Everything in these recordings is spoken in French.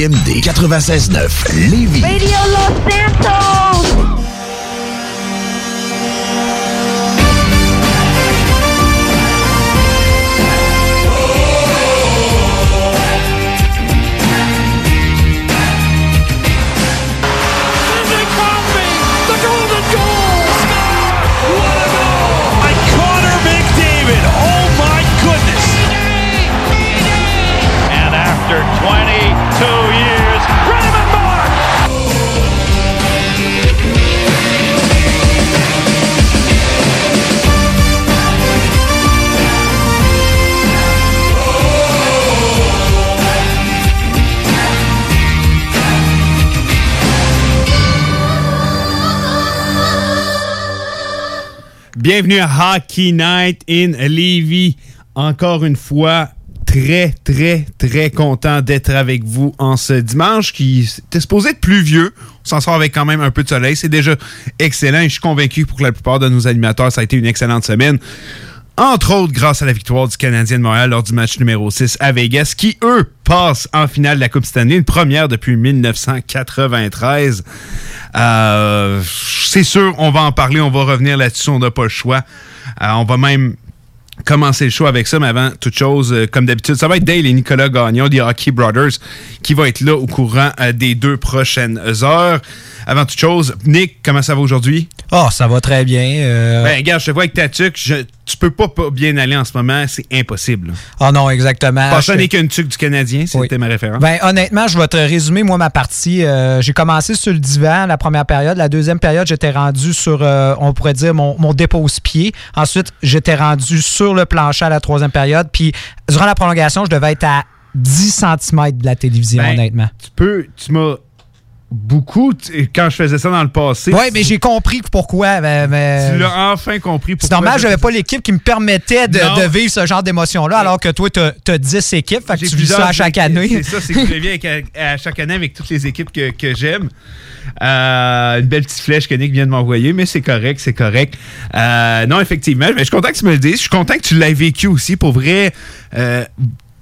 CJMD 96.9, Lévis. Radio Los Santos! Bienvenue à Hockey Night in Levy. Encore une fois, très, très, très content d'être avec vous en ce dimanche qui était supposé être pluvieux. On s'en sort avec quand même un peu de soleil. C'est déjà excellent je suis convaincu pour que la plupart de nos animateurs, ça a été une excellente semaine. Entre autres, grâce à la victoire du Canadien de Montréal lors du match numéro 6 à Vegas, qui, eux, passent en finale de la Coupe Stanley, une première depuis 1993. Euh, c'est sûr, on va en parler, on va revenir là-dessus, on n'a pas le choix. Euh, on va même commencer le show avec ça, mais avant toute chose, euh, comme d'habitude, ça va être Dale et Nicolas Gagnon des Hockey Brothers qui va être là au courant des deux prochaines heures. Avant toute chose, Nick, comment ça va aujourd'hui? Oh, ça va très bien. euh, Ben, regarde, je te vois avec ta tuque, je- tu peux pas, pas bien aller en ce moment, c'est impossible. Oh non, exactement. Je- n'est qu'une tuque du Canadien, c'était Oui. ma référence. Ben, honnêtement, je vais te résumer, moi, ma partie. Euh, j'ai commencé sur le divan la première période. La deuxième période, j'étais rendu sur, euh, on pourrait dire, mon, mon dépose-pied. Ensuite, j'étais rendu sur le plancher à la troisième période. Puis, durant la prolongation, je devais être à 10 cm de la télévision, Ben, honnêtement. Tu peux, tu m'as beaucoup, tu- quand je faisais ça dans le passé. Oui, mais j'ai compris pourquoi. Tu l'as enfin compris. c'est pourquoi normal, je- j'avais pas l'équipe qui me permettait de, vivre ce genre d'émotion-là, alors que toi, t'as as 10 équipes, fait que tu vis ça à chaque année. C'est ça, c'est que je viens à, à chaque année avec toutes les équipes que, que j'aime. Euh, une belle petite flèche que Nick vient de m'envoyer, mais c'est correct, c'est correct. Euh, non, effectivement, mais je suis content que tu me le dises. Je suis content que tu l'aies vécu aussi. Pour vrai, euh,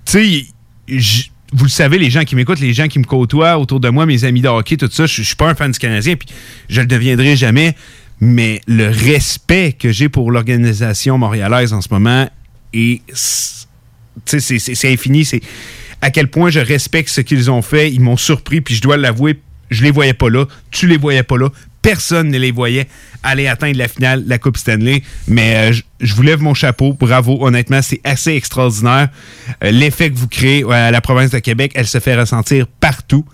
tu sais, vous le savez, les gens qui m'écoutent, les gens qui me côtoient autour de moi, mes amis de hockey, tout ça, je je suis pas un fan du Canadien, puis je le deviendrai jamais. Mais le respect que j'ai pour l'organisation montréalaise en ce moment est c'est infini. C'est à quel point je respecte ce qu'ils ont fait. Ils m'ont surpris, puis je dois l'avouer, je les voyais pas là. Tu les voyais pas là. Personne ne les voyait aller atteindre la finale de la Coupe Stanley. Mais euh, je, vous lève mon chapeau. Bravo. Honnêtement, c'est assez extraordinaire. Euh, L'effet que vous créez à la province de Québec, elle se fait ressentir partout.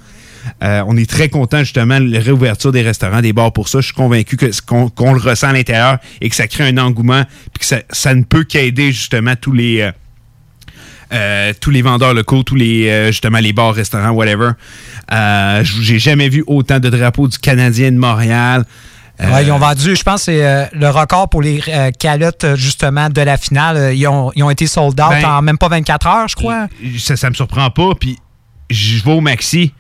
Euh, on est très content justement de la réouverture des restaurants, des bars pour ça. Je suis convaincu qu'on le ressent à l'intérieur et que ça crée un engouement, puis que ça, ça ne peut qu'aider justement tous les euh, tous les vendeurs locaux, tous les euh, justement les bars, restaurants, whatever. Euh, J'ai jamais vu autant de drapeaux du Canadien de Montréal. Ouais, ils ont vendu, je pense, c'est le record pour les calottes, justement, de la finale. Ils ont, ils ont été sold out Ben, en même pas 24 heures, je crois. ça, ça me surprend pas. Puis je vais au Maxi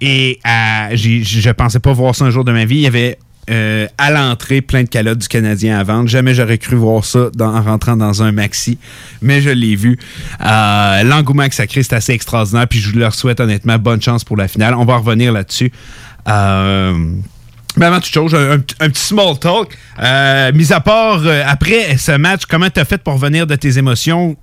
et je pensais pas voir ça un jour de ma vie. Il y avait euh, à l'entrée plein de calottes du Canadien à vendre. Jamais j'aurais cru voir ça en rentrant dans un Maxi, mais je l'ai vu. Euh, L'engouement que ça crée, c'est assez extraordinaire. Puis je leur souhaite honnêtement bonne chance pour la finale. On va revenir là-dessus. Euh, mais avant toute chose, un, un petit- small talk. Mis à part, après ce match, comment t'as fait pour revenir de tes émotions?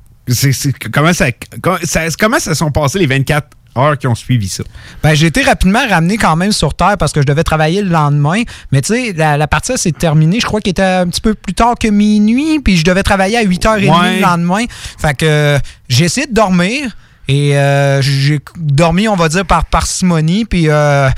Comment, ça, comment, ça, comment ça sont passées les 24 heures qui ont suivi ça? Ben, j'ai été rapidement ramené quand même sur Terre parce que je devais travailler le lendemain. Mais tu sais, la, la partie s'est terminée. Je crois qu'il était un petit peu plus tard que minuit. Puis je devais travailler à 8h30 Ouais. le lendemain. Fait que euh, j'ai essayé de dormir. Et euh, j'ai dormi, on va dire, par parcimonie. Puis euh,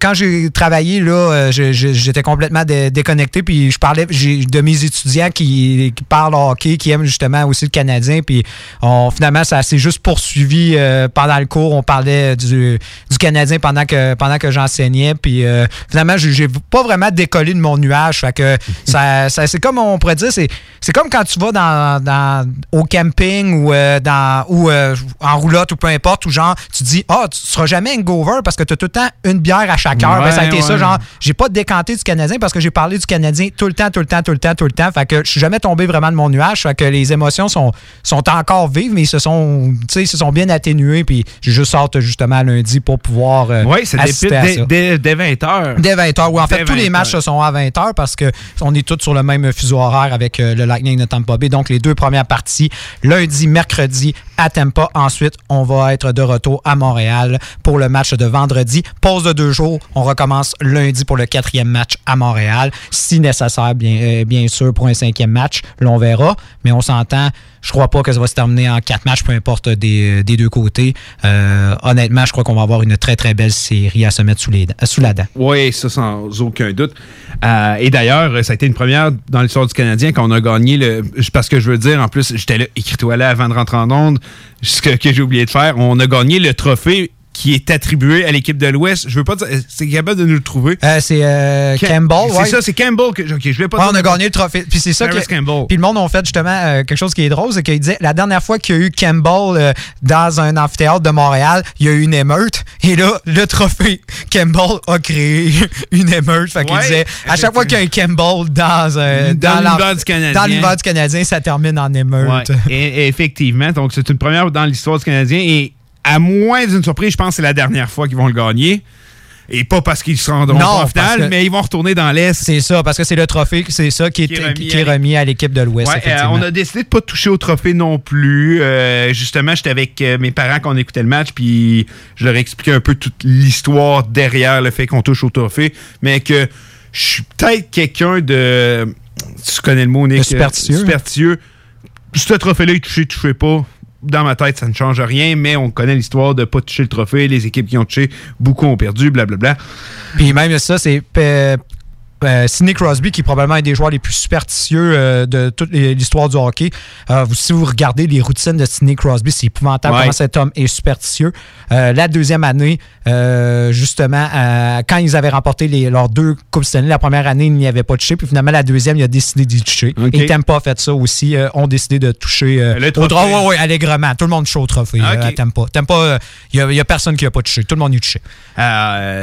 quand j'ai travaillé, là, euh, j'étais complètement dé- déconnecté. Puis je parlais de mes étudiants qui, qui parlent hockey, qui aiment justement aussi le Canadien. Puis on, finalement, ça s'est juste poursuivi euh, pendant le cours. On parlait du, du Canadien pendant que, pendant que j'enseignais. Puis euh, finalement, j'ai pas vraiment décollé de mon nuage. Fait que ça, ça- c'est comme on pourrait dire, c'est c'est comme quand tu vas dans, dans- au camping ou, dans, ou euh, en roulotte ou peu importe, ou genre, tu dis, ah, tu seras jamais hangover parce que tu as tout le temps une bière à chaque heure. Ouais, Ben, ça a été ça, genre, j'ai pas décanté du Canadien parce que j'ai parlé du Canadien tout le temps, tout le temps, tout le temps, tout le temps. Fait que je suis jamais tombé vraiment de mon nuage. Fait que les émotions sont, sont encore vives, mais ils se sont, tu sais, ils se sont bien atténuées. Puis j'ai juste hâte justement lundi pour pouvoir euh, Oui, c'est dès, dès, dès 20h. Dès 20h, oui. En fait, tous les 20 matchs heures. sont à 20h parce que on est tous sur le même fuseau horaire avec euh, le Lightning de Tampa Bay. Donc, les deux premières parties, lundi, mercredi à Tampa. Ensuite, on va être de retour à Montréal pour le match de vendredi. Pause de deux jours. On recommence lundi pour le quatrième match à Montréal. Si nécessaire, bien, euh, sûr, pour un cinquième match, là, on verra. Mais on s'entend. Je crois pas que ça va se terminer en quatre matchs, peu importe des, des deux côtés. Euh, honnêtement, je crois qu'on va avoir une très, très belle série à se mettre sous, les, sous la dent. Oui, ça sans aucun doute. Euh, et d'ailleurs, ça a été une première dans l'histoire du Canadien quand on a gagné le. Parce que je veux dire, en plus, j'étais là, écris-toi là avant de rentrer en onde, ce que j'ai oublié de faire. On a gagné le trophée qui est attribué à l'équipe de l'Ouest. Je veux pas dire. C'est capable de nous le trouver. Euh, c'est euh, Cam- Campbell, C'est ouais. ça, c'est Campbell. Que, ok, je vais pas Ouais, dire on a gagné le trophée. Puis c'est ça que. Campbell. Puis le monde a fait justement euh, quelque chose qui est drôle, c'est qu'il disait la dernière fois qu'il y a eu Campbell euh, dans un amphithéâtre de Montréal, il y a eu une émeute. Et là, le trophée Campbell a créé une émeute. Fait qu'il Ouais, disait à chaque fois qu'il y a un Campbell dans, euh, Dans du Canadien. dans l'univers du Canadien, ça termine en émeute. Et effectivement. Donc, c'est une première dans l'histoire du Canadien. Et à moins d'une surprise, je pense que c'est la dernière fois qu'ils vont le gagner. Et pas parce qu'ils se rendront Non, pas en finale, mais ils vont retourner dans l'Est. C'est ça, parce que c'est le trophée, c'est ça qui est, Qui est remis qui est à remis à l'équipe de l'Ouest. Ouais, euh, on a décidé de pas toucher au trophée non plus. Euh, justement, j'étais avec euh, mes parents quand on écoutait le match, puis je leur ai expliqué un peu toute l'histoire derrière le fait qu'on touche au trophée, mais que je suis peut-être quelqu'un de... Tu connais le mot, Nick? Superstitieux. euh, superstitieux. Ce trophée-là, il touché, touché pas. Dans ma tête, ça ne change rien, mais on connaît l'histoire de pas toucher le trophée. Les équipes qui ont touché, beaucoup ont perdu, blablabla. Puis même ça, c'est euh, Sidney Crosby, qui est probablement un des joueurs les plus superstitieux euh, de toute l'histoire du hockey. Euh, vous- si vous regardez les routines de Sidney Crosby, c'est épouvantable Ouais. comment cet homme est superstitieux. Euh, la deuxième année, justement, quand ils avaient remporté les- leurs deux Coupes Stanley, la première année, il n'y avait pas touché. Puis finalement, la deuxième, il a décidé d'y toucher. Ok. Et Tampa a fait ça aussi. ont décidé de toucher Le au trophée. droit. Ouais, ouais, allègrement. Tout le monde touche au trophée ok. à Tampa. Tampa, il n'y a, personne qui n'a pas touché. Tout le monde y a touché.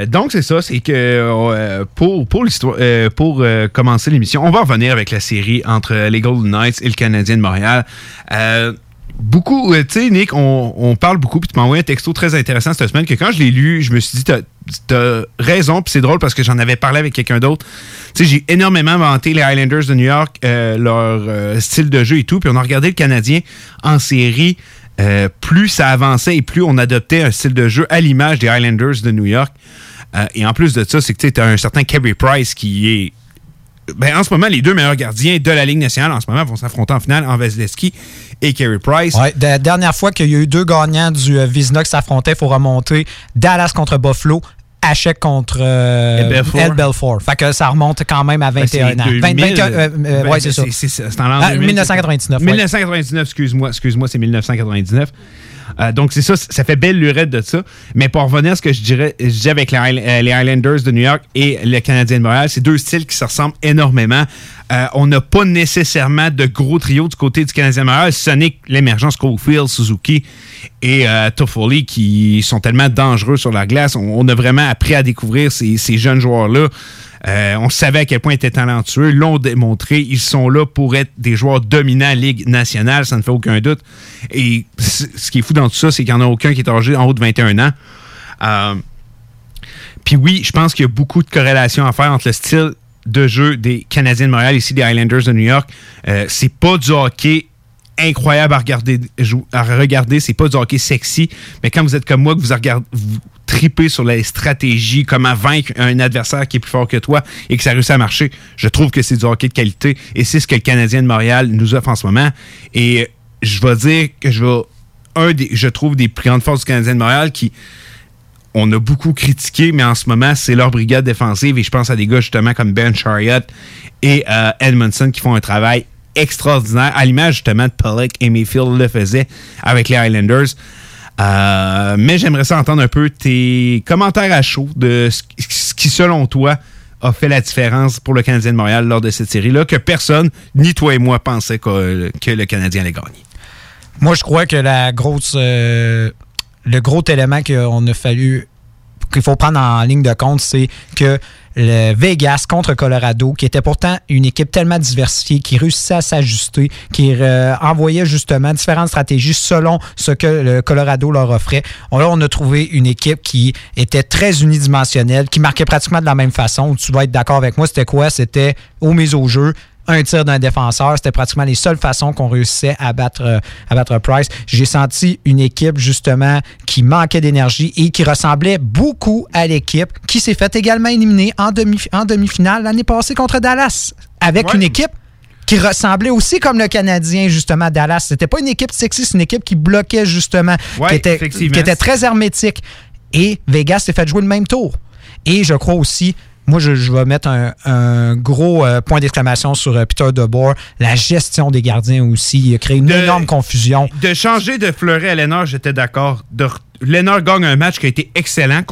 Donc, c'est ça, c'est que pour, pour, l'histoire, euh, pour euh, commencer l'émission, on va revenir avec la série entre les Golden Knights et le Canadien de Montréal. Euh, beaucoup, euh, tu sais, Nick, on, parle beaucoup, puis tu m'as envoyé un texto très intéressant cette semaine que quand je l'ai lu, je me suis dit, t'as as raison, puis c'est drôle parce que j'en avais parlé avec quelqu'un d'autre. Tu sais, j'ai énormément vanté les Highlanders de New York, euh, leur euh, style de jeu et tout, puis on a regardé le Canadien en série. Euh, plus ça avançait et plus on adoptait un style de jeu à l'image des Highlanders de New York. Euh, et en plus de ça, c'est que tu as un certain Carey Price qui est. Ben, en ce moment, les deux meilleurs gardiens de la Ligue nationale en ce moment vont s'affronter en finale en Vasilevski et Carey Price. Ouais, la dernière fois qu'il y a eu deux gagnants du euh, Vizina qui s'affrontaient, il faut remonter Dallas contre Buffalo, Hachek contre euh, Ed Belfour. Ed Belfour. Fait que ça remonte quand même à Ben, c'est 21 ans. 2000. 20, 20, euh, euh, Ben, ouais, c'est ça. C'est en l'an Ah, 2000. 1999, ouais. 1999, excuse-moi, excuse-moi, c'est 1999. Euh, donc, c'est ça, ça fait belle lurette de ça. Mais pour revenir à ce que je dirais, je avec les, Highla- euh, de New York et le Canadien de Montréal, c'est deux styles qui se ressemblent énormément. Euh, on n'a pas nécessairement de gros trio du côté du Canadien de Montréal, ce n'est l'émergence Caulfield, Suzuki et Toffoli qui sont tellement dangereux sur la glace. On, a vraiment appris à découvrir ces jeunes joueurs-là. Euh, on savait à quel point ils étaient talentueux, l'ont démontré. Ils sont là pour être des joueurs dominants Ligue nationale, ça ne fait aucun doute. Et ce qui est fou dans tout ça, c'est qu'il n'y en a aucun qui est âgé en haut de 21 ans. Euh, Puis oui, je pense qu'il y a beaucoup de corrélations à faire entre le style de jeu des Canadiens de Montréal, ici des Highlanders de New York. Euh, c'est pas du hockey incroyable à regarder, à regarder. C'est pas du hockey sexy, mais quand vous êtes comme moi, que vous, regardez, tripez sur les stratégies, comment vaincre un adversaire qui est plus fort que toi et que ça réussit à marcher, je trouve que c'est du hockey de qualité et c'est ce que le Canadien de Montréal nous offre en ce moment. Et je vais dire que je vais un des, je trouve des plus grandes forces du Canadien de Montréal qui on a beaucoup critiqué, mais en ce moment, c'est leur brigade défensive. Et je pense à des gars justement comme Ben Chariot et euh, Edmondson qui font un travail extraordinaire, à l'image justement de Pollock et Mayfield le faisait avec les Highlanders. Euh, mais j'aimerais ça entendre un peu tes commentaires à chaud de ce qui- selon toi, a fait la différence pour le Canadien de Montréal lors de cette série-là, que personne, ni toi et moi, pensait que, que le Canadien allait gagner. Moi, je crois que la grosse, euh, le gros élément qu'on a fallu qu'il faut prendre en ligne de compte, c'est que le Vegas contre Colorado, qui était pourtant une équipe tellement diversifiée, qui réussissait à s'ajuster, qui euh, envoyait justement différentes stratégies selon ce que le Colorado leur offrait. On a trouvé une équipe qui était très unidimensionnelle, qui marquait pratiquement de la même façon. Tu vas être d'accord avec moi, c'était quoi? C'était au mise au jeu, un tir d'un défenseur. C'était pratiquement les seules façons qu'on réussissait à battre, euh, à battre Price. J'ai senti une équipe, justement, qui manquait d'énergie et qui ressemblait beaucoup à l'équipe qui s'est fait également éliminer en, demi, en demi-finale l'année passée contre Dallas. Avec Ouais. une équipe qui ressemblait aussi comme le Canadien, justement, à Dallas. C'était pas une équipe sexy, c'est une équipe qui bloquait, justement, Ouais, qui, était, effectivement. qui était très hermétique. Et Vegas s'est fait jouer le même tour. Et je crois aussi, moi, je, je vais mettre un, un gros euh, point d'exclamation sur euh, Peter DeBoer. La gestion des gardiens aussi. Il a créé une De- énorme confusion. De changer de Fleury à Lénard, j'étais d'accord. Lénard gagne un match qui a été excellent.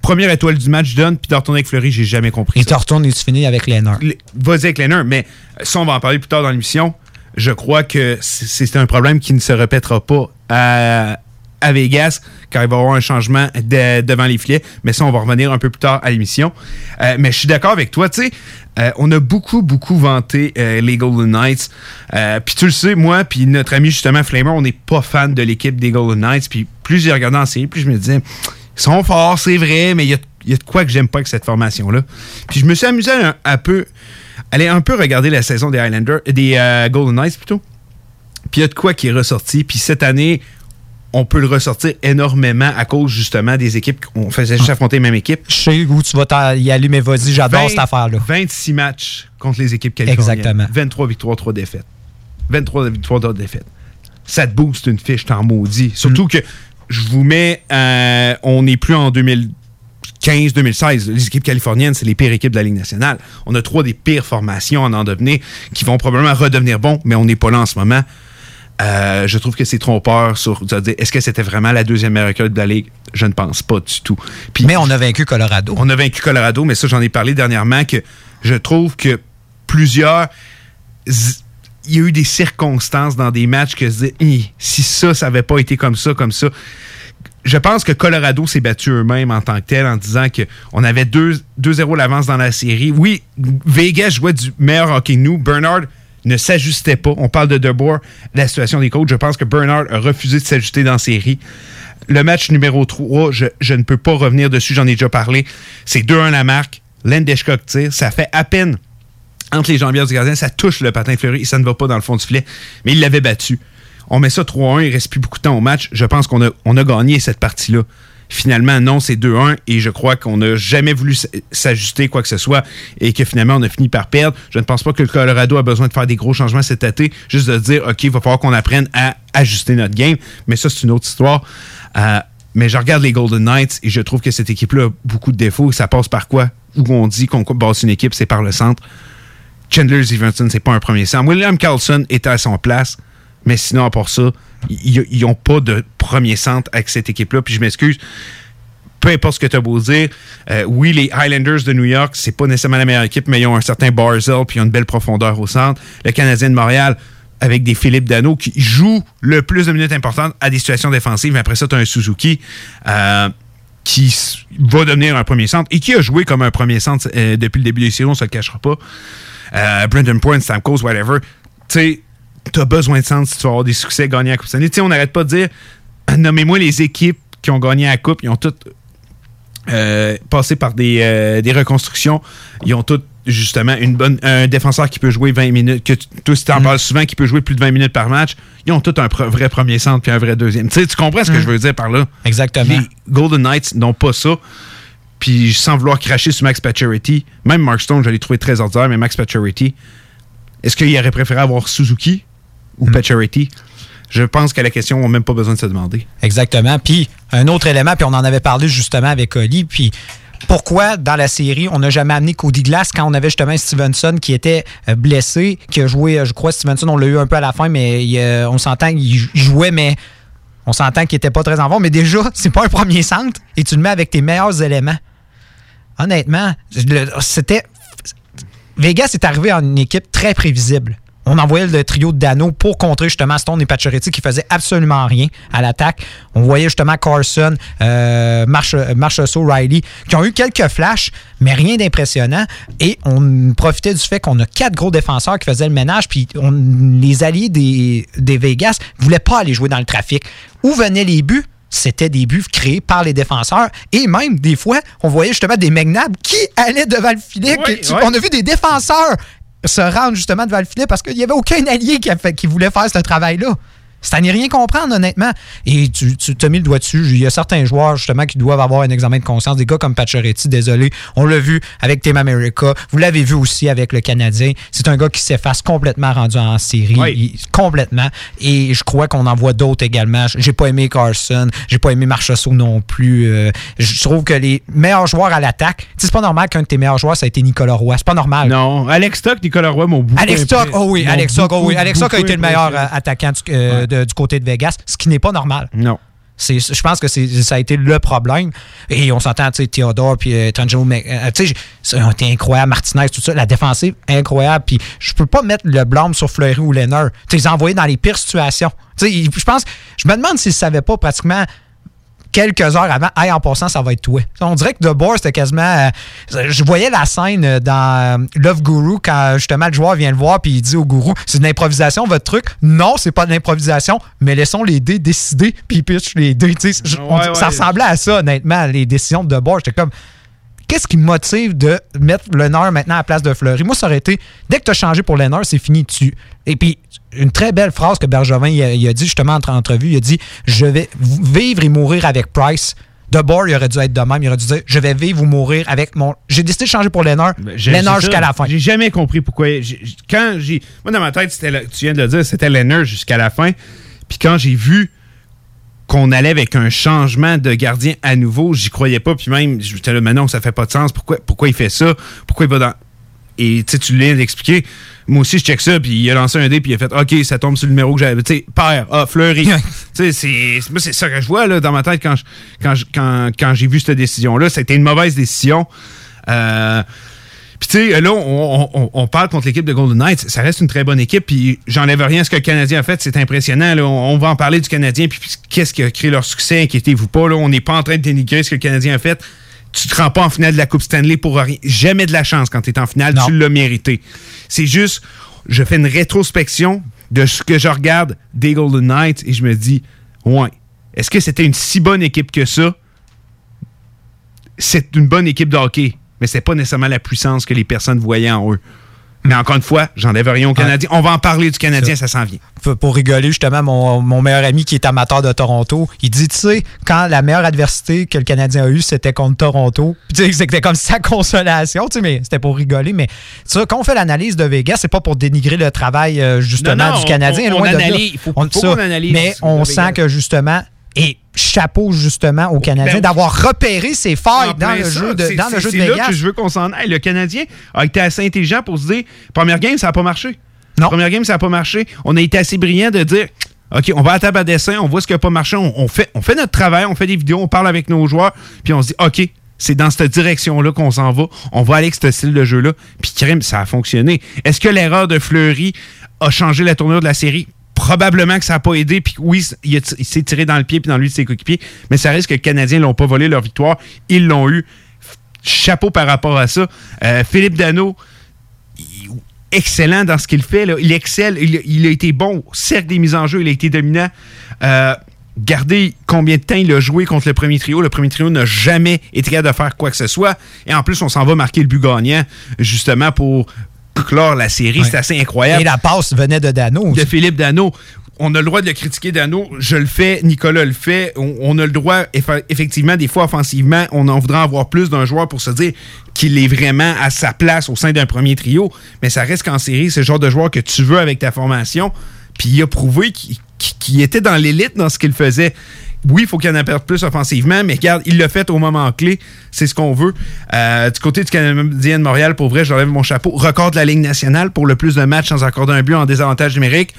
Première étoile du match, donne, puis de retourner avec Fleury, j'ai jamais compris. Il ça. te retourne et tu finis avec. Le- Vas-y avec Lénard, mais ça, on va en parler plus tard dans l'émission. Je crois que c'est c'est un problème qui ne se répétera pas à, à Vegas quand il va y avoir un changement de- devant les filets. Mais ça, on va revenir un peu plus tard à l'émission. Euh, mais je suis d'accord avec toi, tu sais. euh, on a beaucoup, beaucoup vanté euh, les Golden Knights. Puis tu le sais, moi, puis notre ami justement Flamer, on n'est pas fan de l'équipe des Golden Knights. Puis plus j'ai regardé en série, plus je me disais, ils sont forts, c'est vrai, mais il y y a de quoi que j'aime pas avec cette formation-là. Puis je me suis amusé un, un peu, aller un peu regarder la saison des Highlanders, des Golden Knights plutôt. Puis il y a de quoi qui est ressorti. Puis cette année, on peut le ressortir énormément à cause justement des équipes. On faisait juste affronter les mêmes équipes. Je sais où tu vas y aller, mais vas-y, j'adore 20 cette affaire-là. 26 matchs contre les équipes californiennes. Exactement. 23 victoires, 3 défaites. 23 victoires, 3 défaites. Ça te booste une fiche, t'en maudis. Surtout que je vous mets, euh, on n'est plus en 2015-2016. Les équipes californiennes, c'est les pires équipes de la Ligue nationale. On a trois des pires formations en en devenir qui vont probablement redevenir bons, mais on n'est pas là en ce moment. Euh, je trouve que c'est trompeur sur est-ce que c'était vraiment la deuxième meilleure équipe de la Ligue? Je ne pense pas du tout. Puis- Mais on a vaincu Colorado. on a vaincu Colorado, mais ça, j'en ai parlé dernièrement, que je trouve que plusieurs. Il y a eu des circonstances dans des matchs que je dis, si ça, ça n'avait pas été comme ça, comme ça. Je pense que Colorado s'est battu eux-mêmes en tant que tel en disant qu'on avait 2 2-0 l'avance dans la série. Oui, Vegas jouait du meilleur hockey que nous. Bernard ne s'ajustait pas. On parle de DeBoer, la situation des coachs. Je pense que Bernard a refusé de s'ajuster dans la série. Le match numéro 3, je, ne peux pas revenir dessus, j'en ai déjà parlé. C'est 2-1 la marque. Landeskog tire. Ça fait à peine entre les jambières du gardien, ça touche le patin fleuri et ça ne va pas dans le fond du filet. Mais il l'avait battu. On met ça 3-1, il reste plus beaucoup de temps au match. Je pense qu'on a, on a gagné cette partie-là. Finalement, non, c'est 2-1 et je crois qu'on n'a jamais voulu s'ajuster quoi que ce soit et que finalement, on a fini par perdre. Je ne pense pas que le Colorado a besoin de faire des gros changements cet été, juste de dire, OK, il va falloir qu'on apprenne à ajuster notre game. Mais ça, c'est une autre histoire. Euh, mais je regarde les Golden Knights et je trouve que cette équipe-là a beaucoup de défauts. Ça passe par quoi? Où on dit qu'on base une équipe, c'est par le centre. Chandler Stevenson, c'est pas un premier centre. William Carlson était à son place, mais sinon, à part ça, ils n'ont pas de premier centre avec cette équipe-là. Puis je m'excuse, peu importe ce que tu as beau dire, euh, oui, les Highlanders de New York, c'est pas nécessairement la meilleure équipe, mais ils ont un certain Barzell, puis ils ont une belle profondeur au centre. Le Canadien de Montréal, avec des Philippe Dano, qui jouent le plus de minutes importantes à des situations défensives. Mais après ça, tu as un Suzuki. euh, qui va devenir un premier centre et qui a joué comme un premier centre euh, depuis le début des séries, on se le cachera pas. Euh, Brendan Point, Stamkos, whatever. Tu sais, t'as besoin de centre si tu veux avoir des succès, gagner la Coupe Stanley. Tu sais, on n'arrête pas de dire, nommez-moi les équipes qui ont gagné la Coupe, ils ont toutes euh, passé par des, euh, des reconstructions. Ils ont toutes justement une bonne un défenseur qui peut jouer 20 minutes que toi si t'en parles souvent qui peut jouer plus de 20 minutes par match ils ont tous un pre- vrai premier centre puis un vrai deuxième tu sais tu comprends ce que je veux dire par là? Exactement. les Golden Knights n'ont pas ça. Puis sans vouloir cracher sur Max Pacioretty, même Mark Stone, je l'ai trouvé très ordinaire, mais Max Pacioretty, est-ce qu'il aurait préféré avoir Suzuki? Ou Pacioretty? Je pense qu'à la question, on n'a même pas besoin de se demander. Exactement. Puis un autre élément, puis on en avait parlé justement avec Oli, puis pourquoi dans la série on n'a jamais amené Cody Glass quand on avait justement Stevenson qui était euh, blessé, qui a joué, euh, je crois Stevenson on l'a eu un peu à la fin, mais euh, on s'entend qu'il jou- il jouait, mais on s'entend qu'il était pas très en forme. Mais déjà, c'est pas un premier centre et tu le mets avec tes meilleurs éléments. Honnêtement, c'était Vegas est arrivé en une équipe très prévisible. On envoyait le trio de Dano pour contrer justement Stone et Pacioretty qui faisaient absolument rien à l'attaque. On voyait justement Carson, euh, Marchessault, Riley qui ont eu quelques flashs, mais rien d'impressionnant. Et on profitait du fait qu'on a quatre gros défenseurs qui faisaient le ménage, puis les alliés des, des Vegas ne voulaient pas aller jouer dans le trafic. Où venaient les buts? c'était des buts créés par les défenseurs. Et même, des fois, on voyait justement des McNabb qui allaient devant le filet. On a vu des défenseurs se rendre justement devant le filet parce qu'il n'y avait aucun allié qui, qui voulait faire ce travail-là. C'est à n'y rien comprendre, honnêtement. Et tu, tu t'as mis le doigt dessus. Il y a certains joueurs, justement, qui doivent avoir un examen de conscience. Des gars comme Pacioretty, désolé. On l'a vu avec Team America. Vous l'avez vu aussi avec le Canadien. C'est un gars qui s'efface complètement rendu en série. complètement. Et je crois qu'on en voit d'autres également. J'ai pas aimé Carson. J'ai pas aimé Marchessault non plus. Euh, je trouve que les meilleurs joueurs à l'attaque, c'est pas normal qu'un de tes meilleurs joueurs, ça a été Nicolas Roy. C'est pas normal. Non. Alex Stock, Nicolas Roy m'ont beaucoup Alex Stock, oh oui. Alex Stock, oh oui. Alex Stock a été le meilleur euh, attaquant du, euh, du côté de Vegas, ce qui n'est pas normal. Non. Je pense que ça a été le problème. Et on s'entend, tu sais, Theodore puis euh, Tangelo, euh, tu sais, incroyable, Martinez, tout ça, la défensive, incroyable. Puis je peux pas mettre le blâme sur Fleury ou Lenner. Tu les envoyer dans les pires situations. Tu sais, je pense, je me demande s'ils savaient pas pratiquement quelques heures avant, hey, en passant, ça va être toi. On dirait que The Boar, c'était quasiment. Euh, je voyais la scène euh, dans euh, Love Guru quand justement le joueur vient le voir puis il dit au gourou c'est une improvisation votre truc. Non, c'est pas de l'improvisation, mais laissons les dés décider puis pitchent les dés. Ça ressemblait à ça, honnêtement, les décisions de The. J'étais comme qu'est-ce qui me motive de mettre Lenard maintenant à la place de Fleury? Moi, ça aurait été, dès que tu as changé pour Lenard, c'est fini dessus. Et puis, une très belle phrase que Bergevin il a, dit justement entre entrevues, il a dit « Je vais vivre et mourir avec Price ». De bord, il aurait dû être de même. Il aurait dû dire Je vais vivre ou mourir avec mon. J'ai décidé de changer pour Lenard. Ben, Lenard jusqu'à la fin. J'ai jamais compris pourquoi. Quand j'ai. Moi, dans ma tête, tu viens de le dire, c'était Lenard jusqu'à la fin. Puis quand j'ai vu qu'on allait avec un changement de gardien à nouveau, j'y croyais pas. Puis même, j'étais là, mais non, ça fait pas de sens. Pourquoi, pourquoi il fait ça? Pourquoi il va dans. Et tu l'as expliqué. Moi aussi, je check ça, puis il a lancé un dé, puis il a fait OK, ça tombe sur le numéro que j'avais. Tu sais, père, ah, Fleury. tu sais, moi, c'est ça que je vois là, dans ma tête quand, quand, quand, quand j'ai vu cette décision-là. C'était une mauvaise décision. Euh, puis tu sais, là, on, parle contre l'équipe de Golden Knights. Ça reste une très bonne équipe. Puis j'enlève rien à ce que le Canadien a fait. C'est impressionnant. On, va en parler du Canadien. Puis qu'est-ce qui a créé leur succès? Inquiétez-vous pas. Là, on n'est pas en train de dénigrer ce que le Canadien a fait. Tu te rends pas en finale de la Coupe Stanley pour rien. Jamais de la chance quand tu es en finale. Tu l'as mérité. C'est juste, je fais une rétrospection de ce que je regarde des Golden Knights et je me dis, ouais, est-ce que c'était une si bonne équipe que ça? C'est une bonne équipe de hockey mais c'est pas nécessairement la puissance que les personnes voyaient en eux. Mais encore une fois, j'enlève rien au Canadien. On va en parler du Canadien, ça, s'en vient. Pour rigoler, justement, mon, meilleur ami qui est amateur de Toronto, il dit, tu sais, quand la meilleure adversité que le Canadien a eue, c'était contre Toronto, c'était comme sa consolation, tu sais, mais c'était pour rigoler. Mais ça, quand on fait l'analyse de Vegas, c'est pas pour dénigrer le travail, euh, justement, du Canadien. On, analyse, il faut, qu'on analyse. Mais on sent que, justement, et chapeau justement au Canadien ben, d'avoir repéré ses failles dans le, jeu de, dans le jeu de Vegas. Là que je veux qu'on s'en aille. Le Canadien a été assez intelligent pour se dire première game, ça n'a pas marché. Non. Première game, ça n'a pas marché. On a été assez brillant de dire OK, on va à table à dessin, on voit ce qui n'a pas marché, on, fait, on fait notre travail, on fait des vidéos, on parle avec nos joueurs, puis on se dit OK, c'est dans cette direction-là qu'on s'en va. On va aller avec ce style de jeu-là. Puis crime, ça a fonctionné. Est-ce que l'erreur de Fleury a changé la tournure de la série? Probablement que ça n'a pas aidé. Puis oui, il, s'est tiré dans le pied puis dans lui de ses coéquipiers. Mais ça risque que les Canadiens n'ont pas volé leur victoire. Ils l'ont eu. Chapeau par rapport à ça. Euh, Philippe Dano, excellent dans ce qu'il fait. Il excelle. Il, a été bon. Cercle des mises en jeu, il a été dominant. Euh, Gardez combien de temps il a joué contre le premier trio. Le premier trio n'a jamais été capable de faire quoi que ce soit. Et en plus, on s'en va marquer le but gagnant, justement, pour clore la série. C'est assez incroyable. Et la passe venait de Dano. De Philippe Dano. On a le droit de le critiquer, Dano. Je le fais, Nicolas le fait. On, a le droit, effectivement, des fois offensivement, on en voudrait avoir plus d'un joueur pour se dire qu'il est vraiment à sa place au sein d'un premier trio. Mais ça reste qu'en série, c'est le genre de joueur que tu veux avec ta formation. Puis il a prouvé qu'il était dans l'élite dans ce qu'il faisait oui, il faut qu'il en perde plus offensivement, mais regarde, il l'a fait au moment clé. C'est ce qu'on veut. Euh, du côté du Canadien de Montréal, pour vrai, j'enlève mon chapeau. Record de la Ligue nationale pour le plus de matchs sans accorder un but en désavantage numérique.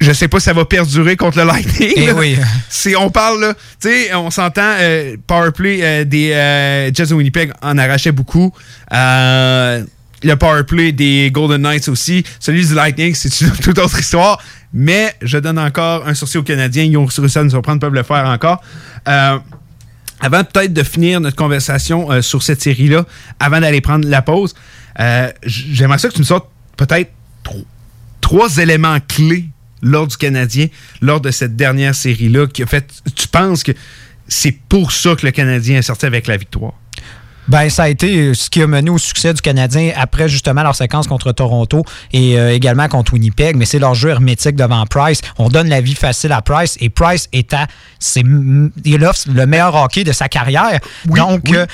Je sais pas si ça va perdurer contre le Lightning. Eh oui. On parle, là, tu sais, on s'entend, euh, powerplay euh, des Jets de Winnipeg en arrachait beaucoup. le power play des Golden Knights aussi. Celui du Lightning, c'est une toute autre histoire. Mais je donne encore un sursis aux Canadiens. Ils ont réussi à nous surprendre, peuvent le faire encore. Euh, avant peut-être de finir notre conversation euh, sur cette série-là, avant d'aller prendre la pause, euh, j'aimerais ça que tu me sortes peut-être tro- trois éléments clés lors du Canadien, lors de cette dernière série-là, qui a fait. Tu penses que c'est pour ça que le Canadien est sorti avec la victoire? Ben, ça a été ce qui a mené au succès du Canadien après justement leur séquence contre Toronto et euh, également contre Winnipeg. Mais c'est leur jeu hermétique devant Price. On donne la vie facile à Price et Price est à. C'est, il offre le meilleur hockey de sa carrière. Donc, oui. euh,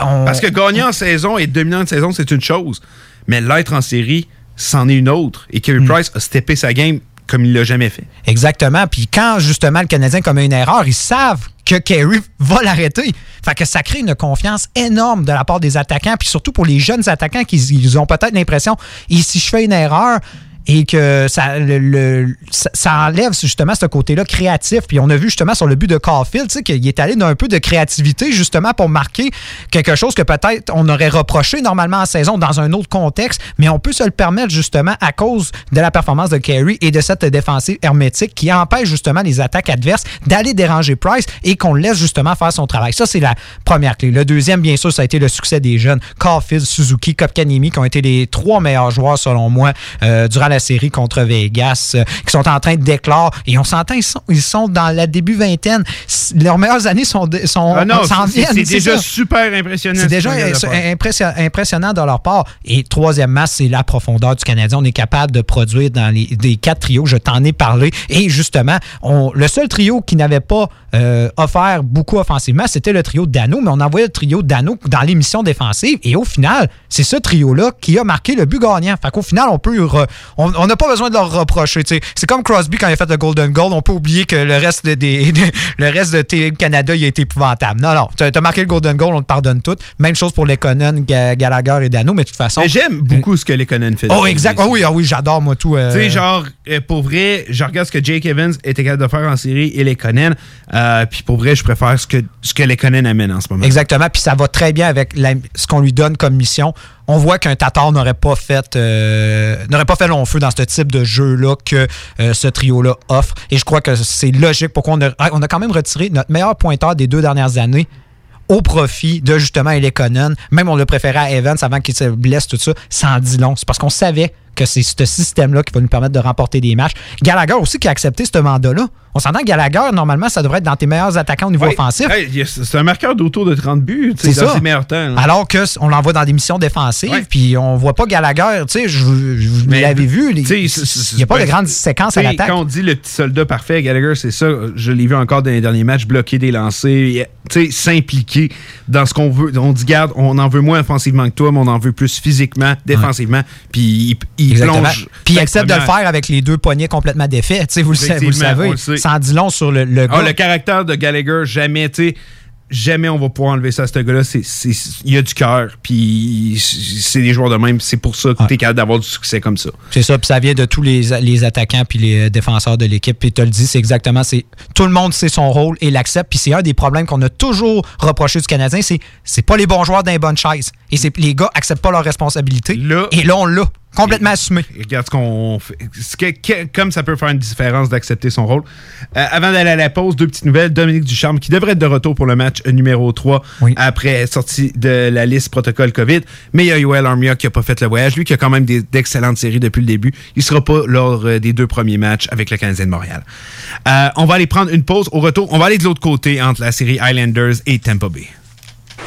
on- Parce que gagner en saison et dominant en saison, c'est une chose. Mais l'être en série, c'en est une autre. Et Kerry Price a steppé sa game comme il l'a jamais fait. Exactement. Puis quand justement le Canadien commet une erreur, ils savent que Kerry va l'arrêter. Fait que ça crée une confiance énorme de la part des attaquants, puis surtout pour les jeunes attaquants qui ils ont peut-être l'impression, et si je fais une erreur et que ça, le- le- ça, enlève justement ce côté-là créatif. Puis on a vu justement sur le but de Caulfield, tu sais, qu'il est allé d'un peu de créativité justement pour marquer quelque chose que peut-être on aurait reproché normalement en saison dans un autre contexte, mais on peut se le permettre justement à cause de la performance de Kerry et de cette défensive hermétique qui empêche justement les attaques adverses d'aller déranger Price et qu'on laisse justement faire son travail. Ça, c'est la première clé. Le deuxième, bien sûr, ça a été le succès des jeunes. Caulfield, Suzuki, Kopkanimi, qui ont été les trois meilleurs joueurs, selon moi, euh, durant la série contre Vegas, euh, qui sont en train de déclare. Et on s'entend, ils sont, ils sont dans la début vingtaine. Leurs meilleures années sont, sont Ah non, s'en c'est- viennent, c'est déjà ça. super impressionnant. C'est ce déjà impressionnant de leur part. Et troisièmement, c'est la profondeur du Canadien. On est capable de produire dans les des quatre trios. Je t'en ai parlé. Et justement, on, le seul trio qui n'avait pas euh, offert beaucoup offensivement, c'était le trio de Dano. Mais on envoyait le trio de Dano dans l'émission défensive. Et au final, c'est ce trio-là qui a marqué le but gagnant. Fait qu'au final, on peut re- on on n'a pas besoin de leur reprocher. C'est comme Crosby quand il a fait le Golden Goal. On peut oublier que le reste de, des, de- le reste de Team Canada il a été épouvantable. Non, non. Tu as marqué le Golden Goal, on te pardonne tout. Même chose pour les Conan, Gallagher et Dano, mais de toute façon. Mais j'aime beaucoup ce que les Conan fait. Oh, exact. Oh oui, ah oui, j'adore, moi, tout. euh, Tu sais, genre, euh, pour vrai, je regarde ce que Jake Evans était capable de faire en série et les Conan. euh, Puis pour vrai, je préfère ce que, ce que les Conan amènent en ce moment. Exactement. Puis ça va très bien avec la- ce qu'on lui donne comme mission. On voit qu'un Tatar n'aurait pas fait euh, n'aurait pas fait long feu dans ce type de jeu-là que euh, ce trio-là offre. Et je crois que c'est logique pourquoi on a, quand même retiré notre meilleur pointeur des deux dernières années au profit de justement Elekonen. Même on le préférait à Evans avant qu'il se blesse, tout ça. En dit long. C'est parce qu'on savait que c'est ce système-là qui va nous permettre de remporter des matchs. Gallagher aussi qui a accepté ce mandat-là. On s'entend que Gallagher, normalement, ça devrait être dans tes meilleurs attaquants au niveau Ouais. offensif. Hey, c'est un marqueur d'autour de 30 buts, C'est ça. ses meilleurs temps. Alors que s- on l'envoie dans des missions défensives, puis on voit pas Gallagher, tu sais, je, vous l'avez vu, les- il n'y a pas de grande séquence à l'attaque. Quand on dit le petit soldat parfait, Gallagher, c'est ça. Je l'ai vu encore dans les derniers matchs, bloquer des lancers, s'impliquer dans ce qu'on veut. On dit, garde, on en veut moins offensivement que toi, mais on en veut plus physiquement, défensivement. Puis il, plonge. Puis il accepte de le faire avec les deux poignets complètement défaits. Tu sais, vous, le vous le savez. Ça en dit long sur le, le Ah, le caractère de Gallagher, jamais, tu sais, jamais on va pouvoir enlever ça à ce gars-là. C'est- c'est- Il y a du cœur, puis c'est des joueurs de même. C'est pour ça que tu es capable d'avoir du succès comme ça. C'est ça, puis ça vient de tous les, les attaquants puis les euh, défenseurs de l'équipe. Puis tu le dis, c'est exactement, c'est tout le monde sait son rôle et l'accepte. Puis c'est un des problèmes qu'on a toujours reproché du Canadien, c'est c'est pas les bons joueurs d'un bonne chaise. Et c'est les gars acceptent pas leurs responsabilités. Là- et là on l'a complètement assumé. Et Regarde ce qu'on fait. Que- comme ça peut faire une différence d'accepter son rôle. Euh, avant d'aller à la pause, deux petites nouvelles. Dominique Ducharme, qui devrait être de retour pour le match numéro 3 Oui. après être sorti de la liste protocole COVID. Mais il y a Yoel Armia qui n'a pas fait le voyage. Lui qui a quand même d'excellentes séries depuis le début. Il sera pas lors euh, des deux premiers matchs avec le Canadien de Montréal. Euh, on va aller prendre une pause. Au retour, on va aller de l'autre côté entre la série Islanders et Tampa Bay.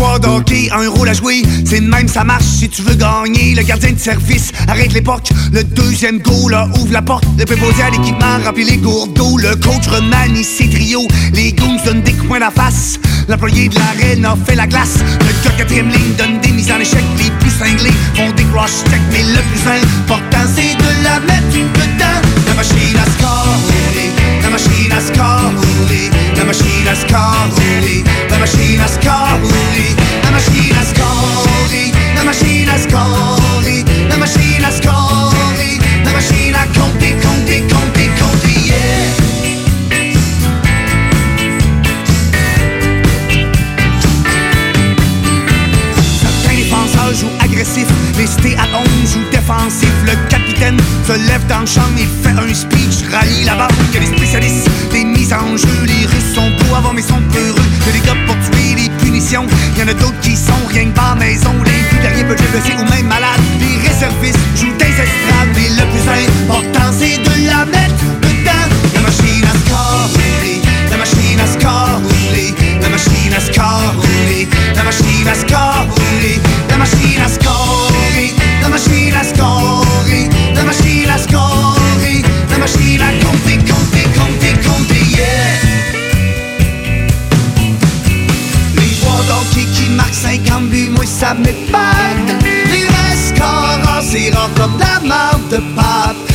Tous les jours joueurs de hockey a un rôle à jouer. C'est même, ça marche si tu veux gagner. Le gardien de service arrête l'époque. Le deuxième goal là, ouvre la porte. Le préposé à l'équipement remplit les gourdes. Le coach remanie ses trios. Les goons donnent des poing la face. L'employé de l'arène a fait la glace. Le gars quatrième ligne donne des mises en échec. Les plus cinglés font des cross check. Mais le plus important, c'est de la mettre dedans. La machine à scorer. La machine à scorer. La machine à scorer. La machine à scorer. La machine à scorer. La les cités à 11 jouent défensif. Le capitaine se lève dans le champ, il fait un speech, rallie la barre. A des spécialistes, des mises en jeu. Les Russes sont beaux avant, mais sont peureux. A des gars pour tuer, des punitions. Y en a d'autres qui sont rien que par maison. Les plus derniers peuvent blessés ou même malades. Les réservistes jouent des estrades, mais le plus important, c'est de la mettre dedans. La machine à scorer, la machine à scorer, la machine à scorer, la machine à scorer, machine à scorer, la machine à scorer, la machine à scorer, la machine à compter, compter, compter, compter, yeah. Les d'hockey qui marquent 50 buts, moi ça m'épate. Les restes c'est rare comme la marde de pape.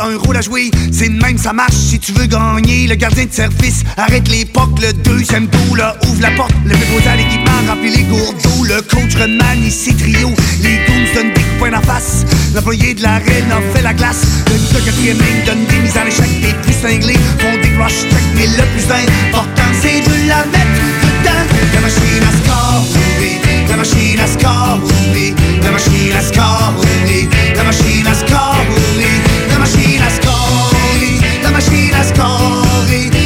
Un rôle à jouer, c'est de même ça marche si tu veux gagner. Le gardien de service arrête l'époque, le deuxième goal là, ouvre la porte. Le préposé à l'équipement remplit les gourdes d'eau. Le coach remanie ses trios, les goons donnent des de poing en face. L'employé de l'arène a fait la glace. Le gars quatrième ligne donne des mises en échec. Les plus cinglés font des rush check, mais le plus important c'est de la mettre dedans. La machine à scorer, la machine à scorer, la machine à scorer, la machine à scorer, la la machine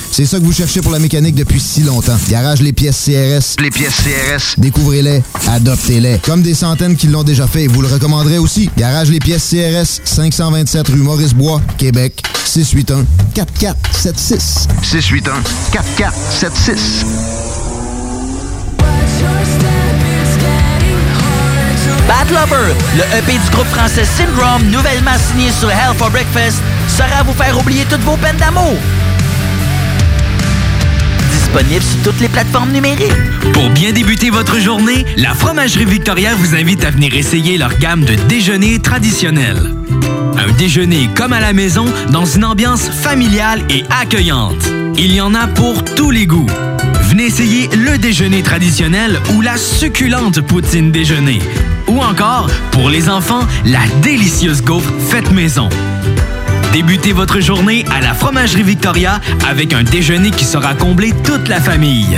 C'est ça que vous cherchez pour la mécanique depuis si longtemps. Garage Les Pièces CRS. Les pièces CRS. Découvrez-les, adoptez-les. Comme des centaines qui l'ont déjà fait et vous le recommanderez aussi. Garage Les Pièces CRS, 527 rue Maurice-Bois, Québec, 681 4476. 681 4476. Bad Lover, le EP du groupe français Syndrome, nouvellement signé sur Hell for Breakfast, sera à vous faire oublier toutes vos peines d'amour. Disponible sur toutes les plateformes numériques. Pour bien débuter votre journée, la Fromagerie Victoria vous invite à venir essayer leur gamme de déjeuners traditionnels. Un déjeuner comme à la maison dans une ambiance familiale et accueillante. Il y en a pour tous les goûts. Venez essayer le déjeuner traditionnel ou la succulente poutine déjeuner. Ou encore, pour les enfants, la délicieuse gaufre faite maison. Débutez votre journée à la Fromagerie Victoria avec un déjeuner qui sera comblé toute la famille.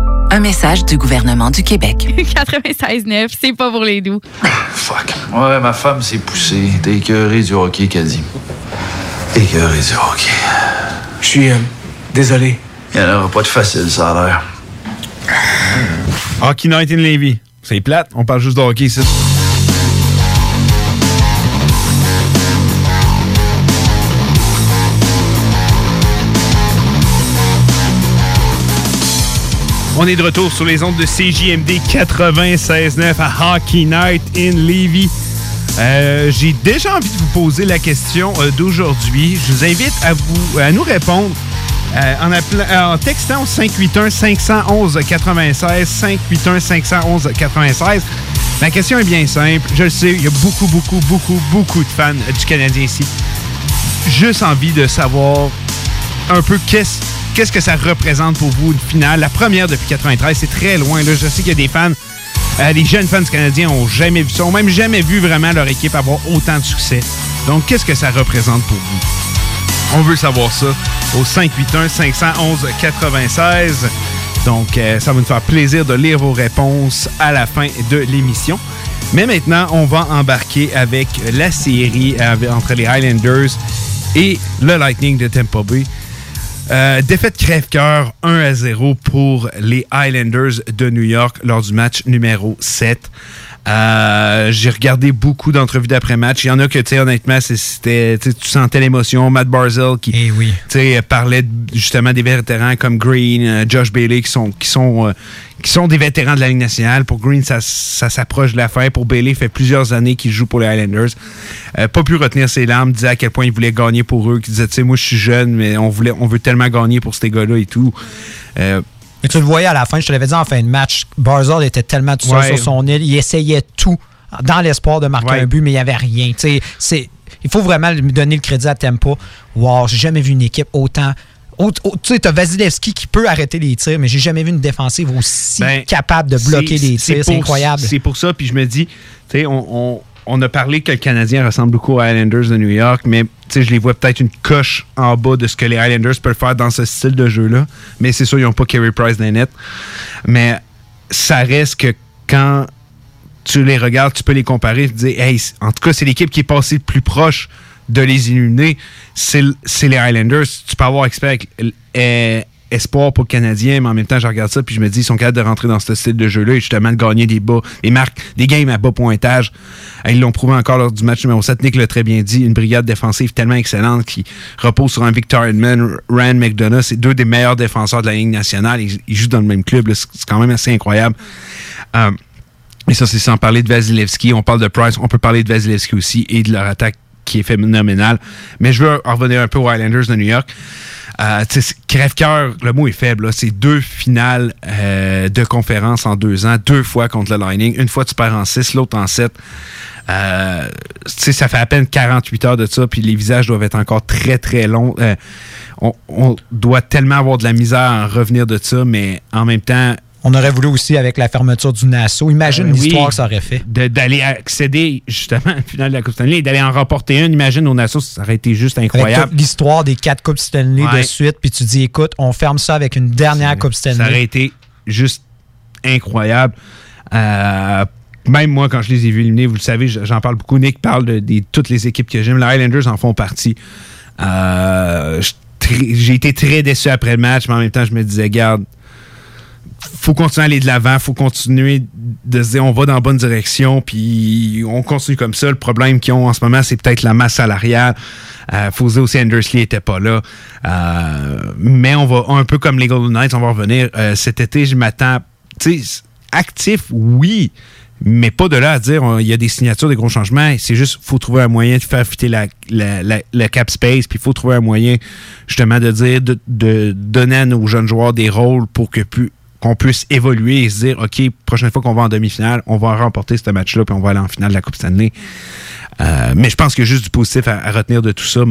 Un message du gouvernement du Québec. 96.9, c'est pas pour les doux. Fuck. Ouais, ma femme s'est poussée. T'es écœuré du hockey, qu'a dit. Écœuré du hockey. Je suis euh, désolé. Il n'y en aura pas de facile, ça a l'air. Hockey Night in Levy. C'est plate, on parle juste de hockey ici. On est de retour sur les ondes de CJMD 96.9 à Hockey Night in Levy. Euh, J'ai déjà envie de vous poser la question euh, d'aujourd'hui. Je vous invite à, vous, à nous répondre euh, en, en textant au 581-511-96, 581-511-96. La question est bien simple. Je le sais, il y a beaucoup, beaucoup, beaucoup, beaucoup de fans du Canadien ici. Juste envie de savoir un peu qu'est-ce qu'est-ce que ça représente pour vous, une finale? La première depuis 93, c'est très loin. Là. Je sais qu'il y a des fans, euh, les jeunes fans du Canadien ont jamais vu ça, ont même jamais vu vraiment leur équipe avoir autant de succès. Donc, qu'est-ce que ça représente pour vous? On veut savoir ça au 581-511-96. Donc, euh, ça va nous faire plaisir de lire vos réponses à la fin de l'émission. Mais maintenant, on va embarquer avec la série euh, entre les Highlanders et le Lightning de Tampa Bay. Euh, défaite crève-cœur 1 à 0 pour les Highlanders de New York lors du match numéro 7. Euh, J'ai regardé beaucoup d'entrevues d'après-match. Il y en a que, tu sais, honnêtement, c'était, tu sentais l'émotion. Matt Barzell qui tu sais, parlait justement des vétérans comme Green, euh, Josh Bailey qui sont, qui, sont, euh, qui sont des vétérans de la Ligue nationale. Pour Green, ça, ça s'approche de la fin. Pour Bailey, fait plusieurs années qu'il joue pour les Highlanders. Euh, pas pu retenir ses larmes, disait à quel point il voulait gagner pour eux. Qui disait, tu sais, moi, je suis jeune, mais on, voulait, on veut tellement gagner pour ces gars-là et tout. Mais tu le voyais à la fin, je te l'avais dit en fin de match, Barzell était tellement tout seul Ouais. sur son île, il essayait tout dans l'espoir de marquer Ouais. un but, mais il n'y avait rien. C'est- il faut vraiment lui donner le crédit à Tempo. Wow, j'ai jamais vu une équipe autant. au- au- tu sais, t'as Vasilevski qui peut arrêter les tirs, mais j'ai jamais vu une défensive aussi Ben, capable de bloquer les tirs. C'est incroyable. C'est pour ça, puis je me dis, tu sais, on, on- on a parlé que le Canadien ressemble beaucoup aux Highlanders de New York, mais je les vois peut-être une coche en bas de ce que les Highlanders peuvent faire dans ce style de jeu-là. Mais c'est sûr, ils n'ont pas Carey Price les nets. Mais ça reste que quand tu les regardes, tu peux les comparer et te dire, hey, en tout cas, c'est l'équipe qui est passée le plus proche de les éliminer. C'est les Highlanders. Tu peux avoir expert avec euh, espoir pour le Canadien, mais en même temps, je regarde ça puis je me dis, ils sont capables de rentrer dans ce style de jeu-là et justement de gagner des bas, des marques, des games à bas pointage. Ils l'ont prouvé encore lors du match numéro 7. Nick l'a très bien dit, une brigade défensive tellement excellente qui repose sur un Victor Edmond, Rand McDonough. C'est deux des meilleurs défenseurs de la Ligue nationale. Ils, jouent dans le même club. c'est quand même assez incroyable. Euh, et ça, c'est sans parler de Vasilevski. On parle de Price. On peut parler de Vasilevski aussi et de leur attaque qui est phénoménale. Mais je veux en revenir un peu aux Highlanders de New York. Euh, Crève-cœur, le mot est faible. C'est deux finales euh, de conférence en deux ans, deux fois contre le Lightning. Une fois, tu perds en six, l'autre en sept. Euh, ça fait à peine 48 heures de ça, puis les visages doivent être encore très, très longs. Euh, on, on doit tellement avoir de la misère à en revenir de ça, mais en même temps, On aurait voulu aussi avec la fermeture du Nassau. Imagine Euh, l'histoire oui, que ça aurait fait. D'aller accéder justement à la finale de la Coupe Stanley et d'aller en remporter une. Imagine au Nassau, ça aurait été juste incroyable. l'histoire des quatre Coupes Stanley de suite, puis tu dis, écoute, on ferme ça avec une dernière Coupe Ça aurait Stanley. été juste incroyable. Euh, même moi, quand je les ai vus éliminer, vous le savez, j'en parle beaucoup. Nick parle de, toutes les équipes que j'aime. Les Highlanders en font partie. Euh, J'ai été très déçu après le match, mais en même temps, je me disais, garde, faut continuer à aller de l'avant, faut continuer de se dire on va dans la bonne direction, puis on continue comme ça. Le problème qu'ils ont en ce moment, c'est peut-être la masse salariale. Euh, faut se dire aussi Andersley n'était pas là. Euh, mais on va, un peu comme les Golden Knights, on va revenir. Euh, cet été, je m'attends. Actif, oui. Mais pas de là à dire il y a des signatures, des gros changements. C'est juste faut trouver un moyen de faire fitter la, la, la- cap space. Puis il faut trouver un moyen justement de dire de, de donner à nos jeunes joueurs des rôles pour que pu- qu'on puisse évoluer et se dire OK, prochaine fois qu'on va en demi-finale, on va remporter ce match-là, puis on va aller en finale de la Coupe Stanley. Euh, mais je pense qu'il y a juste du positif à, retenir de tout ça.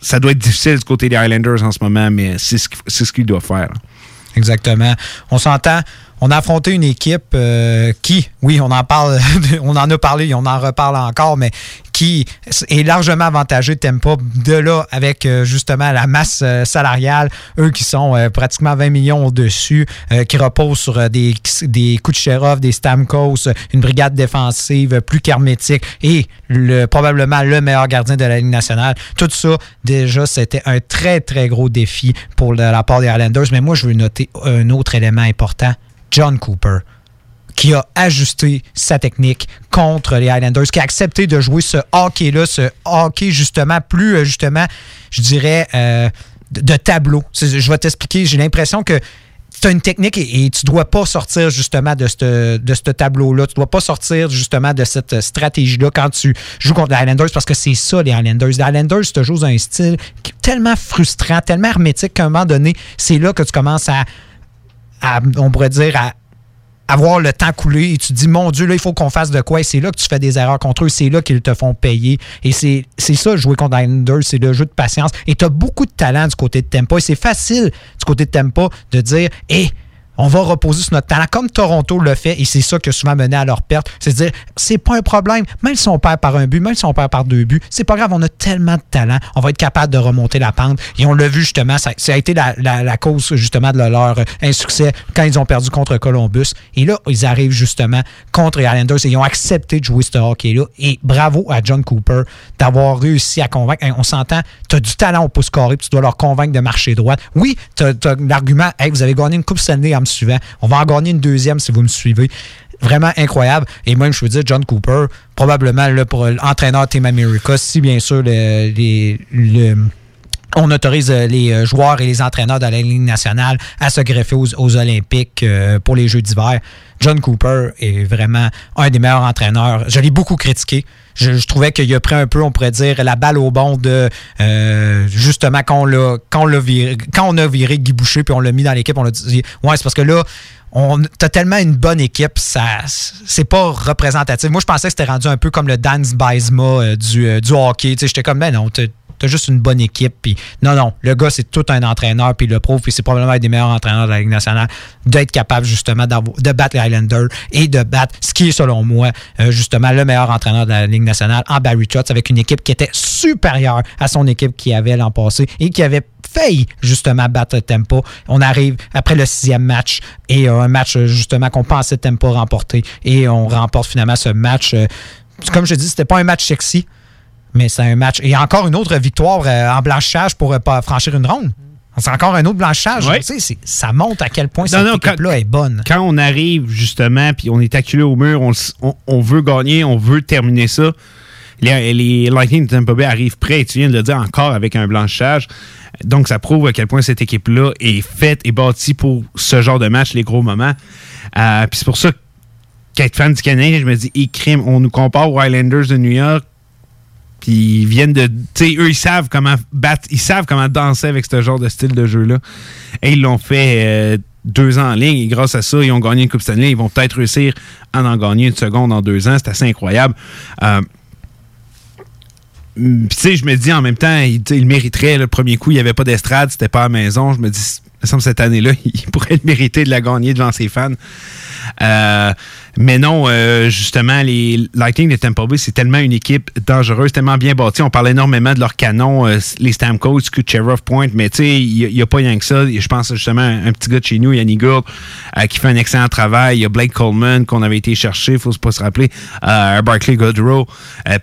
Ça doit être difficile du côté des Highlanders en ce moment, mais c'est ce qu'il c'est ce qu'il doit faire. Exactement. On s'entend. On a affronté une équipe euh, qui, oui, on en parle, on en a parlé, on en reparle encore, mais qui est largement avantagé de Tempa de là avec euh, justement la masse euh, salariale, eux qui sont euh, pratiquement 20 millions au-dessus, qui reposent sur des, des Kucherov, des Stamkos, une brigade défensive plus qu'hermétique et le, probablement le meilleur gardien de la Ligue nationale. Tout ça, déjà, c'était un très, très gros défi pour la part des Highlanders. Mais moi, je veux noter un autre élément important. John Cooper qui a ajusté sa technique contre les Highlanders, qui a accepté de jouer ce hockey-là, ce hockey justement plus, euh, justement, je dirais, euh, de, tableau. Je vais t'expliquer, j'ai l'impression que tu as une technique et, tu dois pas sortir justement de ce de tableau-là. Tu dois pas sortir justement de cette stratégie-là quand tu joues contre les Highlanders parce que c'est ça, les Highlanders. Les Highlanders te jouent dans un style tellement frustrant, tellement hermétique qu'à un moment donné, c'est là que tu commences à, on pourrait dire, à avoir le temps coulé et tu dis, mon Dieu, là, il faut qu'on fasse de quoi. Et c'est là que tu fais des erreurs contre eux. C'est là qu'ils te font payer. Et c'est ça, jouer contre Islanders, c'est le jeu de patience. Et tu as beaucoup de talent du côté de Tempa. Et c'est facile du côté de Tempa de dire, hé, on va reposer sur notre talent, comme Toronto le fait, et c'est ça qui a souvent mené à leur perte. C'est de dire, c'est pas un problème, même si on perd par un but, même si on perd par deux buts, c'est pas grave, on a tellement de talent, on va être capable de remonter la pente. Et on l'a vu justement, ça, a été la, cause justement de leur euh, insuccès quand ils ont perdu contre Columbus. Et là, ils arrivent justement contre les Islanders et ils ont accepté de jouer ce hockey-là. Et bravo à John Cooper d'avoir réussi à convaincre. On s'entend, tu as du talent au pouce carré, tu dois leur convaincre de marcher droit. Oui, tu l'argument, hey, vous avez gagné une Coupe Stanley me suivant. On va en gagner une deuxième si vous me suivez. Vraiment incroyable. Et même, je veux dire, John Cooper, probablement pour l'entraîneur Team America, si bien sûr on autorise euh, les euh, joueurs et les entraîneurs de la Ligue nationale à se greffer aux, aux Olympiques euh, pour les Jeux d'hiver. John Cooper est vraiment un des meilleurs entraîneurs. Je l'ai beaucoup critiqué. Je, trouvais qu'il a pris un peu, on pourrait dire, la balle au bon de euh, justement quand on l'a quand quand on a viré Guy Boucher puis on l'a mis dans l'équipe, on l'a dit ouais c'est parce que là on t'as tellement une bonne équipe, ça c'est pas représentatif. Moi je pensais que c'était rendu un peu comme le Dance Baisma euh, du, euh, du hockey. J'étais comme ben non, t'as juste une bonne équipe. Puis non, non, le gars, c'est tout un entraîneur, puis il le prouve, puis c'est probablement un des meilleurs entraîneurs de la Ligue nationale, d'être capable justement de battre les Highlanders et de battre ce qui est, selon moi, euh, justement le meilleur entraîneur de la Ligue nationale en Barry Trotz, avec une équipe qui était supérieure à son équipe qui avait l'an passé et qui avait failli justement battre Tempo. On arrive après le sixième match et euh, un match justement qu'on pensait Tempo remporter et on remporte finalement ce match. euh, comme je dis, c'était pas un match sexy, mais c'est un match. Et encore une autre victoire euh, en blanchage pour euh, pas franchir une ronde. C'est encore un autre blanchage. Ouais. Tu sais, ça montre à quel point Non, cette non, équipe-là est bonne. Quand on arrive justement, puis on est acculé au mur, on, on- on veut gagner, on veut terminer ça. Les, les Lightning de Tampa Bay arrivent prêts, tu viens de le dire encore avec un blanchage. Donc, ça prouve à quel point cette équipe-là est faite et bâtie pour ce genre de match, les gros moments. Euh, puis c'est pour ça qu'être fan du Canadien, je me dis, et crime, on nous compare aux Highlanders de New York, puis ils viennent de. Tu sais, eux, ils savent comment battre, ils savent comment danser avec ce genre de style de jeu-là. Et ils l'ont fait euh, deux ans en ligne, et grâce à ça, ils ont gagné une Coupe Stanley. Ils vont peut-être réussir à en gagner une seconde en deux ans. C'est assez incroyable. Euh, tu sais, je me dis en même temps, il, il mériterait le premier coup. Il n'y avait pas d'estrade, c'était pas à la maison. Je me dis, me semble cette année-là, il pourrait le mériter de la gagner devant ses fans. Euh, mais non, euh, justement, les Lightning de Tampa Bay, c'est tellement une équipe dangereuse, tellement bien bâtie. On parle énormément de leurs canons, euh, les Stamkos, Kucherov, Point, mais tu sais, il n'y a, pas rien que ça. Je pense justement à un petit gars de chez nous, Yannick Gould, euh, qui fait un excellent travail. Il y a Blake Coleman qu'on avait été chercher, il faut pas se rappeler, euh, Barclay Goodrow,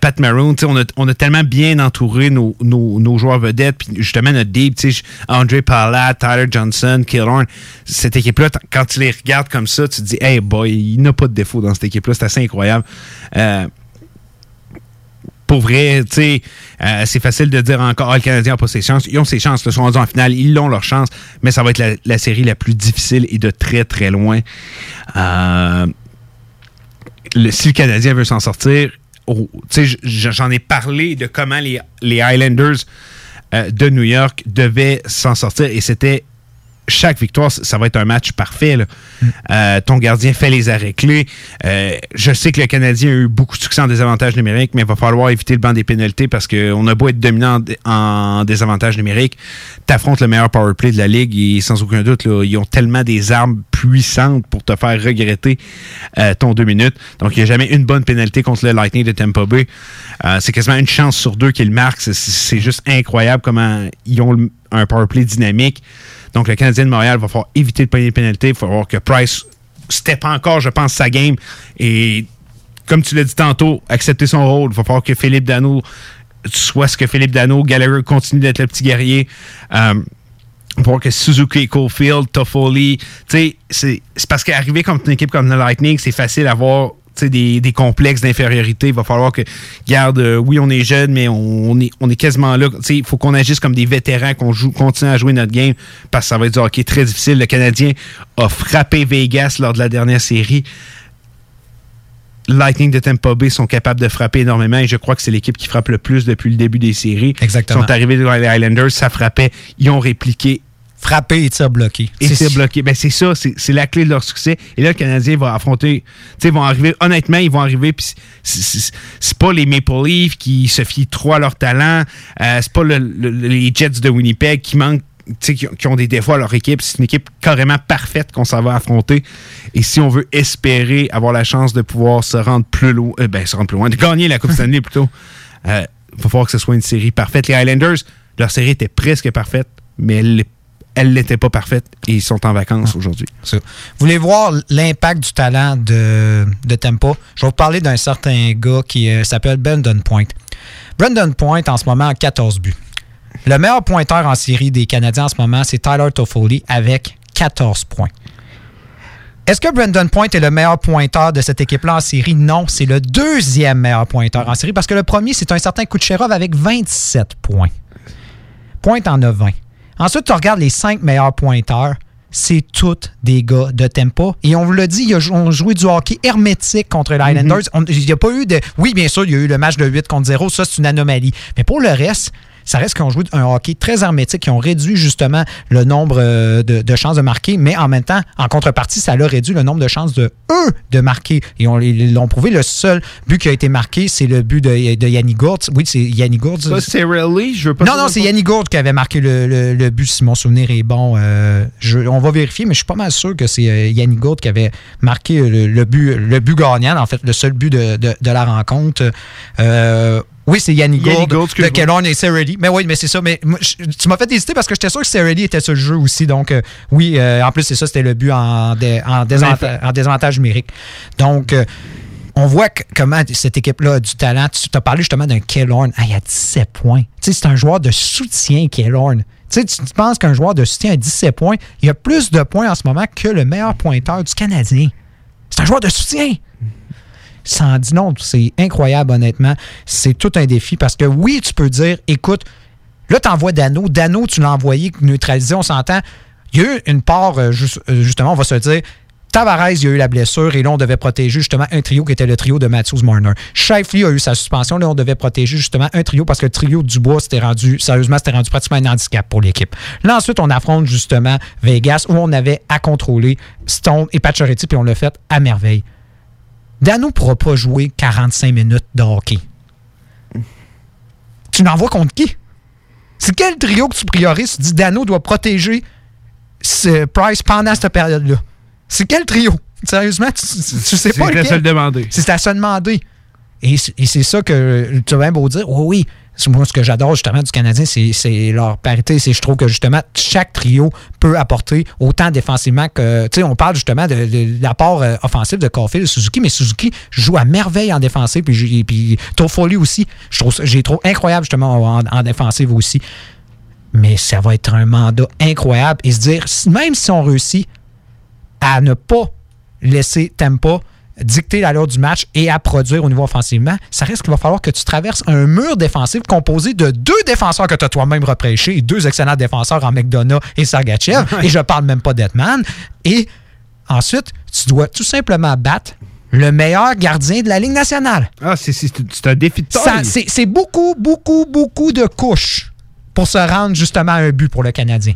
Pat Maroon. Tu sais, On a, on a tellement bien entouré nos, nos, joueurs vedettes, puis justement notre deep, tu sais, André Palat, Tyler Johnson, Killorn. Cette équipe-là, quand tu les regardes comme ça, tu te dis, hey boy, il n'a pas de défaut dans cette équipe-là. C'est assez incroyable. Euh, pour vrai, tu euh, c'est facile de dire encore, ah, le Canadien n'a pas ses chances. Ils ont ses chances, ils sont rendus en finale, ils ont leur chance, mais ça va être la, série la plus difficile et de très, très loin. Euh, si le Canadien veut s'en sortir, oh, j'en ai parlé de comment les, les Highlanders de New York devaient s'en sortir et c'était chaque victoire, ça va être un match parfait. là. Euh, ton gardien fait les arrêts clés. Euh, je sais que le Canadien a eu beaucoup de succès en désavantage numérique, mais il va falloir éviter le banc des pénalités parce qu'on a beau être dominant en, dé- en désavantage numérique, t'affrontes le meilleur power play de la ligue et sans aucun doute, là, ils ont tellement des armes puissantes pour te faire regretter euh, ton deux minutes. Donc, il n'y a jamais une bonne pénalité contre le Lightning de Tampa Bay. Euh, c'est quasiment une chance sur deux qu'ils marquent. C'est- juste incroyable comment ils ont un power play dynamique. Donc, le Canadien de Montréal va falloir éviter de payer les pénalités. Il va falloir que Price step encore, je pense, sa game. Et comme tu l'as dit tantôt, accepter son rôle. Il va falloir que Philippe Dano soit ce que Philippe Dano, Gallagher continue d'être le petit guerrier. Euh, falloir que Suzuki, Cofield, Toffoli, tu sais, c'est parce qu'arriver contre une équipe comme le Lightning, c'est facile tu sais, des, des complexes d'infériorité. Il va falloir que, garde, euh, oui, on est jeune, mais on, on est, on est quasiment là. Il faut qu'on agisse comme des vétérans, qu'on joue, continue à jouer notre game, parce que ça va être du hockey très difficile. Le Canadien a frappé Vegas lors de la dernière série. Lightning de Tampa Bay sont capables de frapper énormément et je crois que c'est l'équipe qui frappe le plus depuis le début des séries. Exactement. Ils sont arrivés dans les Highlanders, ça frappait, ils ont répliqué. Frapper et tir bloqué. Et C'est- tir bloqué. Ben, c'est ça, c'est c'est la clé de leur succès. Et là, le Canadien va affronter, tu sais, ils vont arriver, honnêtement, ils vont arriver, puis c'est- c'est c'est pas les Maple Leafs qui se fient trop à leur talent, euh, c'est pas le- le- les Jets de Winnipeg qui manquent tu sais, qui, ont- qui ont des défauts à leur équipe. C'est une équipe carrément parfaite qu'on s'en va affronter. Et si on veut espérer avoir la chance de pouvoir se rendre plus loin, euh, ben, se rendre plus loin, de gagner la Coupe Stanley plutôt, euh, il va falloir que ce soit une série parfaite. Les Highlanders, leur série était presque parfaite, mais elle elle n'était pas parfaite et ils sont en vacances aujourd'hui. Ça. Vous voulez voir l'impact du talent de, de Tampa? Je vais vous parler d'un certain gars qui euh, s'appelle Brandon Point. Brandon Point, en ce moment, a 14 buts. Le meilleur pointeur en série des Canadiens en ce moment, c'est Tyler Toffoli avec 14 points. Est-ce que Brandon Point est le meilleur pointeur de cette équipe-là en série? Non, c'est le deuxième meilleur pointeur en série parce que le premier, c'est un certain Kucherov avec 27 points. Point en a 20. Ensuite, tu regardes les cinq meilleurs pointeurs. C'est tous des gars de Tampa. Et on vous l'a dit, ils ont joué du hockey hermétique contre les Highlanders. On- Il n'y a pas eu de. Oui, bien sûr, il y a eu le match de 8 contre 0. Ça, c'est une anomalie. Mais pour le reste, ça reste qu'ils ont joué un hockey très hermétique. Ils ont réduit justement le nombre euh, de, de chances de marquer. Mais en même temps, en contrepartie, ça a réduit le nombre de chances de eux de marquer. Et on, ils l'ont prouvé. Le seul but qui a été marqué, c'est le but de, de Yanni Gourde. Oui, c'est Yanni Gourde. Ça, c'est Riley, je veux pas Non, non, c'est Yanni Gourde qui avait marqué le, le- le but, si mon souvenir est bon. Euh, je- on va vérifier, mais je suis pas mal sûr que c'est euh, Yanni Gourde qui avait marqué le, le but, le but gagnant, en fait, le seul but de, de- de la rencontre. Euh, oui, c'est Yanni Yanni Gourde, Gourde, de excuse-moi. Kellorn et Saradi. Mais oui, mais c'est ça. Mais je- tu m'as fait hésiter parce que j'étais sûr que Saradi était sur le jeu aussi. Donc, euh, oui, euh, en plus, c'est ça, c'était le but en, dé- en, désavanta- en désavantage numérique. Donc, euh, on voit que- comment cette équipe-là a du talent. Tu as parlé justement d'un Kellorn. Ah, il a 17 points. Tu sais, c'est un joueur de soutien, Kellorn. Tu sais, tu tu penses qu'un joueur de soutien a 17 points, il a plus de points en ce moment que le meilleur pointeur du Canadien. C'est un joueur de soutien. Ça en non. C'est incroyable, honnêtement. C'est tout un défi parce que oui, tu peux dire, écoute, là, tu envoies Dano. Dano, tu l'as envoyé neutralisé, on s'entend. Il y a eu une part, euh, euh, justement, on va se dire, Tavares, il y a eu la blessure et là, on devait protéger justement un trio qui était le trio de Matthews Marner. Shifley a eu sa suspension. Là, on devait protéger justement un trio parce que le trio Dubois s'était rendu, sérieusement, c'était rendu pratiquement un handicap pour l'équipe. Là, ensuite, on affronte justement Vegas où on avait à contrôler Stone et Pacioretty puis on l'a fait à merveille. Dano ne pourra pas jouer 45 minutes de hockey. Tu l'envoies contre qui? C'est quel trio que tu priorises? Tu dis Dano doit protéger ce Price pendant cette période-là. C'est quel trio? Sérieusement, tu, tu- sais C'est pas à lequel. se le demander. C'est à se demander. Et c'est ça que tu as bien beau dire. Oui, oui. Moi, ce que j'adore justement du Canadien, c'est leur parité. C'est je trouve que justement, chaque trio peut apporter autant défensivement que. Tu sais, on parle justement de, l'apport euh, offensif de Caulfield et Suzuki, mais Suzuki joue à merveille en défensive. Puis, puis Toffoli aussi. J'ai trouvé incroyable justement en, en défensive aussi. Mais ça va être un mandat incroyable. Et se dire, même si on réussit à ne pas laisser Tempa dicter l'allure du match et à produire au niveau offensivement, ça risque qu'il va falloir que tu traverses un mur défensif composé de deux défenseurs que tu as toi-même repêchés et deux excellents défenseurs en McDonough et Sergachev. et je parle même pas d'Edman. Et ensuite, tu dois tout simplement battre le meilleur gardien de la Ligue nationale. Ah, c'est- c'est c'est un défi de taille. C'est c'est beaucoup, beaucoup, beaucoup de couches pour se rendre justement à un but pour le Canadien.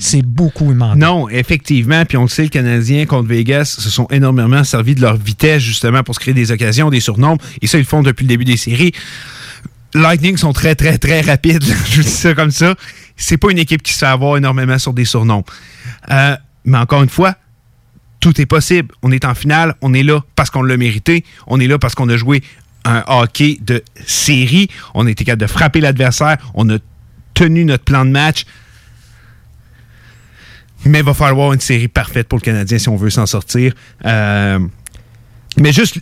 C'est beaucoup demandé. Non, effectivement. Puis on le sait, le Canadien contre Vegas se sont énormément servis de leur vitesse justement pour se créer des occasions, des surnombres. Et ça, ils le font depuis le début des séries. Lightning sont très, très, très rapides. Je vous dis ça comme ça. C'est pas une équipe qui se fait avoir énormément sur des surnombres. Euh, mais encore une fois, tout est possible. On est en finale, on est là parce qu'on l'a mérité, on est là parce qu'on a joué un hockey de série, on a été capable de frapper l'adversaire, on a tenu notre plan de match. Mais il va falloir une série parfaite pour le Canadien si on veut s'en sortir. Euh, mais juste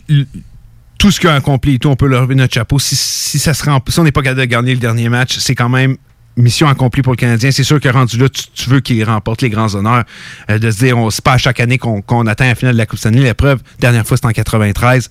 tout ce qu'il a accompli et tout, on peut leur lever notre chapeau. Si, si ça se si on n'est pas capable de gagner le dernier match, c'est quand même mission accomplie pour le Canadien. C'est sûr que rendu là, tu, veux qu'il remporte les grands honneurs. euh, de se dire, on c'est pas à chaque année qu'on qu'on atteint la finale de la Coupe Stanley. La preuve, dernière fois, c'était en 93.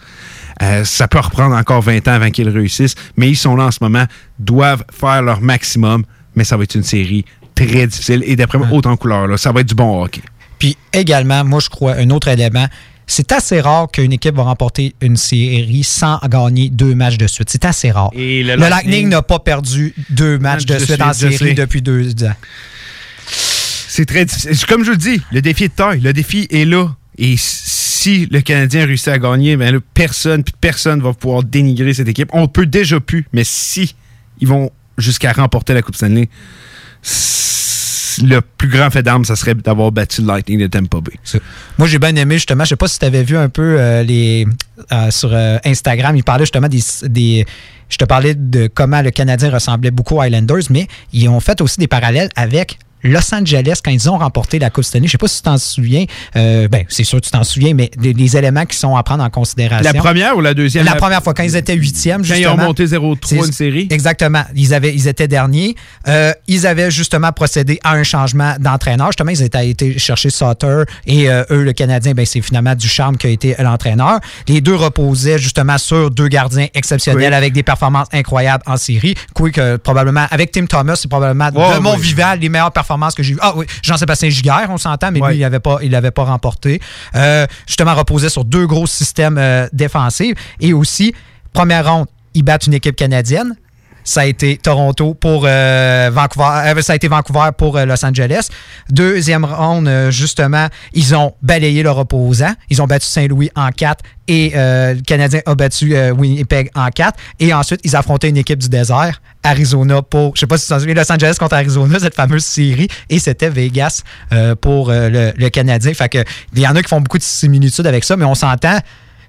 Euh, ça peut reprendre encore 20 ans avant qu'ils réussissent. Mais ils sont là en ce moment, doivent faire leur maximum. Mais ça va être une série très difficile. Et d'après moi, haute en couleur. Là, ça va être du bon hockey. Puis également, moi, je crois, un autre élément, c'est assez rare qu'une équipe va remporter une série sans gagner deux matchs de suite. C'est assez rare. Et le le Lightning- n'a pas perdu deux matchs de suite en série sais. depuis deux ans. C'est très difficile. Comme je le dis, le défi est de taille. Le défi est là. Et si le Canadien réussit à gagner, ben là, personne, puis personne va pouvoir dénigrer cette équipe. On peut déjà plus, mais si ils vont jusqu'à remporter la Coupe Stanley, le plus grand fait d'armes, ça serait d'avoir battu le Lightning de Tampa Bay. Moi, j'ai bien aimé justement, je sais pas si tu avais vu un peu euh, les euh, sur euh, Instagram, il parlait justement des, des- Je te parlais de comment le Canadien ressemblait beaucoup aux Islanders, mais ils ont fait aussi des parallèles avec Los Angeles quand ils ont remporté la Coupe Stanley. Je sais pas si tu t'en souviens. Euh, ben, c'est sûr que tu t'en souviens, mais les, les éléments qui sont à prendre en considération. La première ou la deuxième? La première fois, quand ils étaient huitièmes, Quand ils justement. ont monté 0-3 C'est- une série? Exactement. Ils, avaient, ils étaient derniers. Euh, ils avaient justement procédé à un changement d'entraîneur. Justement, ils étaient été chercher Sauter et euh, eux, le Canadien, ben, c'est finalement Ducharme qui a été l'entraîneur. Les deux reposaient justement sur deux gardiens exceptionnels Oui. avec des performances incroyables en série. Quick, euh, probablement, avec Tim Thomas, c'est probablement de mon oui. vivant les meilleures performances que j'ai vues. Ah oui, Jean-Sébastien Giguère, on s'entend, mais Ouais. lui, il l'avait pas, il l'avait pas remporté. Euh, justement, reposait sur deux gros systèmes euh, défensifs. Et aussi, première ronde, ils battent une équipe canadienne. Ça a été Toronto pour euh, Vancouver. euh, ça a été Vancouver pour euh, Los Angeles. Deuxième ronde, justement, ils ont balayé leur opposant. Ils ont battu Saint-Louis en 4 et le Canadien a battu Winnipeg en 4. Et ensuite, ils affrontaient une équipe du désert, Arizona pour, je sais pas si souviens, Los Angeles contre Arizona, cette fameuse série. Et c'était Vegas pour le, le Canadien. Fait que il y en a qui font beaucoup de similitudes avec ça, mais on s'entend.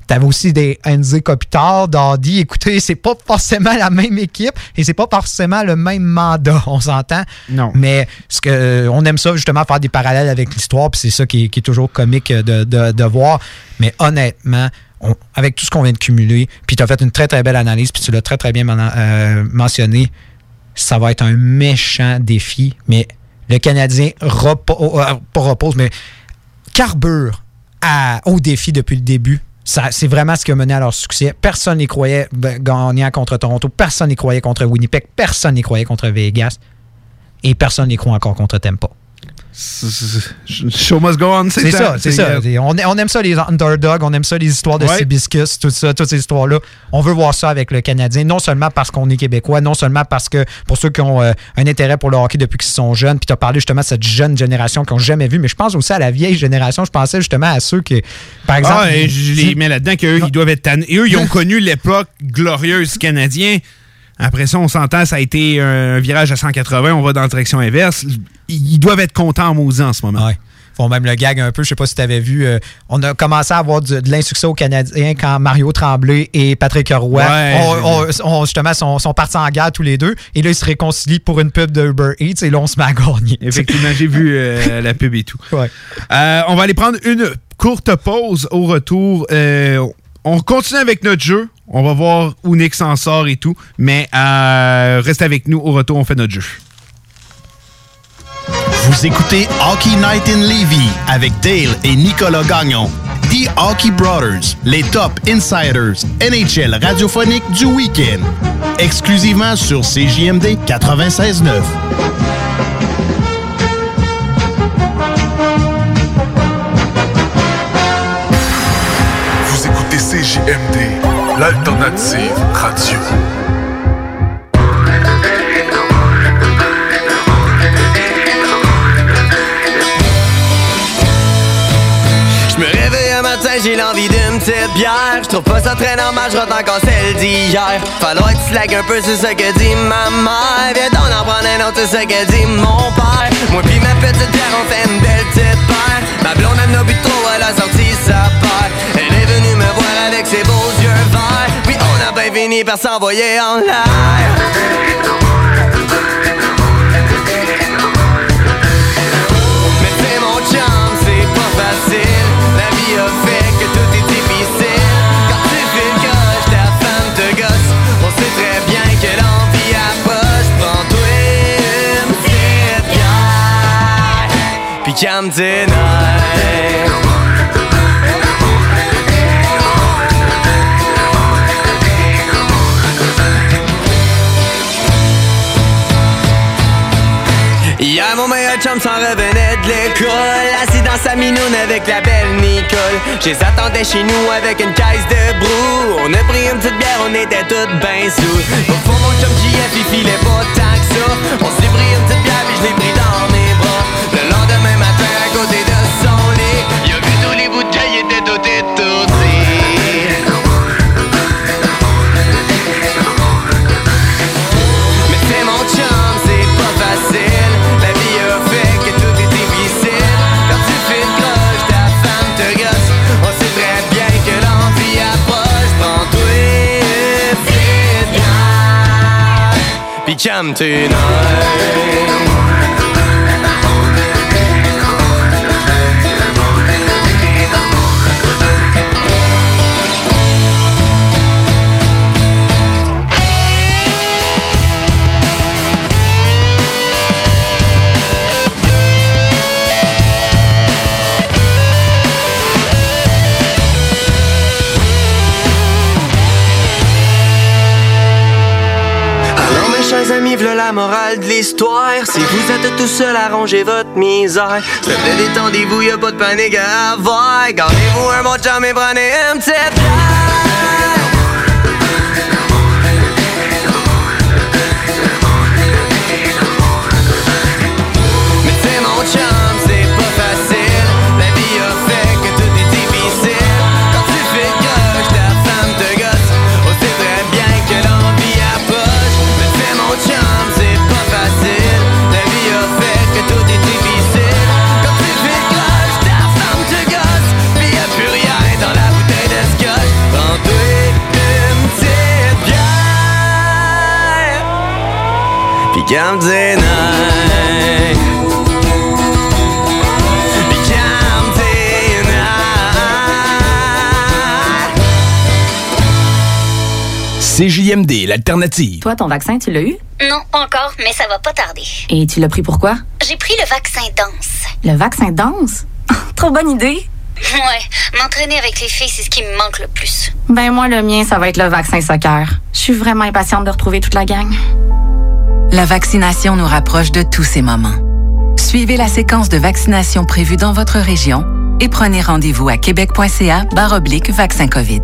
T'avais aussi des Enzi Kopitar, Dardy. Écoutez, c'est pas forcément la même équipe et c'est pas forcément le même mandat, on s'entend. Non. Mais ce que, euh, on aime ça justement faire des parallèles avec l'histoire, puis c'est ça qui est, qui est toujours comique de, de- de voir. Mais honnêtement, on- avec tout ce qu'on vient de cumuler, puis tu as fait une très très belle analyse, puis tu l'as très très bien euh, mentionné, ça va être un méchant défi. Mais le Canadien repo- euh, pas repose, mais carbure à- au défi depuis le début. C'est vraiment ce qui a mené à leur succès. Personne n'y croyait ben, gagnant contre Toronto. Personne n'y croyait contre Winnipeg. Personne n'y croyait contre Vegas. Et personne n'y croit encore contre Tampa. Show must go on, C'est ça, c'est ça. On, on aime ça, les underdogs, on aime ça, les histoires de Ouais. Sibiscus, tout ça, toutes ces histoires-là. On veut voir ça avec le Canadien, non seulement parce qu'on est québécois, non seulement parce que pour ceux qui ont euh, un intérêt pour le hockey depuis qu'ils sont jeunes, puis tu as parlé justement de cette jeune génération qui n'ont jamais vu, mais je pense aussi à la vieille génération. Je pensais justement à ceux qui, par exemple. Ah, et je les mets là-dedans qu'eux, ils doivent être tannés. Et eux, ils ont connu l'époque glorieuse du Canadien. Après ça, on s'entend, ça a été un virage à 180, on va dans la direction inverse. Ils doivent être contents en maudit en ce moment. Ouais. font même le gag un peu. Je sais pas si tu avais vu. euh, on a commencé à avoir du- de l'insuccès aux Canadiens quand Mario Tremblay et Patrick Roy Ouais. justement sont, sont partis en guerre tous les deux. Et là, ils se réconcilient pour une pub de Uber Eats et là, on se met à gagner. Effectivement, j'ai vu euh, la pub et tout. Ouais. Euh, on va aller prendre une courte pause au retour. On continue avec notre jeu. On va voir où Nick s'en sort et tout. Mais euh, reste avec nous. Au retour, on fait notre jeu. Vous écoutez Hockey Night in Levy avec Dale et Nicolas Gagnon. The Hockey Brothers, les top insiders NHL radiophonique du week-end. Exclusivement sur CJMD 96.9. Vous écoutez CJMD, l'alternative radio. Je me réveille un matin, j'ai l'envie d'une petite bière. Je trouve pas ça très normal, je encore celle d'hier. Falloir que tu slack un peu, c'est ce que dit ma mère. Viens donc en prendre un autre, c'est ce que dit mon père. Moi pis ma petite bière, on fait une belle petite paire. Ma blonde, elle n'a bu trop, elle a sorti sa me voir avec ses beaux yeux verts. Puis on a bien fini par s'envoyer en l'air. Mais c'est mon chum, c'est pas facile. La vie a fait que tout est difficile. Quand tu fais coche, ta femme te gosse. On sait très bien que l'envie approche. Prends-toi une petite. S'en revenait de l'école Assis dans sa minoune avec la belle Nicole. Je les attendais chez nous avec une caisse de brou. On a pris une petite bière, on était toutes ben sous Au fond, mon chum JF, il filait pas tant que ça. On s'est pris une petite bière, puis je l'ai pris dans mes bras. Le lendemain Puis calme la morale de l'histoire. Si vous êtes tout seul à ranger votre misère. S'il vous plaît, détendez-vous, y'a pas de panique à avoir. Gardez-vous un bon chum et prenez une petite mon Calme tes CJMD, l'alternative. Toi, ton vaccin, tu l'as eu? Non, pas encore, mais ça va pas tarder. Et tu l'as pris pourquoi? J'ai pris le vaccin danse. Le vaccin danse? Trop bonne idée! Ouais, m'entraîner avec les filles, c'est ce qui me manque le plus. Ben moi, le mien, ça va être le vaccin soccer. Je suis vraiment impatiente de retrouver toute la gang. La vaccination nous rapproche de tous ces moments. Suivez la séquence de vaccination prévue dans votre région et prenez rendez-vous à québec.ca vaccin COVID.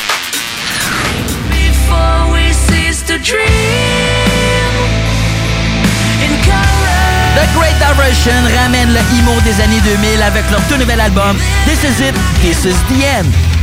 The Great Diversion ramène le emo des années 2000 avec leur tout nouvel album This Is It, This Is The End.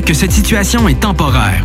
que cette situation est temporaire.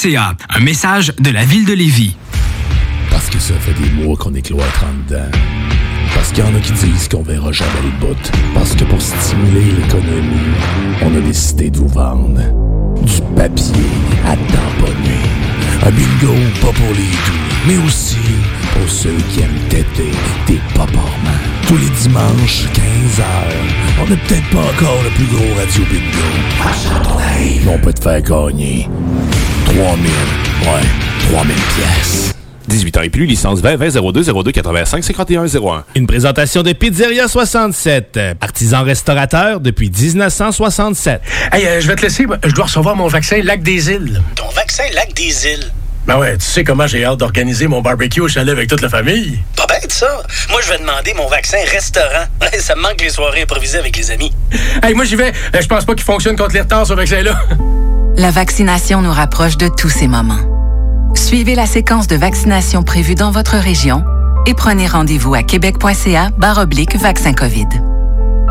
Un message de la ville de Lévis. Parce que ça fait des mois qu'on est cloître en dedans. Parce qu'il y en a qui disent qu'on verra jamais le bout. Parce que pour stimuler l'économie, on a décidé de vous vendre du papier à tamponner. Un bingo pas pour les doux, mais aussi pour ceux qui aiment têter des paparmans. Tous les dimanches, 15h, on n'est peut-être pas encore le plus gros radio bingo. On peut te faire gagner 3000, ouais, 3000 pièces. 18 ans et plus, licence 20 20 02 02 85 51 01. Une présentation de Pizzeria 67, artisan restaurateur depuis 1967. Hey, euh, je vais te laisser. Je dois recevoir mon vaccin Lac des Îles. Ton vaccin Lac des Îles? Ben ouais, tu sais comment j'ai hâte d'organiser mon barbecue au chalet avec toute la famille. Pas bête, ça. Moi, je vais demander mon vaccin restaurant. ça me manque les soirées improvisées avec les amis. Hey, moi, j'y vais. Euh, Je pense pas qu'il fonctionne contre les retards, ce vaccin-là. La vaccination nous rapproche de tous ces moments. Suivez la séquence de vaccination prévue dans votre région et prenez rendez-vous à québec.ca oblique vaccin COVID.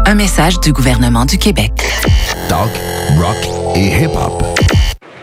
Un message du gouvernement du Québec.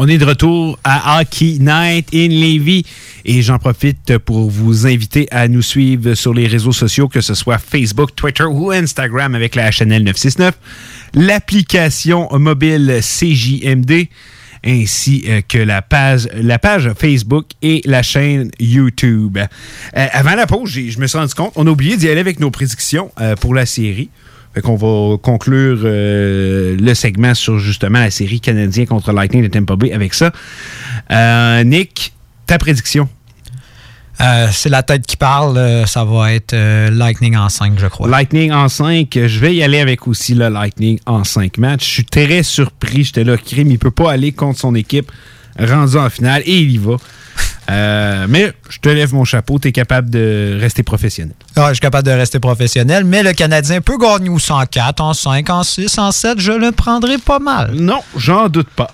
On est de retour à Hockey Night in Levy et j'en profite pour vous inviter à nous suivre sur les réseaux sociaux, que ce soit Facebook, Twitter ou Instagram avec la HNL 969, l'application mobile CJMD ainsi euh, que la page, Facebook et la chaîne YouTube. Euh, avant la pause, je me suis rendu compte, on a oublié d'y aller avec nos prédictions euh, pour la série. Fait qu'on va conclure euh, le segment sur justement la série canadien contre Lightning de Tampa Bay avec ça. Euh, Nick, ta prédiction? Euh, c'est la tête qui parle. ça va être euh, Lightning en 5, je crois. Lightning en 5, je vais y aller avec aussi le Lightning en 5 matchs. Je suis très surpris. J'étais là, Crime, il peut pas aller contre son équipe rendu en finale et il y va. Euh, mais je te lève mon chapeau, tu es capable de rester professionnel. Ah, je suis capable de rester professionnel, mais le Canadien peut gagner ou 104, en 5, en 6, en 7, je le prendrai pas mal. Non, j'en doute pas.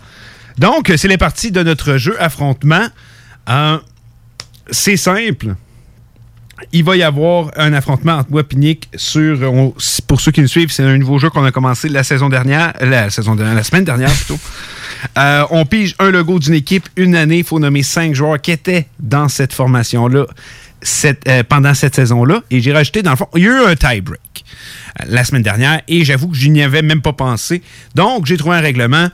Donc, c'est les parties de notre jeu affrontement. Euh, c'est simple. Il va y avoir un affrontement entre moi et Nick sur. on- pour ceux qui nous suivent, c'est un nouveau jeu qu'on a commencé la saison dernière. La saison dernière, la semaine dernière plutôt. Euh, on pige un logo d'une équipe une année. Il faut nommer cinq joueurs qui étaient dans cette formation-là cette- euh, pendant cette saison-là. Et j'ai rajouté, dans le fond, il y a eu un tie-break euh, la semaine dernière et j'avoue que je n'y avais même pas pensé. Donc, j'ai trouvé un règlement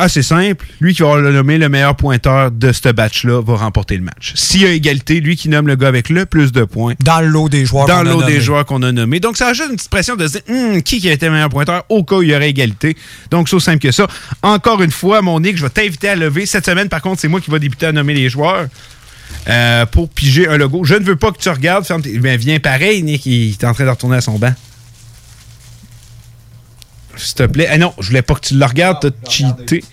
assez simple. Lui qui va le nommer le meilleur pointeur de ce batch-là va remporter le match. S'il y a égalité, lui qui nomme le gars avec le plus de points. Dans le lot des joueurs Dans qu'on a le lot des joueurs qu'on a nommés. Donc, ça ajoute une petite pression de se dire Hum, qui qui a été le meilleur pointeur? Au cas où il y aurait égalité. Donc, c'est aussi simple que ça. Encore une fois, mon Nick, je vais t'inviter à lever. Cette semaine, par contre, c'est moi qui va débuter à nommer les joueurs. euh, pour piger un logo. Je ne veux pas que tu regardes. Ferme Ben, viens pareil, Nick. Il est en train de retourner à son banc. S'il te plaît. Ah non, je voulais pas que tu le regardes. T'as cheaté.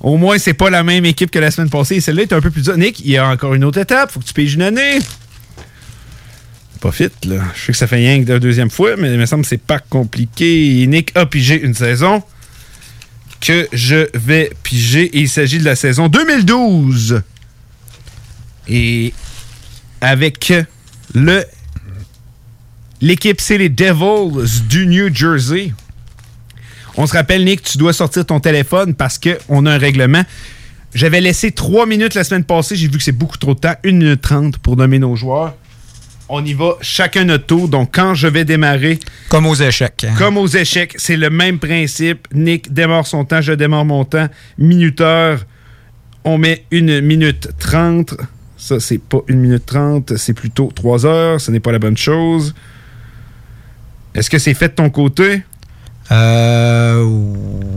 Au moins, c'est pas la même équipe que la semaine passée. Celle-là est un peu plus dure. Nick, il y a encore une autre étape. Faut que tu piges une année. Pas fit, là. Je sais que ça fait rien que de la deuxième fois, mais il me semble que c'est pas compliqué. Nick a pigé une saison que je vais piger. Et il s'agit de la saison 2012. Et avec le l'équipe, c'est les Devils du New Jersey. On se rappelle, Nick, tu dois sortir ton téléphone parce qu'on a un règlement. J'avais laissé trois minutes la semaine passée. J'ai vu que c'est beaucoup trop de temps. 1 minute 30 pour nommer nos joueurs. On y va chacun notre tour. Donc, quand je vais démarrer. Comme aux échecs. hein. Comme aux échecs, c'est le même principe. Nick démarre son temps, je démarre mon temps. Minuteur, on met une minute 30. Ça, c'est pas une minute 30, c'est plutôt 3 heures. Ce n'est pas la bonne chose. Est-ce que c'est fait de ton côté? Euh.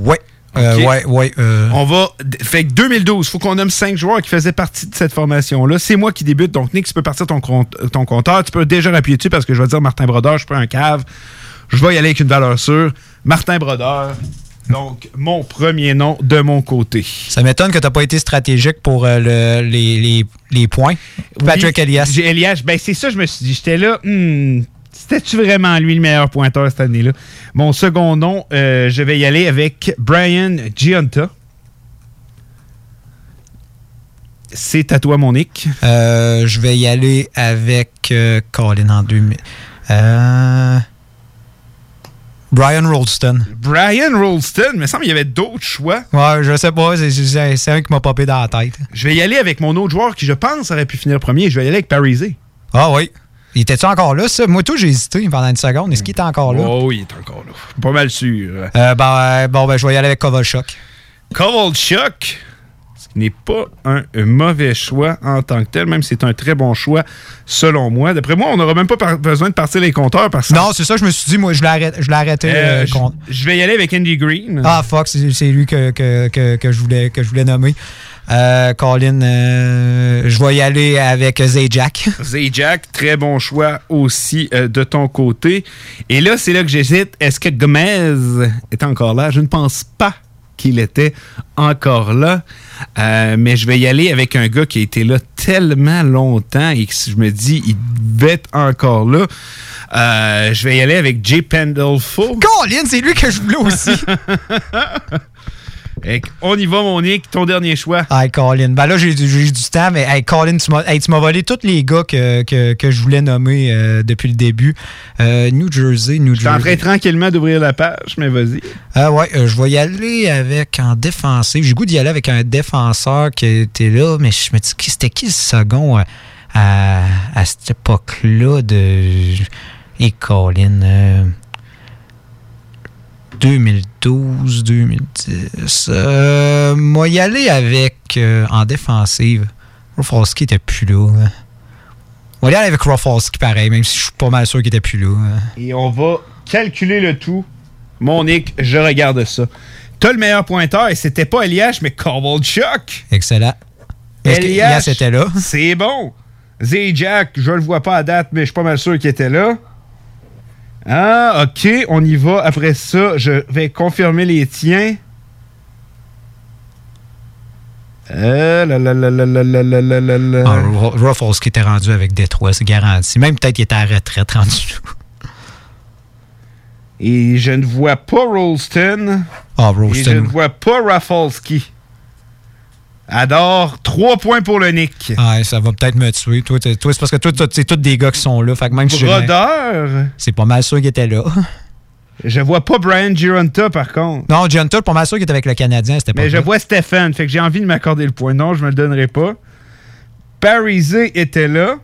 Ouais. Euh, ouais, ouais. euh, On va. Fait que 2012, faut qu'on nomme 5 joueurs qui faisaient partie de cette formation-là. C'est moi qui débute. Donc, Nick, tu peux partir ton, compte- ton compteur. Tu peux déjà appuyer dessus parce que je vais dire Martin Brodeur, je suis pas un cave. Je vais y aller avec une valeur sûre. Martin Brodeur. Donc, mon premier nom de mon côté. Ça m'étonne que tu n'as pas été stratégique pour euh, le- les, les- les points. Patrick Oui, Elias. Elias. Ben, c'est ça, je me suis dit. J'étais là. hmm, C'était-tu vraiment lui le meilleur pointeur cette année-là? Mon second nom, euh, je vais y aller avec Brian Giunta. C'est à toi, mon Nick. Euh, je vais y aller avec euh, Colin en 2000. Euh, Brian Rolston. Brian Rolston, il me semble qu'il y avait d'autres choix. Ouais, je sais pas, c'est- un qui m'a popé dans la tête. Je vais y aller avec mon autre joueur qui, je pense, aurait pu finir premier. Je vais y aller avec Parisé. Ah oui. Il était-tu encore là, ça? Moi, tout, j'ai hésité pendant une seconde. Est-ce qu'il était encore là? Oh, il est encore là. Pas mal sûr. Euh, ben, euh, bon, ben, je vais y aller avec Kovalchuk. Kovalchuk, ce qui n'est pas un, mauvais choix en tant que tel, même si c'est un très bon choix selon moi. D'après moi, on n'aura même pas besoin de partir les compteurs parce que Non, c'est ça, je me suis dit, moi, je l'ai arrêté. Je l'ai arrêté Euh, euh, je- contre- je vais y aller avec Andy Green. Ah, fuck, c'est c'est lui que, que, que, que je voulais, que je voulais nommer. Euh, Colin, euh, je vais y aller avec Zajac. Zajac, très bon choix aussi euh, de ton côté. Et là, c'est là que j'hésite. Est-ce que Gomez est encore là? Je ne pense pas qu'il était encore là. Euh, mais je vais y aller avec un gars qui a été là tellement longtemps et que je me dis, il devait être encore là. Euh, je vais y aller avec Jay Pandolfo. Colin, c'est lui que je voulais aussi. On y va, mon Nick. Ton dernier choix. Hey, Colin. Ben là, j'ai du, temps, mais hey, Colin, tu m'as hey, volé tous les gars que, que, que je voulais nommer euh, depuis le début. Euh, New Jersey, New Je suis en Jersey. train tranquillement d'ouvrir la page, mais vas-y. Ah ouais, je vais y aller avec en défensif. J'ai goût d'y aller avec un défenseur qui était là, mais je me dis, qui- c'était qui le second à, à cette époque-là de. Et Colin. Euh, 2012, 2010. Euh, moi, y aller avec euh, en défensive. Rofalski était plus là. hein. On va y aller avec Rofalski pareil, même si je suis pas mal sûr qu'il était plus là. hein. Et on va calculer le tout. Mon Nick, je regarde ça. T'as le meilleur pointeur et c'était pas Elias, mais Kovalchuk. Excellent. Elias, était là? C'est bon. Zajac, je le vois pas à date, mais je suis pas mal sûr qu'il était là. Ah, ok, on y va. Après ça, je vais confirmer les tiens. Ruffles qui était rendu avec Détroit, c'est garanti. Même peut-être qu'il était à retraite rendu. Et je ne vois pas Rolston. Ah, Rolston. Et je ne vois pas Rafalski. Adore, 3 points pour le Nick. Ah, ça va peut-être me tuer. Toi, c'est parce que toi, c'est tous des gars qui sont là. Fait que même Brodeur? C'est pas mal sûr qu'il était là. Je vois pas Brian Gironta, par contre. Non, Tull, pas mal sûr qu'il était avec le Canadien. C'était pas Mais je vois Stéphane, fait que j'ai envie de m'accorder le point. Non, je me le donnerai pas. Parise était là.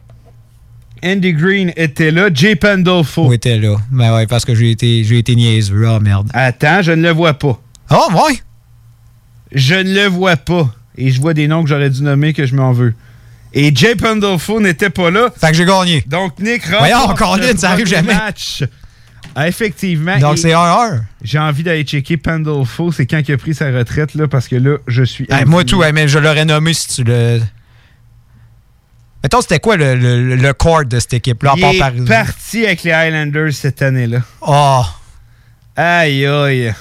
Andy Green était là. Jay Pandolfo. Où était là? Ben ouais, parce que j'ai été, j'ai été niaiseux. Ah, merde. Attends, je ne le vois pas. Oh, ouais? Je ne le vois pas. Et je vois des noms que j'aurais dû nommer que je m'en veux. Et Jay Pandolfo n'était pas là. Fait que j'ai gagné. Donc, Nick Voyons, remporte Colin, le ça arrive jamais. match. Ah, effectivement. Donc, c'est 1-1. J'ai envie d'aller checker Pandolfo. C'est quand il a pris sa retraite, là, parce que là, je suis... Hey, moi, tout, hey, mais je l'aurais nommé si tu le. Mettons, c'était quoi le, le, le de cette équipe-là, Il est parti avec les Highlanders cette année-là. Oh! Aïe, aïe.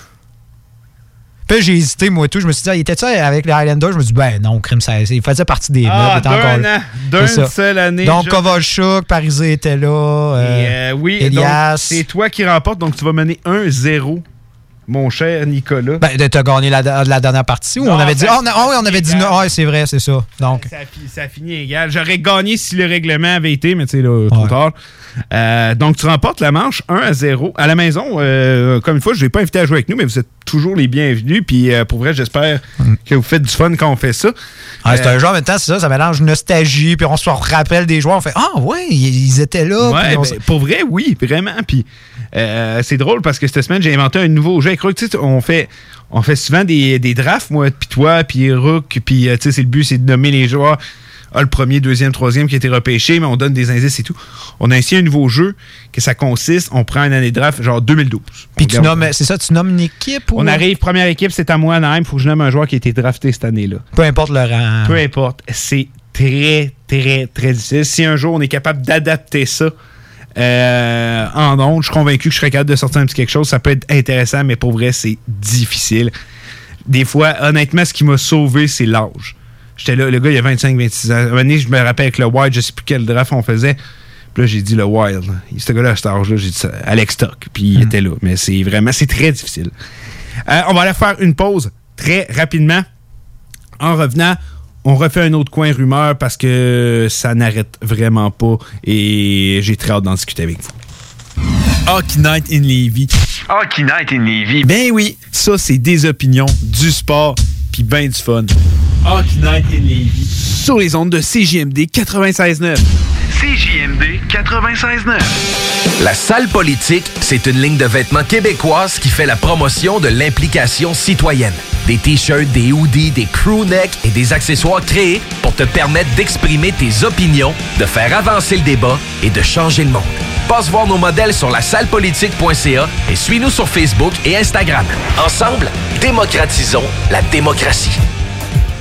Puis j'ai hésité, moi, tout. Je me suis dit, ah, il était-tu avec les Highlanders? Je me suis dit, ben non, crime, ça, il faisait partie des Ah, d'un an, seule année, Donc, je- Kovalchuk, Parisé était là. euh, Et, euh, oui, donc, Elias. c'est toi qui remporte, donc tu vas mener 1-0, mon cher Nicolas. Ben, de- t'as gagné la, la dernière partie où Non, on avait dit. ça Ah, on a- ah oui, on avait dit. non. Ah, c'est vrai, c'est ça. Donc. Ça, fi- ça finit égal. J'aurais gagné si le règlement avait été, mais tu sais, là, trop tard. Euh, donc, tu remportes la manche 1 à 0. À la maison, euh, comme une fois, je ne vais pas invité à jouer avec nous, mais vous êtes toujours les bienvenus. Puis, euh, pour vrai, j'espère que vous faites du fun quand on fait ça. Ah, c'est un jeu en même temps, c'est ça, ça mélange nostalgie, puis on se rappelle des joueurs, on fait Ah, ouais, ils, étaient là. Ouais, puis on ben, pour vrai, oui, vraiment. Puis c'est drôle parce que cette semaine, j'ai inventé un nouveau jeu. Tu sais, on fait, on fait souvent des, des drafts, moi, puis toi, puis Rook, puis euh, tu sais, c'est le but, c'est de nommer les joueurs. Ah, le premier, deuxième, troisième qui a été repêché, mais on donne des indices et tout. On a ainsi un nouveau jeu que ça consiste, on prend une année de draft, genre 2012. Puis tu nommes, c'est ça, tu nommes une équipe ou. On arrive, première équipe, c'est à moi, Naïm. Faut que je nomme un joueur qui a été drafté cette année-là. Peu importe le rang. Peu importe. C'est très, très, très difficile. Si un jour on est capable d'adapter ça euh, en ondes, je suis convaincu que je serais capable de sortir un petit quelque chose. Ça peut être intéressant, mais pour vrai, c'est difficile. Des fois, honnêtement, ce qui m'a sauvé, c'est l'âge. J'étais là, le gars, il a 25-26 ans. Un moment donné, je me rappelle avec le Wild, je sais plus quel draft on faisait. Puis là, j'ai dit le Wild. Ce gars-là, à cet âge-là, j'ai dit ça, Alex Stock. Puis il était là. Mais c'est vraiment, c'est très difficile. Euh, on va aller faire une pause très rapidement. En revenant, on refait un autre coin rumeur parce que ça n'arrête vraiment pas et j'ai très hâte d'en discuter avec vous. Hockey Night in Levy. Hockey Night in Levy. Ben oui, ça c'est des opinions, du sport, puis ben du fun. Hockey Night in Levy. Sur les ondes de CJMD 96.9. CJMD 96.9. La salle politique, c'est une ligne de vêtements québécoise qui fait la promotion de l'implication citoyenne. Des t-shirts, des hoodies, des crew necks et des accessoires créés pour te permettre d'exprimer tes opinions, de faire avancer le débat et de changer le monde. Passe voir nos modèles sur la sallepolitique.ca et suis-nous sur Facebook et Instagram. Ensemble, démocratisons la démocratie.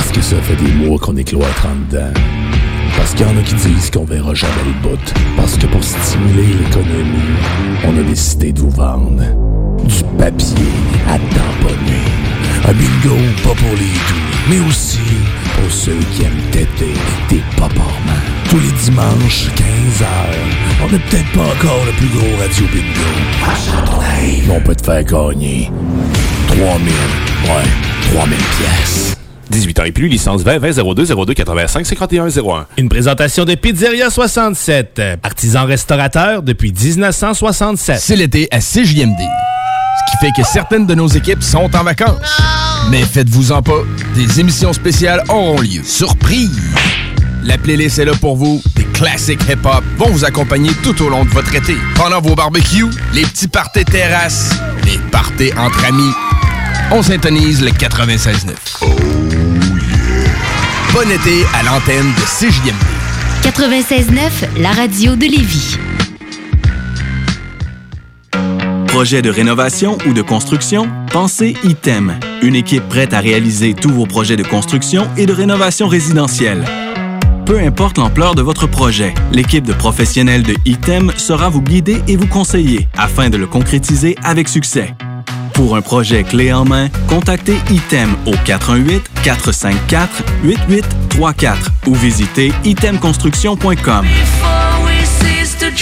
Parce que ça fait des mois qu'on est cloître en dedans. Parce qu'il y en a qui disent qu'on verra jamais le bout. Parce que pour stimuler l'économie, on a décidé de vous vendre du papier à tamponner. Un bingo pas pour les doux, mais aussi pour ceux qui aiment têter des paparmans. Tous les dimanches, 15h, on n'est peut-être pas encore le plus gros radio bingo. Aide. Mais on peut te faire gagner 3000, ouais, 3000 pièces. 18 ans et plus, licence 20 20 02 02 85 51 01. Une présentation de Pizzeria 67, artisan restaurateur depuis 1967. C'est l'été à CJMD. Ce qui fait que certaines de nos équipes sont en vacances. Mais faites-vous-en pas, des émissions spéciales auront lieu. Surprise! La playlist est là pour vous. Des classiques hip-hop vont vous accompagner tout au long de votre été. Pendant vos barbecues, les petits parties terrasses, les parties entre amis. On syntonise le 96.9. Bon été à l'antenne de CJMD. 96.9, la radio de Lévis. Projet de rénovation ou de construction? Pensez ITEM, une équipe prête à réaliser tous vos projets de construction et de rénovation résidentielle. Peu importe l'ampleur de votre projet, l'équipe de professionnels de ITEM sera vous guider et vous conseiller afin de le concrétiser avec succès. Pour un projet clé en main, contactez ITEM au 418-454-8834 ou visitez itemconstruction.com. The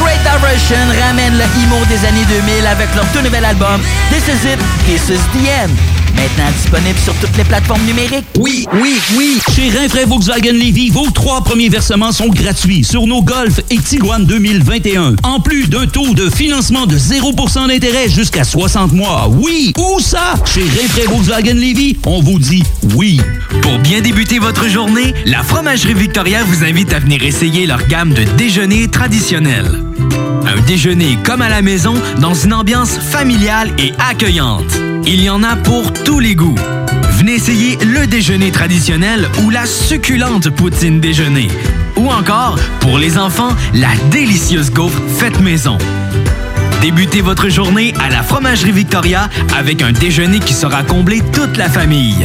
Great Direction ramène le emo des années 2000 avec leur tout nouvel album This Is It, This Is The End. Maintenant disponible sur toutes les plateformes numériques. Oui, oui, oui. Chez Rinfraie Volkswagen Levy, vos trois premiers versements sont gratuits sur nos Golf et Tiguan 2021. En plus d'un taux de financement de 0% d'intérêt jusqu'à 60 mois. Oui, où ça? Chez Rinfraie Volkswagen Levy, on vous dit oui. Pour bien débuter votre journée, la Fromagerie Victoria vous invite à venir essayer leur gamme de déjeuners traditionnels. Un déjeuner comme à la maison dans une ambiance familiale et accueillante. Il y en a pour tous les goûts. Venez essayer le déjeuner traditionnel ou la succulente poutine déjeuner. Ou encore, pour les enfants, la délicieuse gaufre faite maison. Débutez votre journée à la Fromagerie Victoria avec un déjeuner qui sera comblé toute la famille.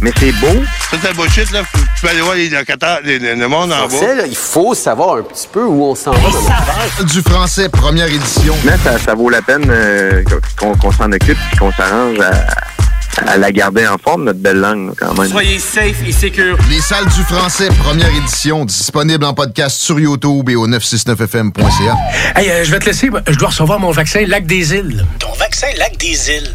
mais c'est beau. Ça, c'est bullshit, là. Tu peux aller voir les locataires, les- les- le monde en Français, bas. là, il faut savoir un petit peu où on s'en va dans. Du français, première édition. Mais ça, ça vaut la peine euh, qu'on qu'on s'en occupe et qu'on s'arrange à, à la garder en forme, notre belle langue, là, quand même. Soyez safe et secure. Les salles du français, première édition, disponible en podcast sur YouTube et au 969fm.ca. Hey, euh, je vais te laisser. Je dois recevoir mon vaccin Lac des Îles. Ton vaccin Lac des Îles.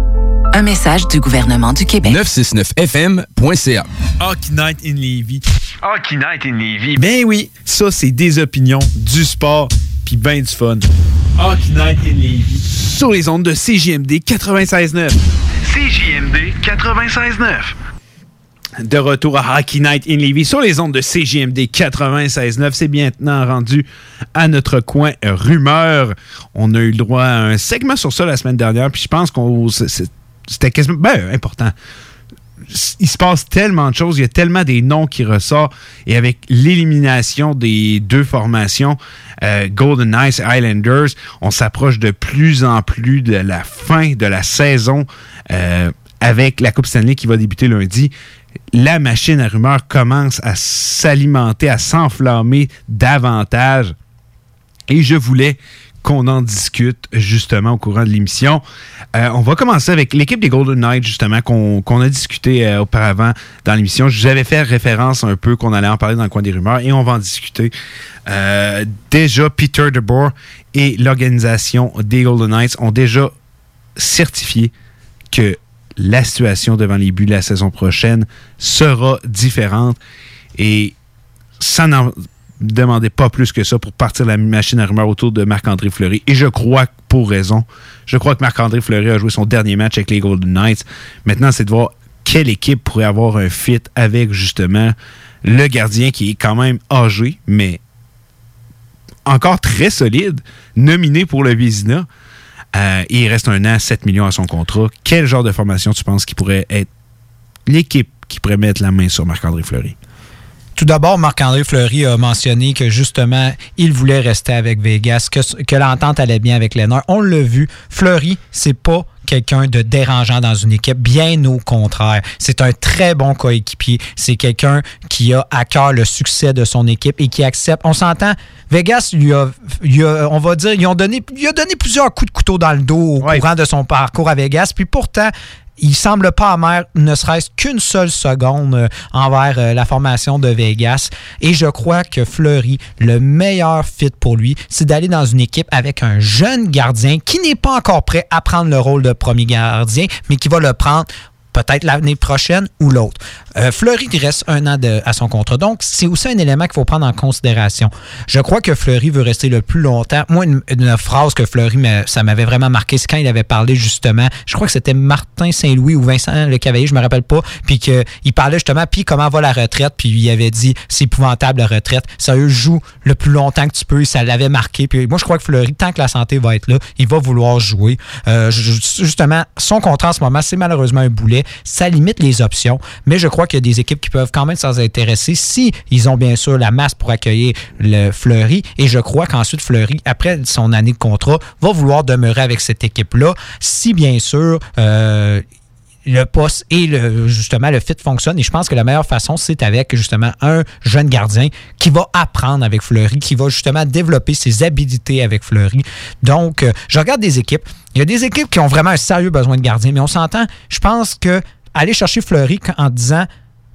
Un message du gouvernement du Québec. 969fm.ca. Hockey Night in Levy. Hockey Night in Levy. Ben oui, ça, c'est des opinions, du sport, puis ben du fun. Hockey Night in Levy. Sur les ondes de CJMD 96.9. CJMD 96.9. De retour à Hockey Night in Levy sur les ondes de CJMD 96.9. C'est maintenant rendu à notre coin rumeur. On a eu le droit à un segment sur ça la semaine dernière, puis je pense qu'on c'est- c'est- c'était quasiment ben, important il se passe tellement de choses, il y a tellement des noms qui ressortent. Et avec l'élimination des deux formations, euh, Golden Knights et Islanders, on s'approche de plus en plus de la fin de la saison euh, avec la Coupe Stanley qui va débuter lundi. La machine à rumeurs commence à s'alimenter, à s'enflammer davantage. Et je voulais qu'on en discute justement au courant de l'émission. Euh, on va commencer avec l'équipe des Golden Knights, justement, qu'on a discuté euh, auparavant dans l'émission. J'avais fait référence un peu qu'on allait en parler dans le coin des rumeurs et on va en discuter. Euh, déjà, Peter DeBoer et l'organisation des Golden Knights ont déjà certifié que la situation devant les buts de la saison prochaine sera différente et ça n'en demandait pas plus que ça pour partir la machine à rumeurs autour de Marc-André Fleury. Et je crois pour raison. Je crois que Marc-André Fleury a joué son dernier match avec les Golden Knights. Maintenant, c'est de voir quelle équipe pourrait avoir un fit avec justement le gardien qui est quand même âgé, mais encore très solide, nominé pour le Vézina. Euh, il reste un an, 7 millions à son contrat. Quel genre de formation tu penses qui pourrait être l'équipe qui pourrait mettre la main sur Marc-André Fleury? Tout d'abord, Marc-André Fleury a mentionné que justement, il voulait rester avec Vegas, que, que l'entente allait bien avec Lennart. On l'a vu. Fleury, c'est pas quelqu'un de dérangeant dans une équipe, bien au contraire. C'est un très bon coéquipier. C'est quelqu'un qui a à cœur le succès de son équipe et qui accepte. On s'entend, Vegas lui a, lui a- on va dire, ils ont donné, il a donné plusieurs coups de couteau dans le dos au courant de son parcours à Vegas. Puis pourtant, il semble pas amer, ne serait-ce qu'une seule seconde euh, envers euh, la formation de Vegas. Et je crois que Fleury, le meilleur fit pour lui, c'est d'aller dans une équipe avec un jeune gardien qui n'est pas encore prêt à prendre le rôle de premier gardien, mais qui va le prendre peut-être l'année prochaine ou l'autre. Euh, Fleury reste un an à son contrat. Donc, c'est aussi un élément qu'il faut prendre en considération. Je crois que Fleury veut rester le plus longtemps. Moi, une, phrase que Fleury, ça m'avait vraiment marqué, c'est quand il avait parlé justement, je crois que c'était Martin Saint-Louis ou Vincent Le Cavalier, je me rappelle pas, puis qu'il parlait justement, puis comment va la retraite, puis il avait dit, c'est épouvantable la retraite. Sérieux, joue le plus longtemps que tu peux, ça l'avait marqué. Puis moi, je crois que Fleury, tant que la santé va être là, il va vouloir jouer. Euh, justement, son contrat en ce moment, c'est malheureusement un boulet. Ça limite les options, mais je crois qu'il y a des équipes qui peuvent quand même s'en intéresser si ils ont bien sûr la masse pour accueillir le Fleury. Et je crois qu'ensuite, Fleury, après son année de contrat, va vouloir demeurer avec cette équipe-là si bien sûr euh, le poste et le, justement le fit fonctionne. Et je pense que la meilleure façon, c'est avec justement un jeune gardien qui va apprendre avec Fleury, qui va justement développer ses habilités avec Fleury. Donc, euh, je regarde des équipes. Il y a des équipes qui ont vraiment un sérieux besoin de gardien, mais on s'entend. Je pense que aller chercher Fleury en disant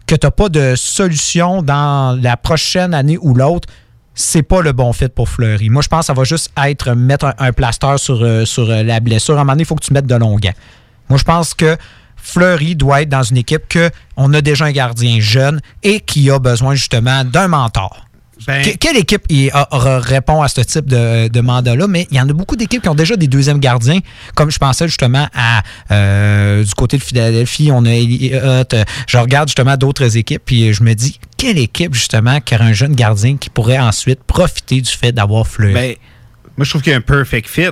que tu n'as pas de solution dans la prochaine année ou l'autre, c'est pas le bon fit pour Fleury. Moi, je pense que ça va juste être mettre un, plaster sur, euh, euh, la blessure. À un moment donné, il faut que tu mettes de longs Moi, je pense que Fleury doit être dans une équipe que on a déjà un gardien jeune et qui a besoin justement d'un mentor. Ben, quelle équipe répond à ce type de, mandat-là? Mais il y en a beaucoup d'équipes qui ont déjà des deuxièmes gardiens. Comme je pensais justement à euh, du côté de Philadelphie, on a Elliott. Je regarde justement d'autres équipes, puis je me dis, quelle équipe justement qui aurait un jeune gardien qui pourrait ensuite profiter du fait d'avoir Fleury? Ben, moi, je trouve qu'il y a un perfect fit.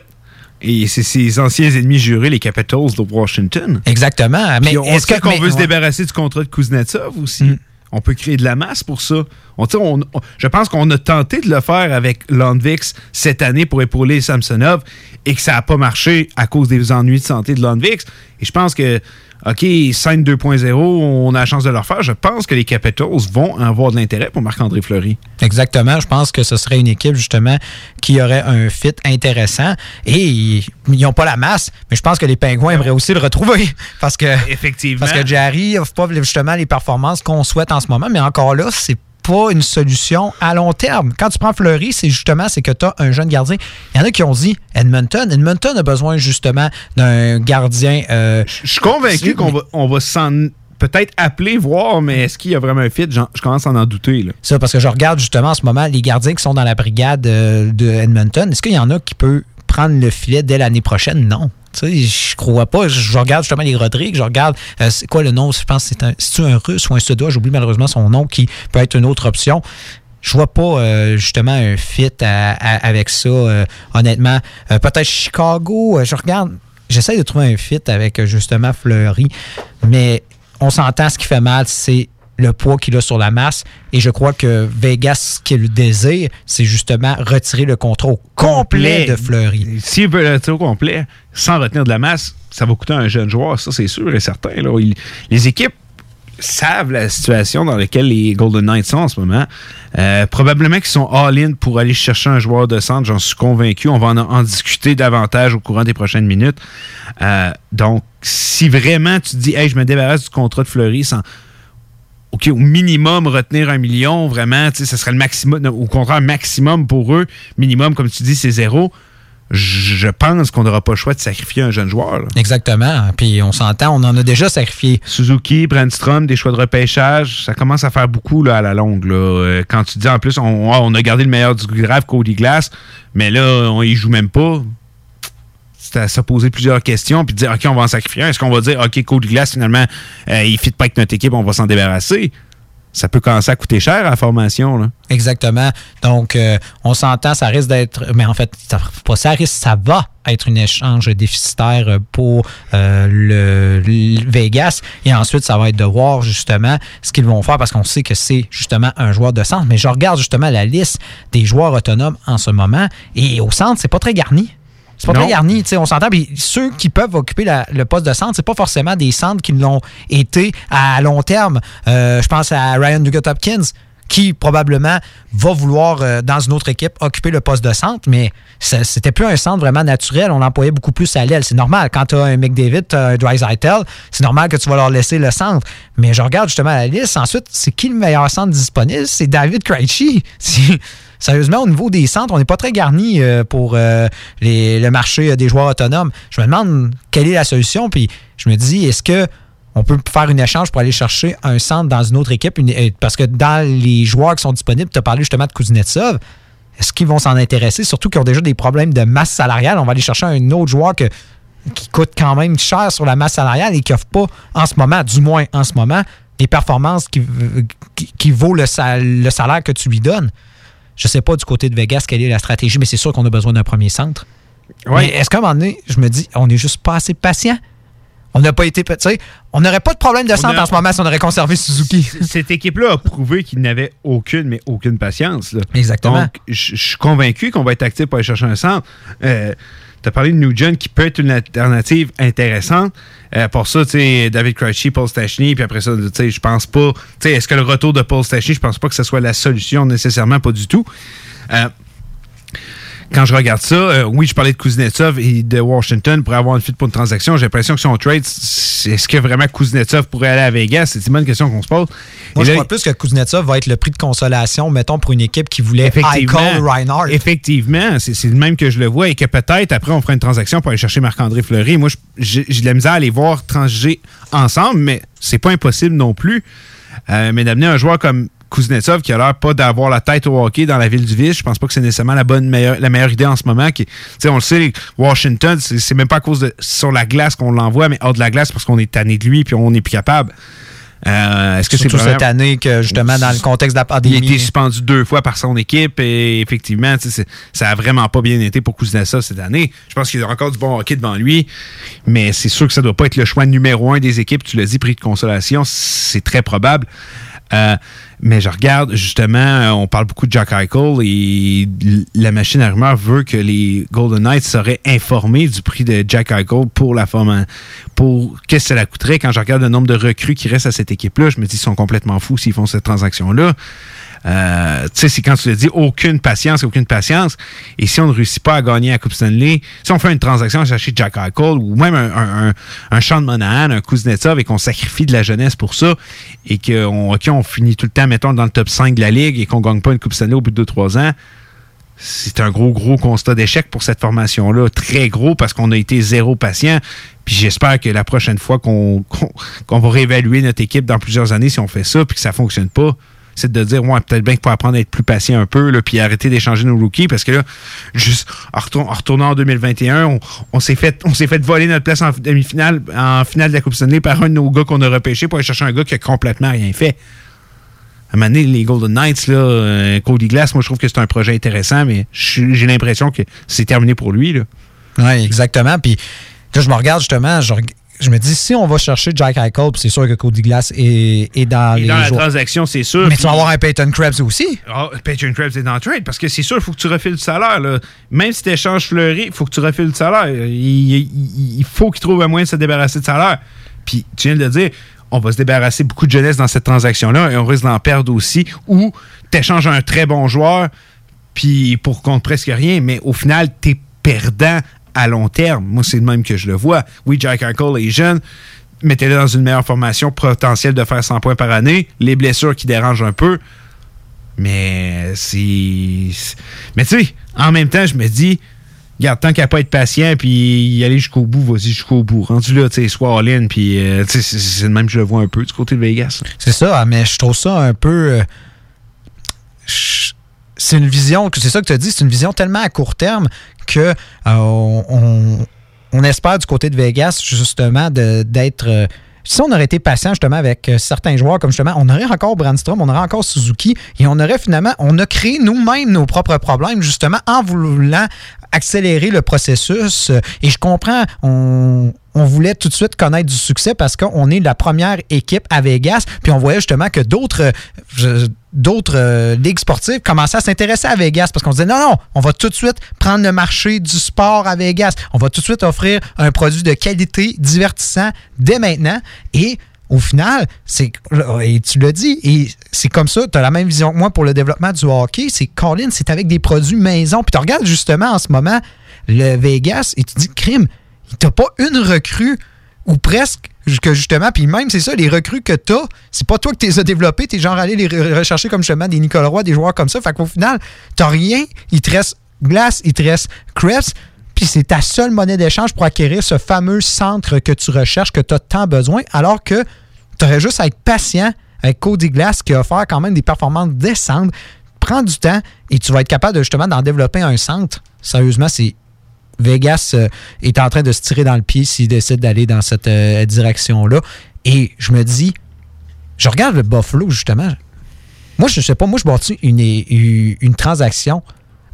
Et c'est ses anciens ennemis jurés, les Capitals de Washington. Exactement. Mais est-ce qu'on veut se débarrasser du contrat de Kuznetsov aussi? Mm. On peut créer de la masse pour ça. On, je pense qu'on a tenté de le faire avec Landvix cette année pour épauler Samsonov et que ça n'a pas marché à cause des ennuis de santé de Landvix. Et je pense que OK, 5 2.0, on a la chance de le faire. Je pense que les Capitals vont avoir de l'intérêt pour Marc-André Fleury. Exactement. Je pense que ce serait une équipe, justement, qui aurait un fit intéressant. Et ils n'ont pas la masse, mais je pense que les Pingouins aimeraient aussi le retrouver. Parce que, Effectivement. Parce que Jerry n'offre pas justement les performances qu'on souhaite en ce moment. Mais encore là, c'est pas une solution à long terme. Quand tu prends Fleury, c'est justement c'est que tu as un jeune gardien. Il y en a qui ont dit Edmonton. Edmonton a besoin justement d'un gardien. Euh, je suis convaincu qu'on va, on va s'en peut-être appeler, voir, mais est-ce qu'il y a vraiment un fit? Je commence à en douter. Ça, parce que je regarde justement en ce moment les gardiens qui sont dans la brigade euh, de Edmonton. Est-ce qu'il y en a qui peut prendre le filet dès l'année prochaine? Non. Je crois pas. Je, regarde justement les Rodrigues, je regarde, euh, c'est quoi le nom? Je pense c'est un, un russe ou un suédois, j'oublie malheureusement son nom, qui peut être une autre option. Je vois pas euh, justement un fit avec ça, euh, honnêtement. Peut-être Chicago, je regarde, j'essaie de trouver un fit avec justement Fleury, mais on s'entend, ce qui fait mal, c'est le poids qu'il a sur la masse. Et je crois que Vegas, ce qu'il désire, c'est justement retirer le contrôle complet, de Fleury. S'il veut le retirer au complet, sans retenir de la masse, ça va coûter un jeune joueur, ça c'est sûr et certain. les équipes savent la situation dans laquelle les Golden Knights sont en ce moment. Euh, probablement qu'ils sont all-in pour aller chercher un joueur de centre, j'en suis convaincu. On va en, discuter davantage au courant des prochaines minutes. Euh, donc, si vraiment tu te dis, hey, je me débarrasse du contrat de Fleury sans OK, au minimum, retenir un million, vraiment, ce serait le maximum, au contraire, maximum pour eux. Minimum, comme tu dis, c'est zéro. Je pense qu'on n'aura pas le choix de sacrifier un jeune joueur. Exactement. Puis on s'entend, on en a déjà sacrifié. Suzuki, Brandstrom, des choix de repêchage, ça commence à faire beaucoup là, à la longue. Là. Euh, quand tu dis en plus, on, on, a gardé le meilleur du grave, Cody Glass, mais là, on y joue même pas à se poser plusieurs questions puis dire OK, on va en sacrifier. Est-ce qu'on va dire OK, Cody Glass, finalement, euh, il ne fit pas avec notre équipe, on va s'en débarrasser? Ça peut commencer à coûter cher à la formation. Là. Exactement. Donc, euh, on s'entend, ça risque d'être. Mais en fait, ça, pas ça risque, ça va être un échange déficitaire pour euh, le, Vegas. Et ensuite, ça va être de voir justement ce qu'ils vont faire parce qu'on sait que c'est justement un joueur de centre. Mais je regarde justement la liste des joueurs autonomes en ce moment. Et au centre, c'est pas très garni. C'est pas très garni, on s'entend. Puis ceux qui peuvent occuper le poste de centre, c'est pas forcément des centres qui l'ont été à long terme. Euh, je pense à Ryan Dugat Hopkins. qui probablement va vouloir, euh, dans une autre équipe, occuper le poste de centre, mais c'était plus un centre vraiment naturel. On l'employait beaucoup plus à l'aile. C'est normal. Quand tu as un McDavid, tu as un Dreisaitl, c'est normal que tu vas leur laisser le centre. Mais je regarde justement la liste. Ensuite, c'est qui le meilleur centre disponible? C'est David Krejci. Sérieusement, au niveau des centres, on n'est pas très garni euh, pour euh, le marché euh, des joueurs autonomes. Je me demande quelle est la solution, puis je me dis, est-ce que on peut faire une échange pour aller chercher un centre dans une autre équipe? Parce que dans les joueurs qui sont disponibles, tu as parlé justement de Kuznetsov. Est-ce qu'ils vont s'en intéresser? Surtout qu'ils ont déjà des problèmes de masse salariale? On va aller chercher un autre joueur qui coûte quand même cher sur la masse salariale et qui n'offre pas en ce moment, du moins en ce moment, des performances qui, vaut le salaire que tu lui donnes. Je sais pas du côté de Vegas quelle est la stratégie, mais c'est sûr qu'on a besoin d'un premier centre. Ouais. Mais est-ce qu'à un moment donné, je me dis, on n'est juste pas assez patient? On n'a pas été. On n'aurait pas de problème de centre a- en ce moment si on aurait conservé Suzuki. Cette équipe-là a prouvé qu'il n'avait aucune, mais aucune patience. là. Exactement. Donc, je je suis convaincu qu'on va être actif pour aller chercher un centre. Tu as parlé de Nugent qui peut être une alternative intéressante. Euh, pour ça, David Krejci, Paul Stachny, puis après ça, je pense pas. Est-ce que le retour de Paul Stachny, je pense pas que ce soit la solution nécessairement, pas du tout. Euh, quand je regarde ça, euh, oui, je parlais de Kuznetsov et de Washington pour avoir une fuite pour une transaction. J'ai l'impression que son trade, est-ce que vraiment Kuznetsov pourrait aller à Vegas? C'est une bonne question qu'on se pose. Moi, Et je là, crois plus que Kuznetsov va être le prix de consolation, mettons, pour une équipe qui voulait Eichel Reinhardt. Effectivement, c'est le même que je le vois et que peut-être après on fera une transaction pour aller chercher Marc-André Fleury. Moi, j'ai de la misère à les voir transiger ensemble, mais c'est pas impossible non plus. Euh, mais d'amener un joueur comme Kuznetsov qui a l'air pas d'avoir la tête au hockey dans la ville du vice, je pense pas que c'est nécessairement la bonne meilleure, la meilleure idée en ce moment. Qui, on le sait, Washington, c'est même pas à cause de sur la glace qu'on l'envoie, mais hors de la glace parce qu'on est tanné de lui puis on n'est plus capable. Euh, Est-ce que c'est cette année que, justement, dans le contexte de la il a été suspendu deux fois par son équipe et effectivement, ça a vraiment pas bien été pour Kuznetsov cette année. Je pense qu'il a encore du bon hockey devant lui, mais c'est sûr que ça doit pas être le choix numéro un des équipes. Tu l'as dit, prix de consolation, c'est très probable. Euh, mais je regarde, justement, euh, on parle beaucoup de Jack Eichel et la machine à rumeur veut que les Golden Knights seraient informés du prix de Jack Eichel pour la forme, pour qu'est-ce que ça la coûterait. Quand je regarde le nombre de recrues qui restent à cette équipe-là, je me dis qu'ils sont complètement fous s'ils font cette transaction-là. Euh, tu sais, c'est quand tu le dis, aucune patience, aucune patience. Et si on ne réussit pas à gagner à Coupe Stanley, si on fait une transaction à chercher Jack Eichel ou même un, un, un, un Sean Monahan, un Kuznetsov et qu'on sacrifie de la jeunesse pour ça et qu'on finit tout le temps, mettons, dans le top 5 de la Ligue et qu'on gagne pas une Coupe Stanley au bout de 2-3 ans, c'est un gros, gros constat d'échec pour cette formation-là. Très gros parce qu'on a été zéro patient. Puis j'espère que la prochaine fois qu'on va réévaluer notre équipe dans plusieurs années, si on fait ça puis que ça fonctionne pas, c'est de dire, ouais, peut-être bien qu'il faut apprendre à être plus patient un peu, puis arrêter d'échanger nos rookies, parce que là, juste en, retour- en retournant en 2021, on, s'est fait, on s'est fait voler notre place en demi-finale, en finale de la Coupe Stanley par un de nos gars qu'on a repêché pour aller chercher un gars qui a complètement rien fait. À un moment donné, les Golden Knights, là, euh, Cody Glass, moi, je trouve que c'est un projet intéressant, mais j'ai l'impression que c'est terminé pour lui, là. Oui, exactement. Puis là, je me regarde justement, je, reg- je me dis, si on va chercher Jack Eichel, c'est sûr que Cody Glass est, est dans Et les dans la joueurs- transaction, c'est sûr. Mais tu vas avoir un Peyton Krebs aussi. Ah, Peyton Krebs est dans le trade parce que c'est sûr, il faut que tu refiles le salaire. là. Même si tu échanges Fleury, il faut que tu refiles le salaire. Il, il- il faut qu'il trouve un moyen de se débarrasser de salaire. Puis tu viens de le dire, on va se débarrasser beaucoup de jeunesse dans cette transaction-là et on risque d'en perdre aussi. Ou tu échanges un très bon joueur puis pour compte presque rien, mais au final, tu es perdant à long terme. Moi, c'est le même que je le vois. Oui, Jack Eichel est jeune. Mettez-le dans une meilleure formation potentielle de faire 100 points par année. Les blessures qui dérangent un peu. Mais c'est. Mais tu sais, en même temps, je me dis, regarde, tant qu'à pas être patient puis y aller jusqu'au bout, vas-y jusqu'au bout. Rendu là, tu sais, sois all-in, puis euh, c'est- le même que je le vois un peu du côté de Vegas. C'est ça, mais je trouve ça un peu. euh, C'est une vision, c'est ça que tu as dit, c'est une vision tellement à court terme que euh, on, espère du côté de Vegas, justement, d'être. euh, si on aurait été patient justement avec euh, certains joueurs, comme justement, on aurait encore Brandstrom, on aurait encore Suzuki, et on aurait finalement, on a créé nous-mêmes nos propres problèmes, justement, en voulant accélérer le processus. Et je comprends, on, on voulait tout de suite connaître du succès parce qu'on est la première équipe à Vegas, puis on voyait justement que d'autres d'autres euh, ligues sportives commençaient à s'intéresser à Vegas parce qu'on disait non, non, on va tout de suite prendre le marché du sport à Vegas. On va tout de suite offrir un produit de qualité divertissant dès maintenant. Et au final, c'est et tu l'as dit, et c'est comme ça, tu as la même vision que moi pour le développement du hockey, c'est Colin, c'est avec des produits maison. Puis tu regardes justement en ce moment le Vegas et tu dis, crime, t'as pas une recrue ou presque que justement, puis même c'est ça, les recrues que t'as, c'est pas toi que t'es as développés, t'es genre allé les rechercher comme justement des Nicolas Roy, des joueurs comme ça. Fait qu'au final, t'as rien, il te reste Glace, il te reste puis c'est ta seule monnaie d'échange pour acquérir ce fameux centre que tu recherches, que tu as tant besoin, alors que tu juste à être patient avec Cody Glass qui a offert quand même des performances décentes. Prends du temps et tu vas être capable justement d'en développer un centre. Sérieusement, c'est Vegas euh, est en train de se tirer dans le pied s'il décide d'aller dans cette euh, direction-là. Et je me dis, je regarde le Buffalo, justement. Moi, je ne sais pas, moi, je bâtis une, une, transaction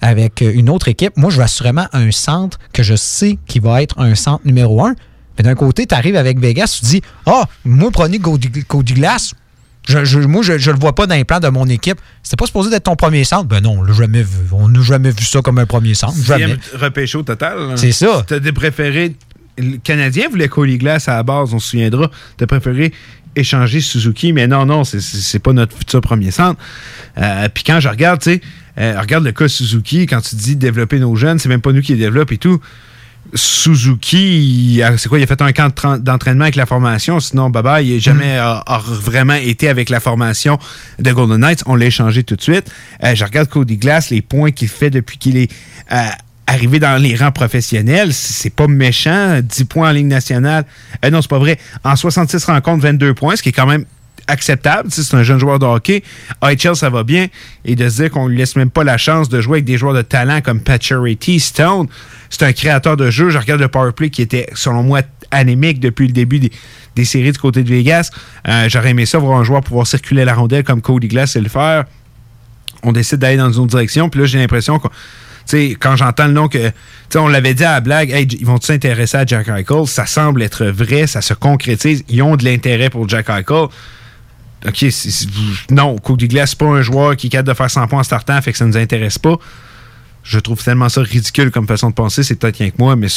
avec une autre équipe, moi, je veux assurément un centre que je sais qui va être un centre numéro un. Mais d'un côté, tu arrives avec Vegas, tu dis Ah, moi, prenez Cody Glass. Je, moi, je ne le vois pas dans les plans de mon équipe. C'était pas supposé d'être ton premier centre. Ben non, on jamais vu. On n'a jamais vu ça comme un premier centre. Jamais. Repêché au total. C'est ça. Tu as des préférés. Le Canadien voulait Cody Glass à la base, on se souviendra. Tu as préféré échanger Suzuki, mais non, non, c'est pas notre futur premier centre. Euh, puis quand je regarde, tu sais, euh, regarde le cas Suzuki, quand tu dis développer nos jeunes, c'est même pas nous qui les développent et tout. Suzuki, c'est quoi, il a fait un camp d'entraînement avec la formation, sinon Baba, il n'a jamais mm. vraiment été avec la formation de Golden Knights. On l'a échangé tout de suite. Euh, je regarde Cody Glass, les points qu'il fait depuis qu'il est arrivé dans les rangs professionnels, c'est pas méchant. 10 points en Ligue nationale. Euh, non, c'est pas vrai. En 66 rencontres, 22 points, ce qui est quand même acceptable. c'est un jeune joueur de hockey. HL, ça va bien. Et de se dire qu'on lui laisse même pas la chance de jouer avec des joueurs de talent comme Patcherity, Stone. C'est un créateur de jeu. Je regarde le powerplay qui était, selon moi, anémique depuis le début des, séries du côté de Vegas. Euh, j'aurais aimé ça voir un joueur pouvoir circuler la rondelle comme Cody Glass et le faire. On décide d'aller dans une autre direction. Puis là, j'ai l'impression que quand j'entends le nom que. On l'avait dit à la blague, ils vont s'intéresser à Jack Eichel? Ça semble être vrai, ça se concrétise. Ils ont de l'intérêt pour Jack Eichel. OK, non, Cody Glass, c'est pas un joueur qui est de faire 100 points en startant, fait que ça nous intéresse pas. Je trouve tellement ça ridicule comme façon de penser, c'est peut-être rien que moi, mais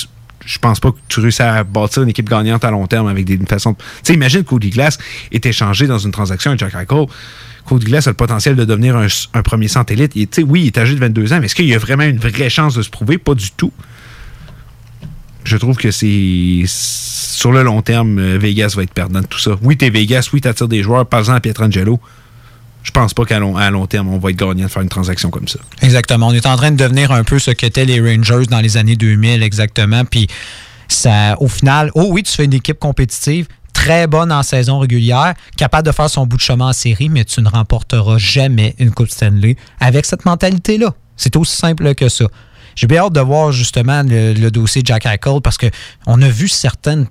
je pense pas que tu réussis à bâtir une équipe gagnante à long terme avec des façons. Tu sais, imagine Cody Glass est échangé dans une transaction avec Jack Eichel. Cody Glass a le potentiel de devenir un, premier centre élite. oui, il est âgé de 22 ans, mais est-ce qu'il y a vraiment une vraie chance de se prouver? Pas du tout. Je trouve que c'est sur le long terme, euh, Vegas va être perdant de tout ça. Oui, t'es Vegas, oui, t'attires des joueurs, par exemple Pietrangelo. Je pense pas qu'à long, long, terme, on va être gagnant de faire une transaction comme ça. Exactement. On est en train de devenir un peu ce qu'étaient les Rangers dans les années 2000, exactement. Puis, ça, au final, oh oui, tu fais une équipe compétitive, très bonne en saison régulière, capable de faire son bout de chemin en série, mais tu ne remporteras jamais une Coupe Stanley avec cette mentalité-là. C'est aussi simple que ça. J'ai bien hâte de voir justement le, dossier Jack Eichel parce qu'on a vu certaines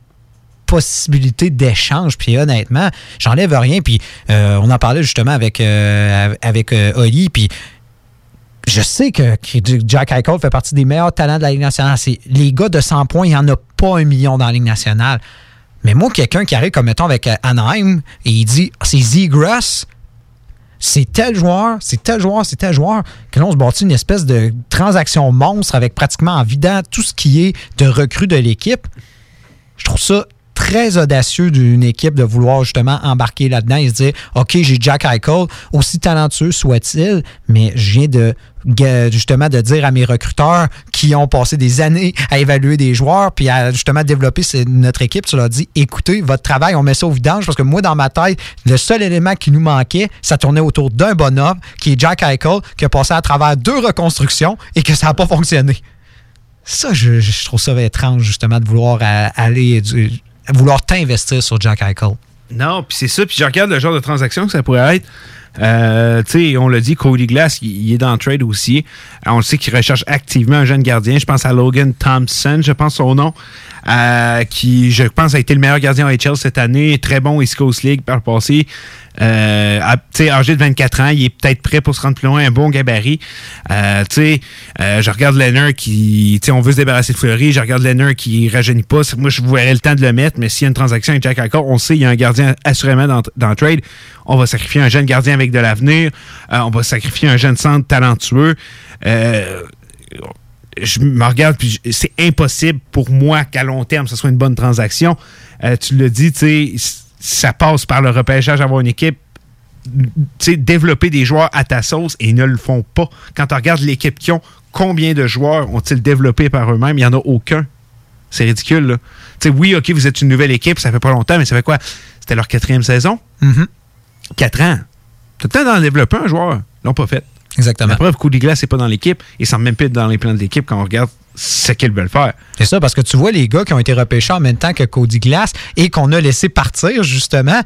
possibilités d'échange. Puis honnêtement, j'enlève rien. Puis euh, on en parlait justement avec, euh, avec euh. Puis je sais que, Jack Eichel fait partie des meilleurs talents de la Ligue nationale. Les gars de 100 points, il n'y en a pas un million dans la Ligue nationale. Mais moi, quelqu'un qui arrive, comme mettons, avec euh, Anaheim, et il dit c'est Z-Grass, c'est tel joueur, c'est tel joueur, c'est tel joueur, que là, on se bâtit une espèce de transaction monstre avec pratiquement en vidant tout ce qui est de recrues de l'équipe. Je trouve ça très audacieux d'une équipe de vouloir justement embarquer là-dedans et se dire OK, j'ai Jack Eichel, aussi talentueux soit-il, mais je viens de justement de dire à mes recruteurs qui ont passé des années à évaluer des joueurs puis à justement développer notre équipe, tu leur dis écoutez, votre travail, on met ça au vidange parce que moi, dans ma tête, le seul élément qui nous manquait, ça tournait autour d'un bonhomme qui est Jack Eichel, qui a passé à travers deux reconstructions et que ça n'a pas fonctionné. Ça, je, trouve ça étrange, justement, de vouloir aller vouloir t'investir sur Jack Eichel. Non, puis c'est ça. Puis je regarde le genre de transaction que ça pourrait être. Euh, tu sais, on l'a dit, Cody Glass, il, est dans le trade aussi. On le sait qu'il recherche activement un jeune gardien. Je pense à Logan Thompson, je pense son nom, euh, qui, je pense, a été le meilleur gardien HL cette année. Très bon East Coast League par le passé. Euh, âgé de 24 ans, il est peut-être prêt pour se rendre plus loin, un bon gabarit. Euh, euh, je regarde Leonard qui, on veut se débarrasser de Fleury, je regarde Leonard qui rajeunit pas. Moi, je verrais le temps de le mettre, mais s'il y a une transaction avec Jack Eichel, on sait qu'il y a un gardien assurément dans, dans le trade. On va sacrifier un jeune gardien avec de l'avenir. On va sacrifier un jeune centre talentueux. Je me regarde, puis c'est impossible pour moi qu'à long terme, ce soit une bonne transaction. tu l'as dit, tu sais ça passe par le repêchage, avoir une équipe développer des joueurs à ta sauce et ils ne le font pas. Quand tu regardes l'équipe qui ont, combien de joueurs ont-ils développé par eux-mêmes? Il n'y en a aucun. C'est ridicule. Là. oui, OK, vous êtes une nouvelle équipe, ça fait pas longtemps, mais ça fait quoi? C'était leur quatrième saison? Mm-hmm. Quatre ans. As le temps d'en développer un joueur. Ils l'ont pas fait. Exactement. La preuve, Cody Glass n'est pas dans l'équipe. Ils sont même pas dans les plans de l'équipe quand on regarde ce qu'ils veulent faire. C'est ça, parce que tu vois les gars qui ont été repêchés en même temps que Cody Glass et qu'on a laissé partir, justement,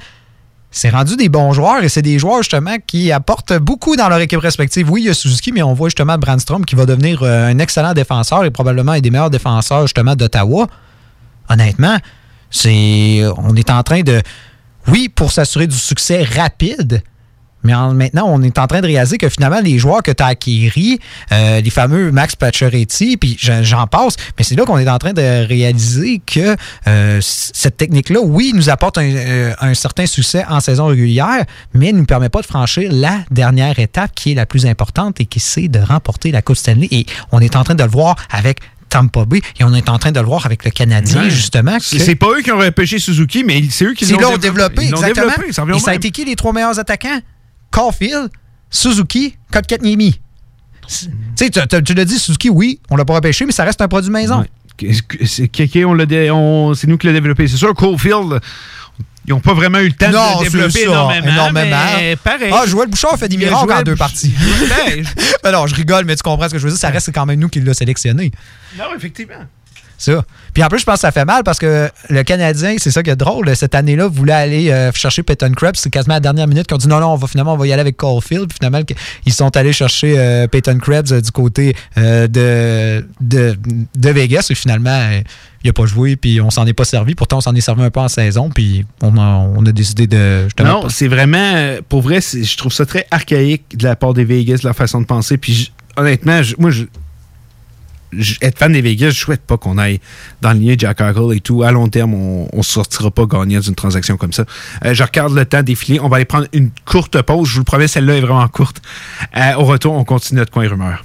c'est rendu des bons joueurs et c'est des joueurs justement qui apportent beaucoup dans leur équipe respective. Oui, il y a Suzuki, mais on voit justement Brandstrom qui va devenir euh, un excellent défenseur et probablement un des meilleurs défenseurs justement d'Ottawa. Honnêtement, c'est on est en train de oui, pour s'assurer du succès rapide, mais maintenant, on est en train de réaliser que finalement, les joueurs que tu as acquéris, euh, les fameux Max Pacioretty, puis j'en passe, mais c'est là qu'on est en train de réaliser que euh, cette technique-là, oui, nous apporte euh, un, certain succès en saison régulière, mais ne nous permet pas de franchir la dernière étape qui est la plus importante et qui c'est de remporter la Coupe Stanley. Et on est en train de le voir avec Tampa Bay. Et on est en train de le voir avec le Canadien, justement. C'est pas eux qui ont repêché Suzuki, mais c'est eux qui l'ont développé. Ils exactement. Développé, et ça a été qui les trois meilleurs attaquants? Caulfield, Suzuki, Kotkaniemi. Tu sais, tu l'as dit, Suzuki, oui, on l'a pas repêché, mais ça reste un produit maison. C'est nous qui l'a développé. C'est sûr, Caulfield, ils n'ont pas vraiment eu le temps de le développer énormément. énormément. Mais pareil. Ah, Joël Bouchard fait des miracles en deux parties. ben non, je rigole, mais tu comprends ce que je veux dire. Ça reste quand même nous qui l'a sélectionné. Non, effectivement. Ça. Puis en plus, je pense que ça fait mal parce que le Canadien, c'est ça qui est drôle, cette année-là, voulait aller euh, chercher Peyton Krebs. C'est quasiment à la dernière minute qu'on dit non, non, on va finalement on va y aller avec Caulfield. Puis finalement, ils sont allés chercher euh, Peyton Krebs euh, du côté de, de, Vegas. Et finalement, il n'a pas joué, puis on s'en est pas servi. Pourtant, on s'en est servi un peu en saison, puis on a, on a décidé de. Non, c'est vraiment. Pour vrai, je trouve ça très archaïque de la part des Vegas, la façon de penser. Puis honnêtement, moi, je être fan des Vegas, je souhaite pas qu'on aille dans le lien de Jack Eichel et tout. À long terme, on ne sortira pas gagnant d'une transaction comme ça. Euh, je regarde le temps défiler. On va aller prendre une courte pause. Je vous le promets, celle-là est vraiment courte. Euh, au retour, on continue notre coin rumeur.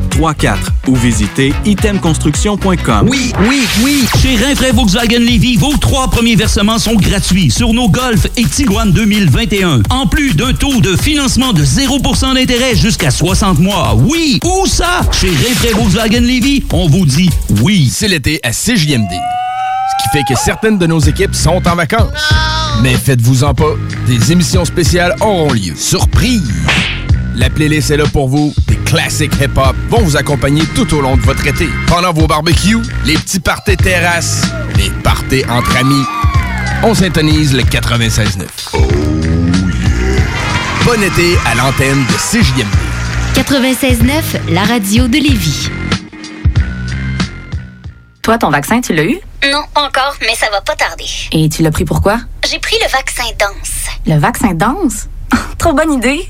418-454-8834 ou visitez itemconstruction.com. Oui, oui, oui! Chez Rinfraie Volkswagen Levy, vos trois premiers versements sont gratuits sur nos Golf et Tiguan 2021. En plus d'un taux de financement de 0% d'intérêt jusqu'à 60 mois. Oui! Où ça? Chez Rinfraie Volkswagen Levy, on vous dit oui. C'est l'été à CJMD. Ce qui fait que certaines de nos équipes sont en vacances. Mais faites-vous-en pas, des émissions spéciales auront lieu. Surprise! La playlist est là pour vous. Des classiques hip-hop vont vous accompagner tout au long de votre été. Pendant vos barbecues, les petits parties terrasses, les parties entre amis. On s'intonise le 96.9. Oh yeah! Bon été à l'antenne de CJMD. 96.9, la radio de Lévis. Toi, ton vaccin, tu l'as eu? Non, encore, mais ça va pas tarder. Et tu l'as pris pourquoi? J'ai pris le vaccin danse. Le vaccin danse? Trop bonne idée!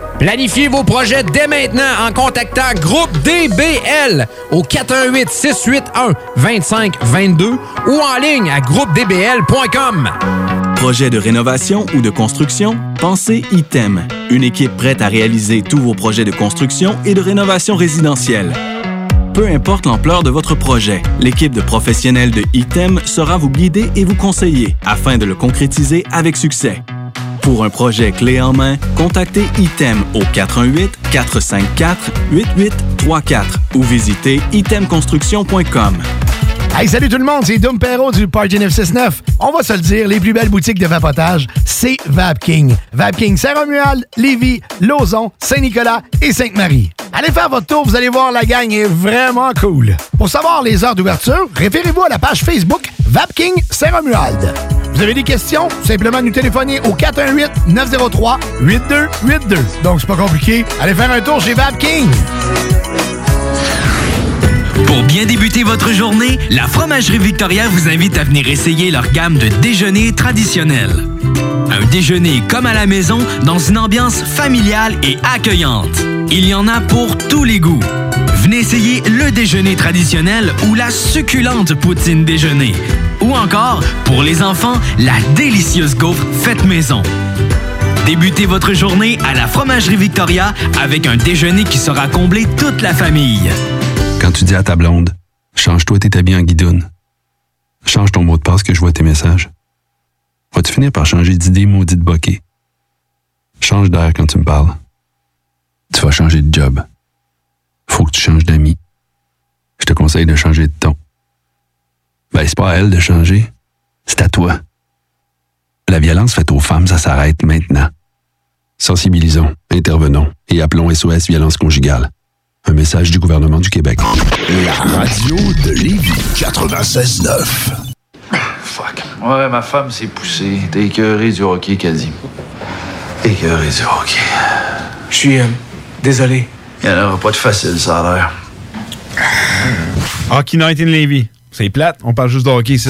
Planifiez vos projets dès maintenant en contactant Groupe DBL au 418 681 2522 ou en ligne à groupedbl.com. Projet de rénovation ou de construction? Pensez ITEM, une équipe prête à réaliser tous vos projets de construction et de rénovation résidentielle. Peu importe l'ampleur de votre projet, l'équipe de professionnels de ITEM sera vous guider et vous conseiller afin de le concrétiser avec succès. Pour un projet clé en main, contactez ITEM au 418-454-8834 ou visitez itemconstruction.com. Hey, salut tout le monde, c'est Dom Perrault du Party 969. On va se le dire, les plus belles boutiques de vapotage, c'est Vapking. Vapking Saint-Romuald, Lévis, Lauson, Saint-Nicolas et Sainte-Marie. Allez faire votre tour, vous allez voir, la gang est vraiment cool. Pour savoir les heures d'ouverture, référez-vous à la page Facebook Vapking Saint-Romuald. Vous avez des questions? Simplement nous téléphoner au 418-903-8282. Donc, c'est pas compliqué. Allez faire un tour chez Vapking. Pour bien débuter votre journée, la Fromagerie Victoria vous invite à venir essayer leur gamme de déjeuners traditionnels. Un déjeuner comme à la maison dans une ambiance familiale et accueillante. Il y en a pour tous les goûts. Venez essayer le déjeuner traditionnel ou la succulente poutine déjeuner. Ou encore, pour les enfants, la délicieuse gaufre faite maison. Débutez votre journée à la Fromagerie Victoria avec un déjeuner qui sera comblé toute la famille. Quand tu dis à ta blonde, change-toi tes habits en guidoune. Change ton mot de passe que je vois tes messages. Vas-tu finir par changer d'idée maudite bokeh? Change d'air quand tu me parles. Tu vas changer de job. Faut que tu changes d'amis. Je te conseille de changer de ton. Ben, c'est pas à elle de changer. C'est à toi. La violence faite aux femmes, ça s'arrête maintenant. Sensibilisons, intervenons et appelons SOS Violence Conjugale. Un message du gouvernement du Québec. La radio de Lévis 96.9. Fuck. Ouais, ma femme s'est poussée. T'es écœuré du hockey, qu'a dit. Écœuré du hockey. Je suis euh, désolé. Il n'y en aura pas de facile, ça a l'air. Hockey Night in Levy. C'est plate, on parle juste de hockey ici.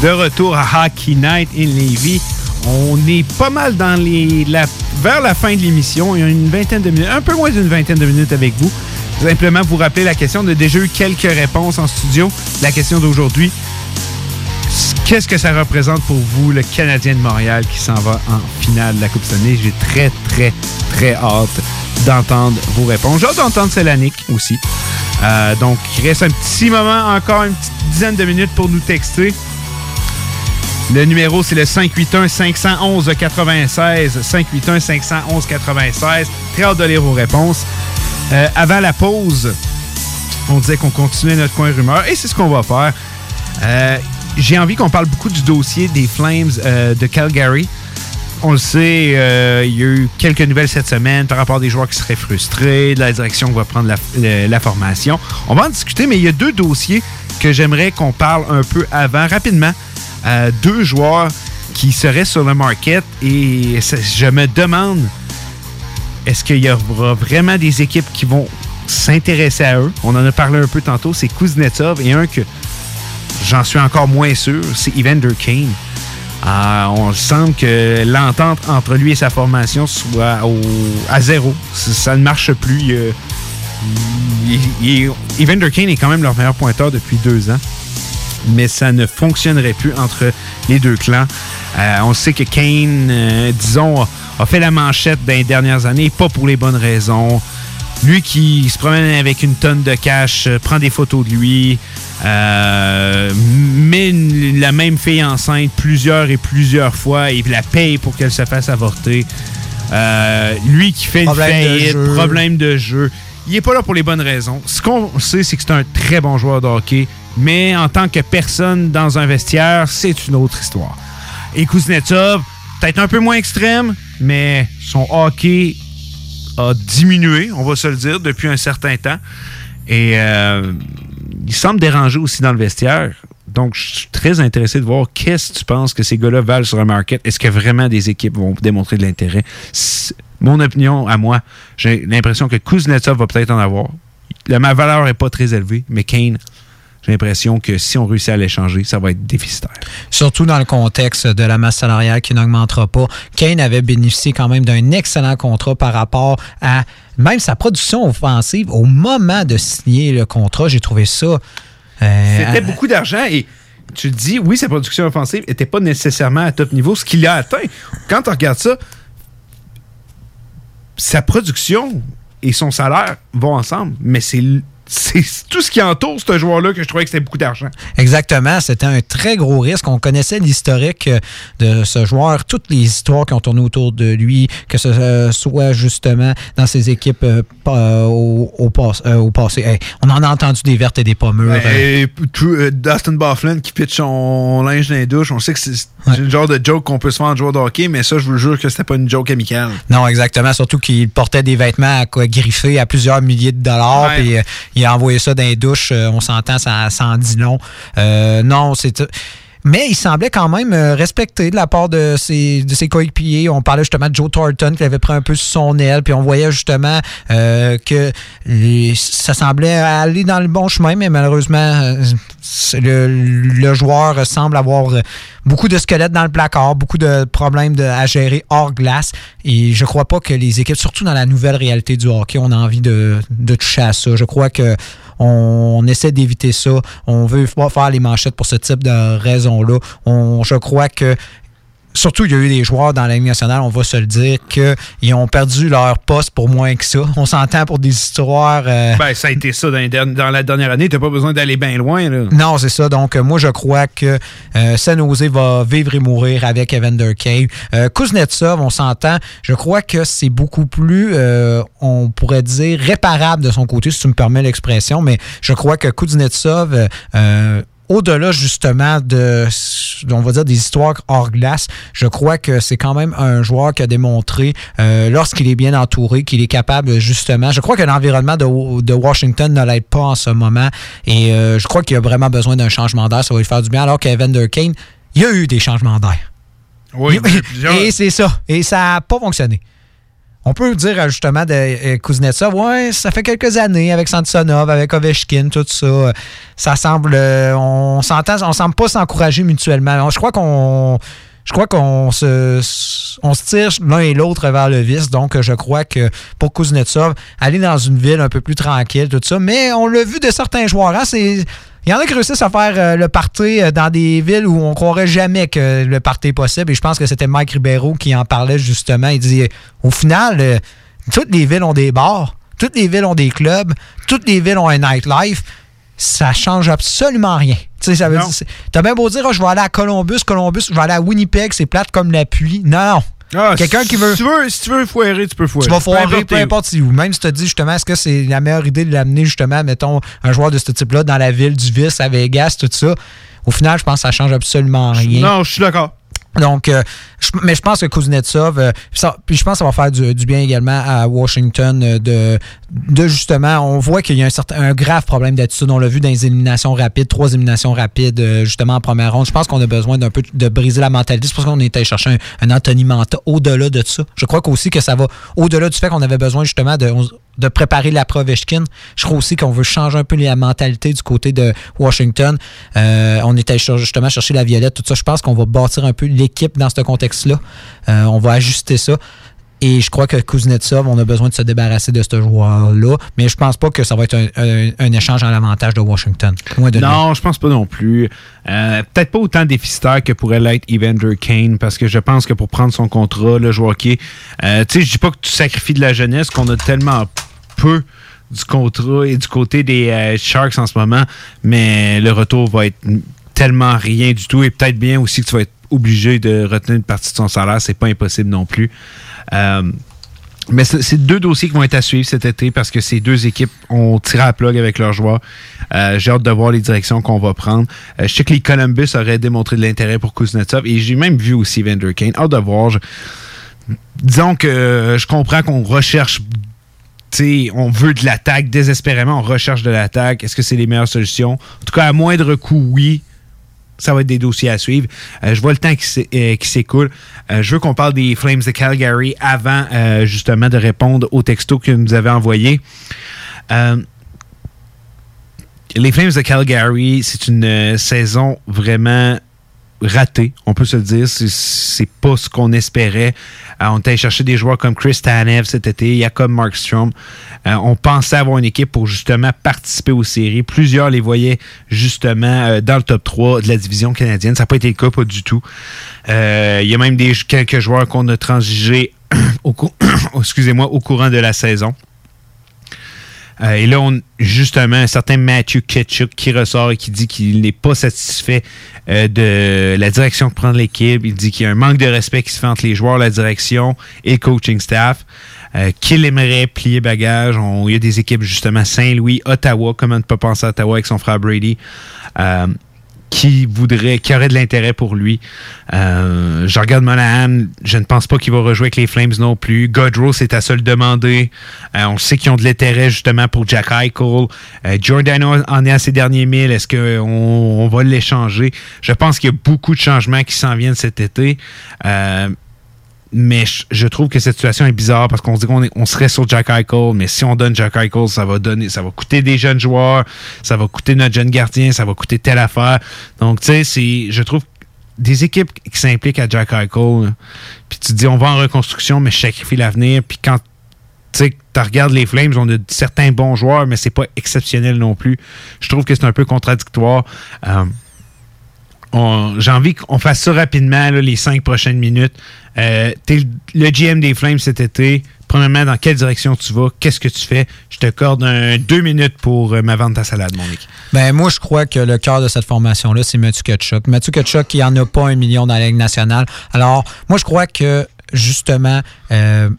De retour à Hockey Night in Levy. On est pas mal dans les, la, vers la fin de l'émission. Il y a une vingtaine de minutes, un peu moins d'une vingtaine de minutes avec vous. Simplement vous rappeler la question. On a déjà eu quelques réponses en studio. La question d'aujourd'hui, qu'est-ce que ça représente pour vous, le Canadien de Montréal qui s'en va en finale de la Coupe Stanley? J'ai très, très, très hâte d'entendre vos réponses. J'ai hâte d'entendre Célanic aussi. Euh, donc, il reste un petit moment, encore une petite dizaine de minutes pour nous texter. Le numéro, c'est le 581-511-96. 581-511-96. Très hâte de lire vos réponses. Euh, avant la pause, on disait qu'on continuait notre coin rumeur et c'est ce qu'on va faire. Euh, J'ai envie qu'on parle beaucoup du dossier des Flames euh, de Calgary. On le sait, il y a eu quelques nouvelles cette semaine par rapport à des joueurs qui seraient frustrés, de la direction qui va prendre la, formation. On va en discuter, mais il y a deux dossiers que j'aimerais qu'on parle un peu avant, rapidement. Deux joueurs qui seraient sur le market et je me demande est-ce qu'il y aura vraiment des équipes qui vont s'intéresser à eux? On en a parlé un peu tantôt, c'est Kuznetsov et un que j'en suis encore moins sûr, c'est Evander Kane. Euh, on semble que l'entente entre lui et sa formation soit à zéro. Ça, ne marche plus. Il- Evander Kane est quand même leur meilleur pointeur depuis deux ans mais ça ne fonctionnerait plus entre les deux clans. Euh, on sait que Kane, euh, disons, a, a fait la manchette dans les dernières années, pas pour les bonnes raisons. Lui qui se promène avec une tonne de cash, euh, prend des photos de lui, met une- la même fille enceinte plusieurs et plusieurs fois et la paye pour qu'elle se fasse avorter. Lui qui fait Problème une de faillite, jeu. problème de jeu. Il est pas là pour les bonnes raisons. Ce qu'on sait, c'est que c'est un très bon joueur de hockey, mais en tant que personne dans un vestiaire, c'est une autre histoire. Et Kuznetsov, peut-être un peu moins extrême, mais son hockey a diminué, on va se le dire, depuis un certain temps. Et euh, il semble déranger aussi dans le vestiaire. Donc, je suis très intéressé de voir qu'est-ce que tu penses que ces gars-là valent sur un market. Est-ce que vraiment des équipes vont démontrer de l'intérêt? Mon opinion, à moi, j'ai l'impression que Kuznetsov va peut-être en avoir. Ma valeur n'est pas très élevée, mais Kane, j'ai l'impression que si on réussit à l'échanger, ça va être déficitaire. Surtout dans le contexte de la masse salariale qui n'augmentera pas. Kane avait bénéficié quand même d'un excellent contrat par rapport à même sa production offensive au moment de signer le contrat. J'ai trouvé ça. euh, C'était beaucoup d'argent et tu te dis, oui, sa production offensive n'était pas nécessairement à top niveau, ce qu'il a atteint. Quand tu regardes ça, sa production et son salaire vont ensemble, mais c'est c'est tout ce qui entoure ce joueur-là que je trouvais que c'était beaucoup d'argent. Exactement, c'était un très gros risque. On connaissait l'historique euh, de ce joueur, toutes les histoires qui ont tourné autour de lui, que ce euh, soit justement dans ses équipes euh, au, au pass- euh, au passé. Hey, on en a entendu des vertes et des pommures. Et euh, Dustin Bufflin qui pitch son linge dans les douches, on sait que c'est le genre de joke qu'on peut se faire en joueur de hockey, mais ça, je vous jure que c'était pas une joke amicale. Non, exactement. Surtout qu'il portait des vêtements à quoi, griffés à plusieurs milliers de dollars. Ouais. Il a envoyé ça dans les douches. euh, on s'entend, ça, ça en dit long. Euh, non, c'est. Mais il semblait quand même euh, respecté de la part de ses, coéquipiers. On parlait justement de Joe Thornton qui avait pris un peu son aile, puis on voyait justement euh, que ça semblait aller dans le bon chemin, mais malheureusement, euh, le, joueur semble avoir beaucoup de squelettes dans le placard, beaucoup de problèmes à gérer hors glace. Et je crois pas que les équipes, surtout dans la nouvelle réalité du hockey, on a envie de, de toucher à ça. Je crois que on, essaie d'éviter ça. On veut pas faire les manchettes pour ce type de raison-là. On- Je crois que Surtout, il y a eu des joueurs dans la Ligue nationale, on va se le dire, qu'ils ont perdu leur poste pour moins que ça. On s'entend pour des histoires. euh, Ben, ça a été ça dans, la dernière année. T'as pas besoin d'aller bien loin. Là. non, c'est ça. Donc, euh, moi, je crois que euh, San Jose va vivre et mourir avec Evander Kane. Euh, Kuznetsov, on s'entend. Je crois que c'est beaucoup plus, on pourrait dire, réparable de son côté, si tu me permets l'expression. Mais je crois que Kuznetsov, au-delà justement de, on va dire, des histoires hors glace, je crois que c'est quand même un joueur qui a démontré, euh, lorsqu'il est bien entouré, qu'il est capable justement. Je crois que l'environnement de, de Washington ne l'aide pas en ce moment. Et euh, je crois qu'il a vraiment besoin d'un changement d'air. Ça va lui faire du bien. Alors qu'Evander Kane, il y a eu des changements d'air. Oui, Et c'est ça. Et ça n'a pas fonctionné. On peut dire euh, justement de euh, Kuznetsov, ouais, ça fait quelques années avec Samsonov, avec Ovechkin, tout ça. euh, Ça semble, euh, on s'entend, on semble pas s'encourager mutuellement. Je crois qu'on, se, on se tire l'un et l'autre vers le vice. Donc, euh, je crois que pour Kuznetsov, aller dans une ville un peu plus tranquille, tout ça. Mais on l'a vu de certains joueurs. hein, c'est il y en a qui réussissent à faire euh, le party euh, dans des villes où on croirait jamais que le party est possible. Et je pense que c'était Mike Ribeiro qui en parlait justement. Il dit au final, euh, toutes les villes ont des bars, toutes les villes ont des clubs, toutes les villes ont un nightlife. Ça change absolument rien. Tu sais, ça veut Non. dire, c'est- t'as bien beau dire, Ah, je vais aller à Columbus, Columbus, je vais aller à Winnipeg, c'est plate comme la pluie. Non, non. Ah, Quelqu'un si qui veut. tu veux, si tu veux foirer, tu peux foirer. Tu vas Peu foirer, importe peu importe si où. Même si tu te dis justement, est-ce que c'est la meilleure idée de l'amener justement, mettons, un joueur de ce type-là dans la ville du vice à Vegas, tout ça. Au final, je pense que ça change absolument rien. Non, je suis d'accord. Donc, euh, mais je pense que Kuznetsov, euh, puis je pense que ça va faire du, bien également à Washington euh, de, de justement, on voit qu'il y a un certain grave problème d'attitude. On l'a vu dans les éliminations rapides, trois éliminations rapides euh, justement en première ronde. Je pense qu'on a besoin d'un peu de briser la mentalité. C'est pour ça qu'on allé chercher un, un Anthony Manta au-delà de ça. Je crois qu'aussi que ça va au-delà du fait qu'on avait besoin justement de, de préparer la Ovechkin. Je crois aussi qu'on veut changer un peu la mentalité du côté de Washington. Euh, on cher- justement chercher la violette, tout ça. Je pense qu'on va bâtir un peu l'équipe dans ce contexte-là. Euh, on va ajuster ça. Et je crois que Kuznetsov, on a besoin de se débarrasser de ce joueur-là. Mais je pense pas que ça va être un, échange à l'avantage de Washington. De. Non, je pense pas non plus. Euh, Peut-être pas autant déficitaire que pourrait l'être Evander Kane, parce que je pense que pour prendre son contrat, le joueur qui est. tu sais, je dis pas que tu sacrifies de la jeunesse, qu'on a tellement peu du contrat et du côté des euh, Sharks en ce moment, mais le retour va être tellement rien du tout et peut-être bien aussi que tu vas être obligé de retenir une partie de son salaire. C'est pas impossible non plus. Euh, mais c'est deux dossiers qui vont être à suivre cet été parce que ces deux équipes ont tiré à plug avec leurs joueurs. Euh, j'ai hâte de voir les directions qu'on va prendre. Je sais que les Columbus auraient démontré de l'intérêt pour Kuznetsov et j'ai même vu aussi Vander Kane. Hâte de voir. Disons que je comprends qu'on recherche on veut de l'attaque désespérément, on recherche de l'attaque. Est-ce que c'est les meilleures solutions? En tout cas, à moindre coût, oui. Ça va être des dossiers à suivre. Euh, je vois le temps qui euh, s'écoule. Euh, je veux qu'on parle des Flames de Calgary avant justement de répondre au texto que nous avez envoyé. Euh, les Flames de Calgary, c'est une saison vraiment ratée, on peut se le dire. C'est- pas ce qu'on espérait. Euh, on est allé chercher des joueurs comme Chris Tanev cet été, Jakob Markstrom. Euh, on pensait avoir une équipe pour justement participer aux séries. Plusieurs les voyaient justement euh, dans le top 3 de la division canadienne. Ça n'a pas été le cas, pas du tout. Il y a même des, quelques joueurs qu'on a transigés au courant de la saison. Euh, et là, on, justement, un certain Matthew Ketchuk qui ressort et qui dit qu'il n'est pas satisfait euh, de la direction que prend l'équipe. Il dit qu'il y a un manque de respect qui se fait entre les joueurs, la direction et le coaching staff. Euh, qu'il aimerait plier bagage. On- il y a des équipes, justement, Saint-Louis, Ottawa, comment ne pas penser à Ottawa avec son frère Brady, qui voudrait, qui aurait de l'intérêt pour lui. Euh, je regarde Monahan, je ne pense pas qu'il va rejouer avec les Flames non plus. Godrow, c'est à se le demander. Euh, on sait qu'ils ont de l'intérêt justement pour Jack Eichel. Euh, en est à ses derniers milles. Est-ce qu'on on va l'échanger? Je pense qu'il y a beaucoup de changements qui s'en viennent cet été. Mais je, trouve que cette situation est bizarre parce qu'on se dit qu'on on serait sur Jack Eichel, mais si on donne Jack Eichel, ça va donner, ça va coûter des jeunes joueurs, ça va coûter notre jeune gardien, ça va coûter telle affaire. Donc, tu sais, c'est, je trouve des équipes qui s'impliquent à Jack Eichel, puis tu te dis on va en reconstruction, mais je sacrifie l'avenir. Puis quand tu regardes les Flames, on a certains bons joueurs, mais c'est pas exceptionnel non plus. Je trouve que c'est un peu contradictoire. Euh, J'ai envie qu'on fasse ça rapidement, les cinq prochaines minutes. Euh, T'es le GM des Flames cet été. Premièrement, dans quelle direction tu vas? Qu'est-ce que tu fais? Je te corde deux minutes pour euh, ma vente ta salade, mon mec. Ben, moi, je crois que le cœur de cette formation-là, c'est Mathieu Kachuk. Mathieu il n'y en a pas un million dans la Ligue nationale. Alors, moi, je crois que, justement, euh,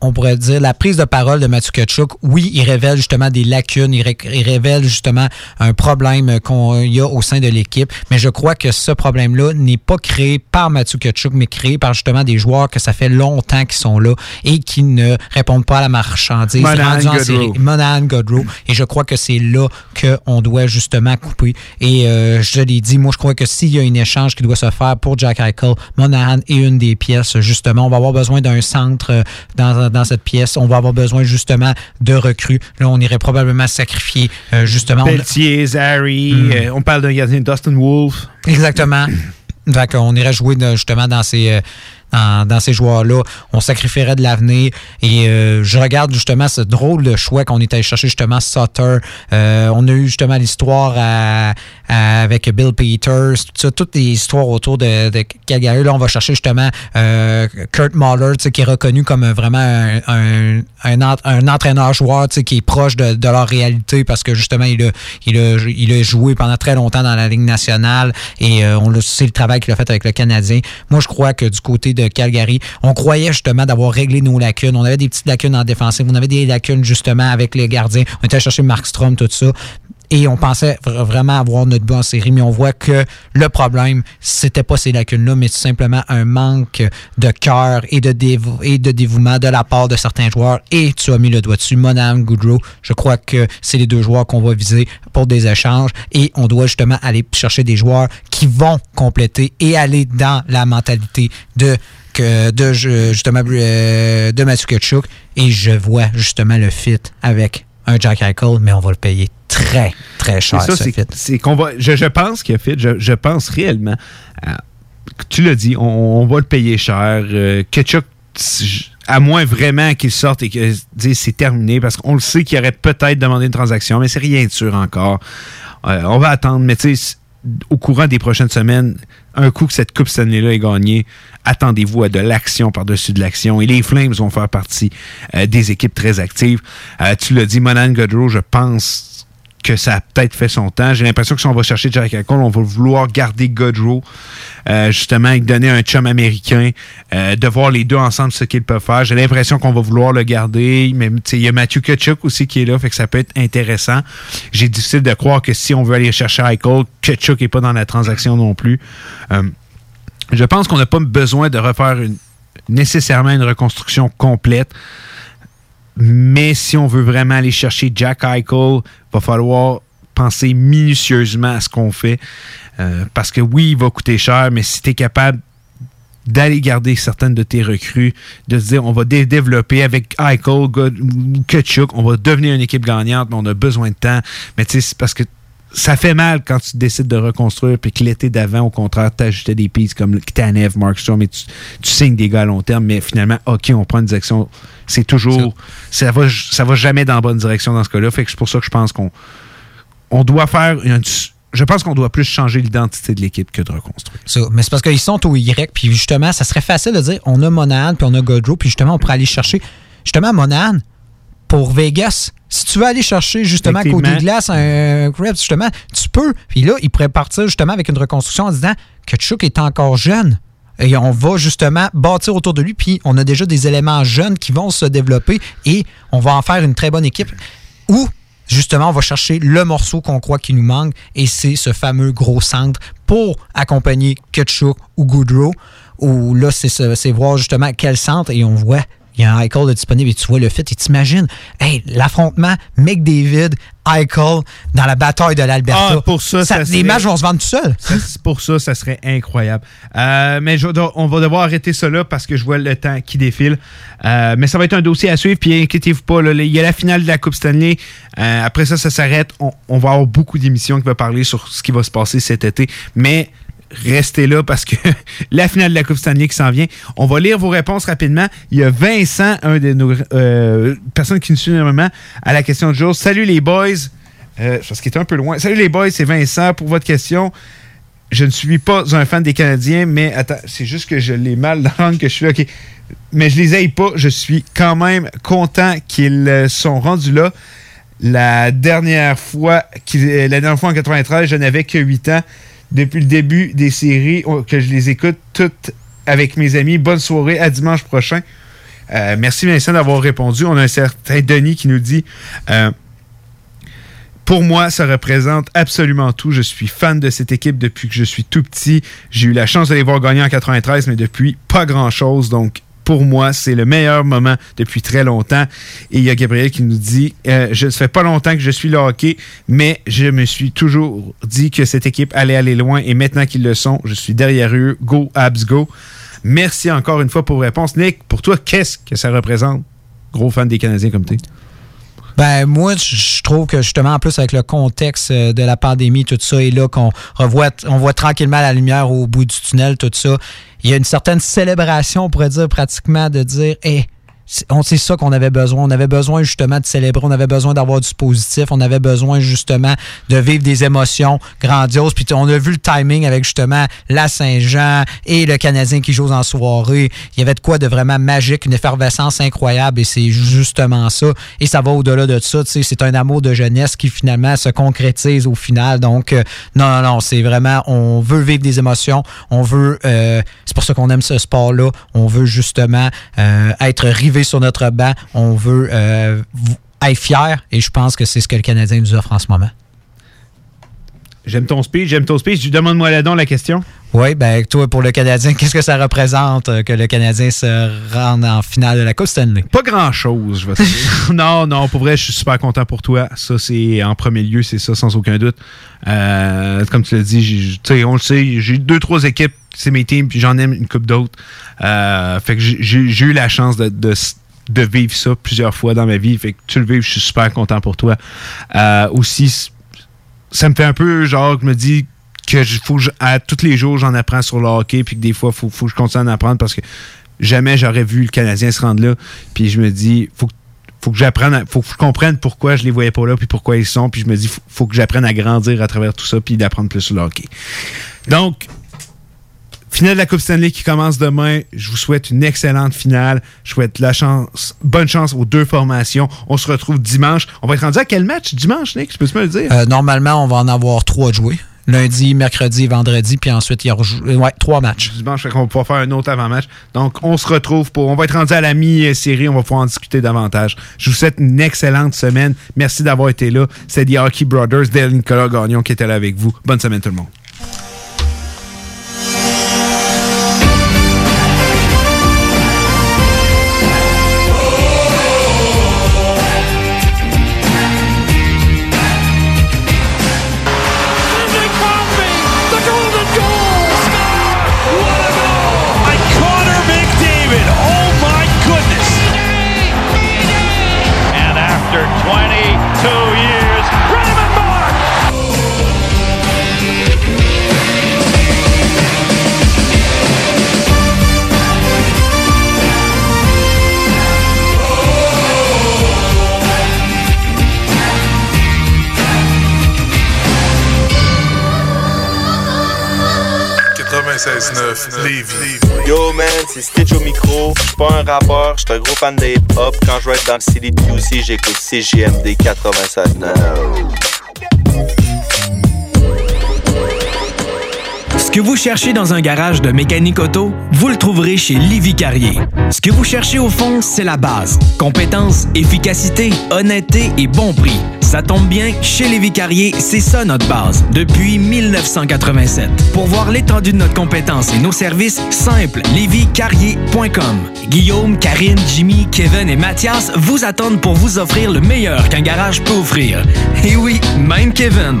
on pourrait dire, la prise de parole de Mathieu Kachuk, oui, il révèle justement des lacunes, il, ré- il révèle justement un problème qu'on y a au sein de l'équipe, mais je crois que ce problème-là n'est pas créé par Mathieu Kachuk, mais créé par justement des joueurs que ça fait longtemps qu'ils sont là et qui ne répondent pas à la marchandise. Monahan, série. Monahan Godrow. Et je crois que c'est là qu'on doit justement couper. Et euh, je l'ai dit, moi, je crois que s'il y a un échange qui doit se faire pour Jack Eichel, Monahan est une des pièces, justement. On va avoir besoin d'un centre euh, dans, dans cette pièce. On va avoir besoin, justement, de recrues. Là, on irait probablement sacrifier, euh, justement... on- Pelletier, Zary, Hmm. euh, on parle d'un gardien Dustin Wolf. Exactement. Fait qu'on irait jouer de- justement dans ces, euh, dans, dans ces joueurs-là. On sacrifierait de l'avenir. Et euh, je regarde justement ce drôle de choix qu'on est allé chercher justement Sutter. Euh, on a eu justement l'histoire à- avec Bill Peters, tout ça, toutes les histoires autour de, Calgary. Là, on va chercher justement euh, Kurt sais, qui est reconnu comme vraiment un, un, un, un entraîneur-joueur qui est proche de, de leur réalité parce que justement, il a, il, a, il a joué pendant très longtemps dans la Ligue nationale et euh, on le sait le travail qu'il a fait avec le Canadien. Moi, je crois que du côté de Calgary, on croyait justement d'avoir réglé nos lacunes. On avait des petites lacunes en défensive, on avait des lacunes justement avec les gardiens. On était chercher Markstrom, tout ça. Et on pensait vra- vraiment avoir notre but série, mais on voit que le problème, c'était pas ces lacunes-là, mais tout simplement un manque de cœur et de, dévouement de la part de certains joueurs. Et tu as mis le doigt dessus, Monahan Goodrow. Je crois que c'est les deux joueurs qu'on va viser pour des échanges et on doit justement aller chercher des joueurs qui vont compléter et aller dans la mentalité de que de ju- justement euh, de Matthew Kachuk et je vois justement le fit avec un Jack Eichel, mais on va le payer très, très cher. Ça, ce fit. qu'on va. Je, je pense qu'il a fait. Je, je pense réellement. euh, tu l'as dit, on, on va le payer cher. Euh, Ketchup, à moins vraiment qu'il sorte et que dise c'est terminé, parce qu'on le sait qu'il aurait peut-être demandé une transaction, mais c'est rien de sûr encore. Euh, on va attendre, mais tu sais, au courant des prochaines semaines, un coup que cette Coupe Stanley-là est gagnée, attendez-vous à de l'action par-dessus de l'action. Et les Flames vont faire partie euh, des équipes très actives. Euh, tu l'as dit, Monan Godrow, je pense que ça a peut-être fait son temps. J'ai l'impression que si on va chercher Jack Eichel, on va vouloir garder Godrow, euh, justement, et donner un chum américain, euh, de voir les deux ensemble ce qu'ils peuvent faire. J'ai l'impression qu'on va vouloir le garder. Il y a Matthew Kachuk aussi qui est là, fait que ça peut être intéressant. J'ai difficile de croire que si on veut aller chercher Eichel, Kachuk n'est pas dans la transaction non plus. Euh, je pense qu'on n'a pas besoin de refaire nécessairement une reconstruction complète. Mais si on veut vraiment aller chercher Jack Eichel, va falloir penser minutieusement à ce qu'on fait. Euh, parce que oui, il va coûter cher, mais si tu es capable d'aller garder certaines de tes recrues, de se dire on va dé- développer avec Eichel, Kachuk, on va devenir une équipe gagnante, mais on a besoin de temps. Mais tu sais, c'est parce que ça fait mal quand tu décides de reconstruire, puis que l'été d'avant, au contraire, tu ajoutais des pistes comme Tanev, Markstrom, et tu, tu signes des gars à long terme, mais finalement, OK, on prend une direction. C'est toujours. Ça va, ça va jamais dans la bonne direction dans ce cas-là. Fait que c'est pour ça que je pense qu'on on doit faire. une- je pense qu'on doit plus changer l'identité de l'équipe que de reconstruire. Ça, mais c'est parce qu'ils sont au Y, puis justement, ça serait facile de dire on a Monahan, puis on a Godrow, puis justement, on pourrait aller chercher justement Monahan pour Vegas. Si tu veux aller chercher justement côté glace un Krebs, justement, tu peux. Puis là, il pourrait partir justement avec une reconstruction en disant que Chuck est encore jeune. Et on va justement bâtir autour de lui, puis on a déjà des éléments jeunes qui vont se développer et on va en faire une très bonne équipe. Ou justement, on va chercher le morceau qu'on croit qui nous manque et c'est ce fameux gros centre pour accompagner Kutchuk ou Goodrow. Où là, c'est ce- c'est voir justement quel centre et on voit. Il y a un Eichel de disponible et tu vois le fit et t'imagines, hey, l'affrontement McDavid, Eichel dans la bataille de l'Alberta. Ah, pour ça, ça les serait- matchs vont se vendre tout seuls. Pour ça, ça serait incroyable. Euh, mais je on va devoir arrêter ça là parce que je vois le temps qui défile. Euh, mais ça va être un dossier à suivre. Puis inquiétez-vous pas, là, il y a la finale de la Coupe Stanley. Euh, après ça, ça s'arrête. On, on va avoir beaucoup d'émissions qui vont parler sur ce qui va se passer cet été. Mais restez là parce que la finale de la Coupe Stanley qui s'en vient. On va lire vos réponses rapidement. Il y a Vincent, un de nos euh, personnes qui nous suit énormément, à la question du jour. Salut les boys. Euh, parce qu'il est un peu loin. Salut les boys, c'est Vincent pour votre question. Je ne suis pas un fan des Canadiens, mais attends, c'est juste que je l'ai mal dans que je suis là. Mais je les aille pas. Je suis quand même content qu'ils euh, sont rendus là. La dernière fois, la dernière fois en 93, je n'avais que 8 ans. Depuis le début des séries, que je les écoute toutes avec mes amis. Bonne soirée, à dimanche prochain. Euh, merci Vincent d'avoir répondu. On a un certain Denis qui nous dit euh, pour moi, ça représente absolument tout. Je suis fan de cette équipe depuis que je suis tout petit. J'ai eu la chance de les voir gagner en 93, mais depuis, pas grand-chose. Donc, pour moi, c'est le meilleur moment depuis très longtemps. Et il y a Gabriel qui nous dit euh, Je ne fait pas longtemps que je suis le hockey, mais je me suis toujours dit que cette équipe allait aller loin. Et maintenant qu'ils le sont, je suis derrière eux. Go, Abs, go. Merci encore une fois pour vos réponses. Nick, pour toi, qu'est-ce que ça représente? Gros fan des Canadiens comme tu Ben moi, je trouve que justement, en plus avec le contexte euh, de la pandémie, tout ça, et là qu'on revoit, on voit tranquillement la lumière au bout du tunnel, tout ça, il y a une certaine célébration, on pourrait dire pratiquement, de dire, hé, on c'est ça qu'on avait besoin. On avait besoin justement de célébrer, on avait besoin d'avoir du positif, on avait besoin justement de vivre des émotions grandioses. Puis on a vu le timing avec justement la Saint-Jean et le Canadien qui joue en soirée. Il y avait de quoi de vraiment magique, une effervescence incroyable et c'est justement ça. Et ça va au-delà de ça. C'est un amour de jeunesse qui finalement se concrétise au final. Donc, euh, non, non, non, c'est vraiment, on veut vivre des émotions. On veut, euh, c'est pour ça qu'on aime ce sport-là. On veut justement euh, être rivé sur notre banc. On veut euh, être fier et je pense que c'est ce que le Canadien nous offre en ce moment. J'aime ton speech, j'aime ton speech. Demande-moi là-dedans la question. Oui, ben toi, pour le Canadien, qu'est-ce que ça représente euh, que le Canadien se rende en finale de la Coupe Stanley? Pas grand-chose, je vais te dire. non, non, pour vrai, je suis super content pour toi. Ça, c'est en premier lieu, c'est ça, sans aucun doute. Euh, comme tu l'as dit, j'ai- tu sais, on le sait, j'ai deux, trois équipes, c'est mes teams, puis j'en aime une coupe d'autres. Euh, fait que j'ai- eu la chance de, vivre ça plusieurs fois dans ma vie. Fait que tu le vives, je suis super content pour toi. Euh, aussi, ça me fait un peu genre, je me dis que faut à tous les jours, j'en apprends sur le hockey, puis que des fois, faut, faut que je continue à en apprendre parce que jamais j'aurais vu le Canadien se rendre là. Puis je me dis, faut que faut que j'apprenne, faut que je comprenne pourquoi je les voyais pas là, puis pourquoi ils sont. Puis je me dis, faut, faut que j'apprenne à grandir à travers tout ça, puis d'apprendre plus sur le hockey. Donc, Finale de la Coupe Stanley qui commence demain. Je vous souhaite une excellente finale. Je souhaite la chance, bonne chance aux deux formations. On se retrouve dimanche. On va être rendu à quel match dimanche, Nick? Peux-tu me le dire? Euh, normalement, on va en avoir trois de joués. Lundi, mercredi, vendredi, puis ensuite, il y aura ouais, trois matchs. Dimanche, on va pouvoir faire un autre avant-match. Donc, on se retrouve pour. On va être rendu à la mi-série. On va pouvoir en discuter davantage. Je vous souhaite une excellente semaine. Merci d'avoir été là. C'est The Hockey Brothers, Dale Nicolas Gagnon qui était là avec vous. Bonne semaine, tout le monde. Yo man, c'est Stitch au micro. Je suis pas un rappeur, je suis un gros fan de hip-hop. Quand je vais être dans le de QC, j'écoute CGMD 96.9. Que vous cherchez dans un garage de mécanique auto, vous le trouverez chez Livy Carrier. Ce que vous cherchez au fond, c'est la base. Compétence, efficacité, honnêteté et bon prix. Ça tombe bien, chez Lévi Carrier, c'est ça notre base, depuis 1987. Pour voir l'étendue de notre compétence et nos services, simple, lévicarrier.com. Guillaume, Karine, Jimmy, Kevin et Mathias vous attendent pour vous offrir le meilleur qu'un garage peut offrir. Et oui, même Kevin.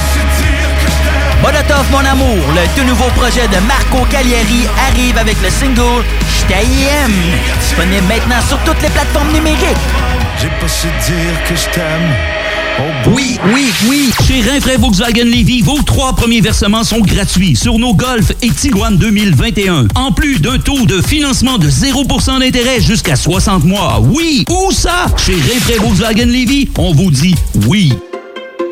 Molotov mon amour, le tout nouveau projet de Marco Cagliari arrive avec le single J't'aime. Disponible maintenant sur toutes les plateformes numériques. J'ai pas su dire que je t'aime. Oui, oui, oui. Chez Rinfraie Volkswagen Levy, vos trois premiers versements sont gratuits sur nos Golf et Tiguan 2021. En plus d'un taux de financement de 0% d'intérêt jusqu'à 60 mois. Oui, où ça? Chez Rinfraie Volkswagen Levy, on vous dit oui.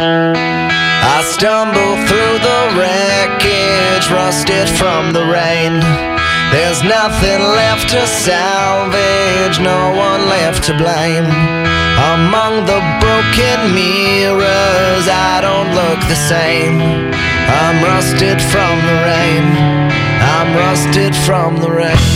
I stumble through the wreckage, rusted from the rain. There's nothing left to salvage, no one left to blame. Among the broken mirrors, I don't look the same. I'm rusted from the rain. I'm rusted from the rain.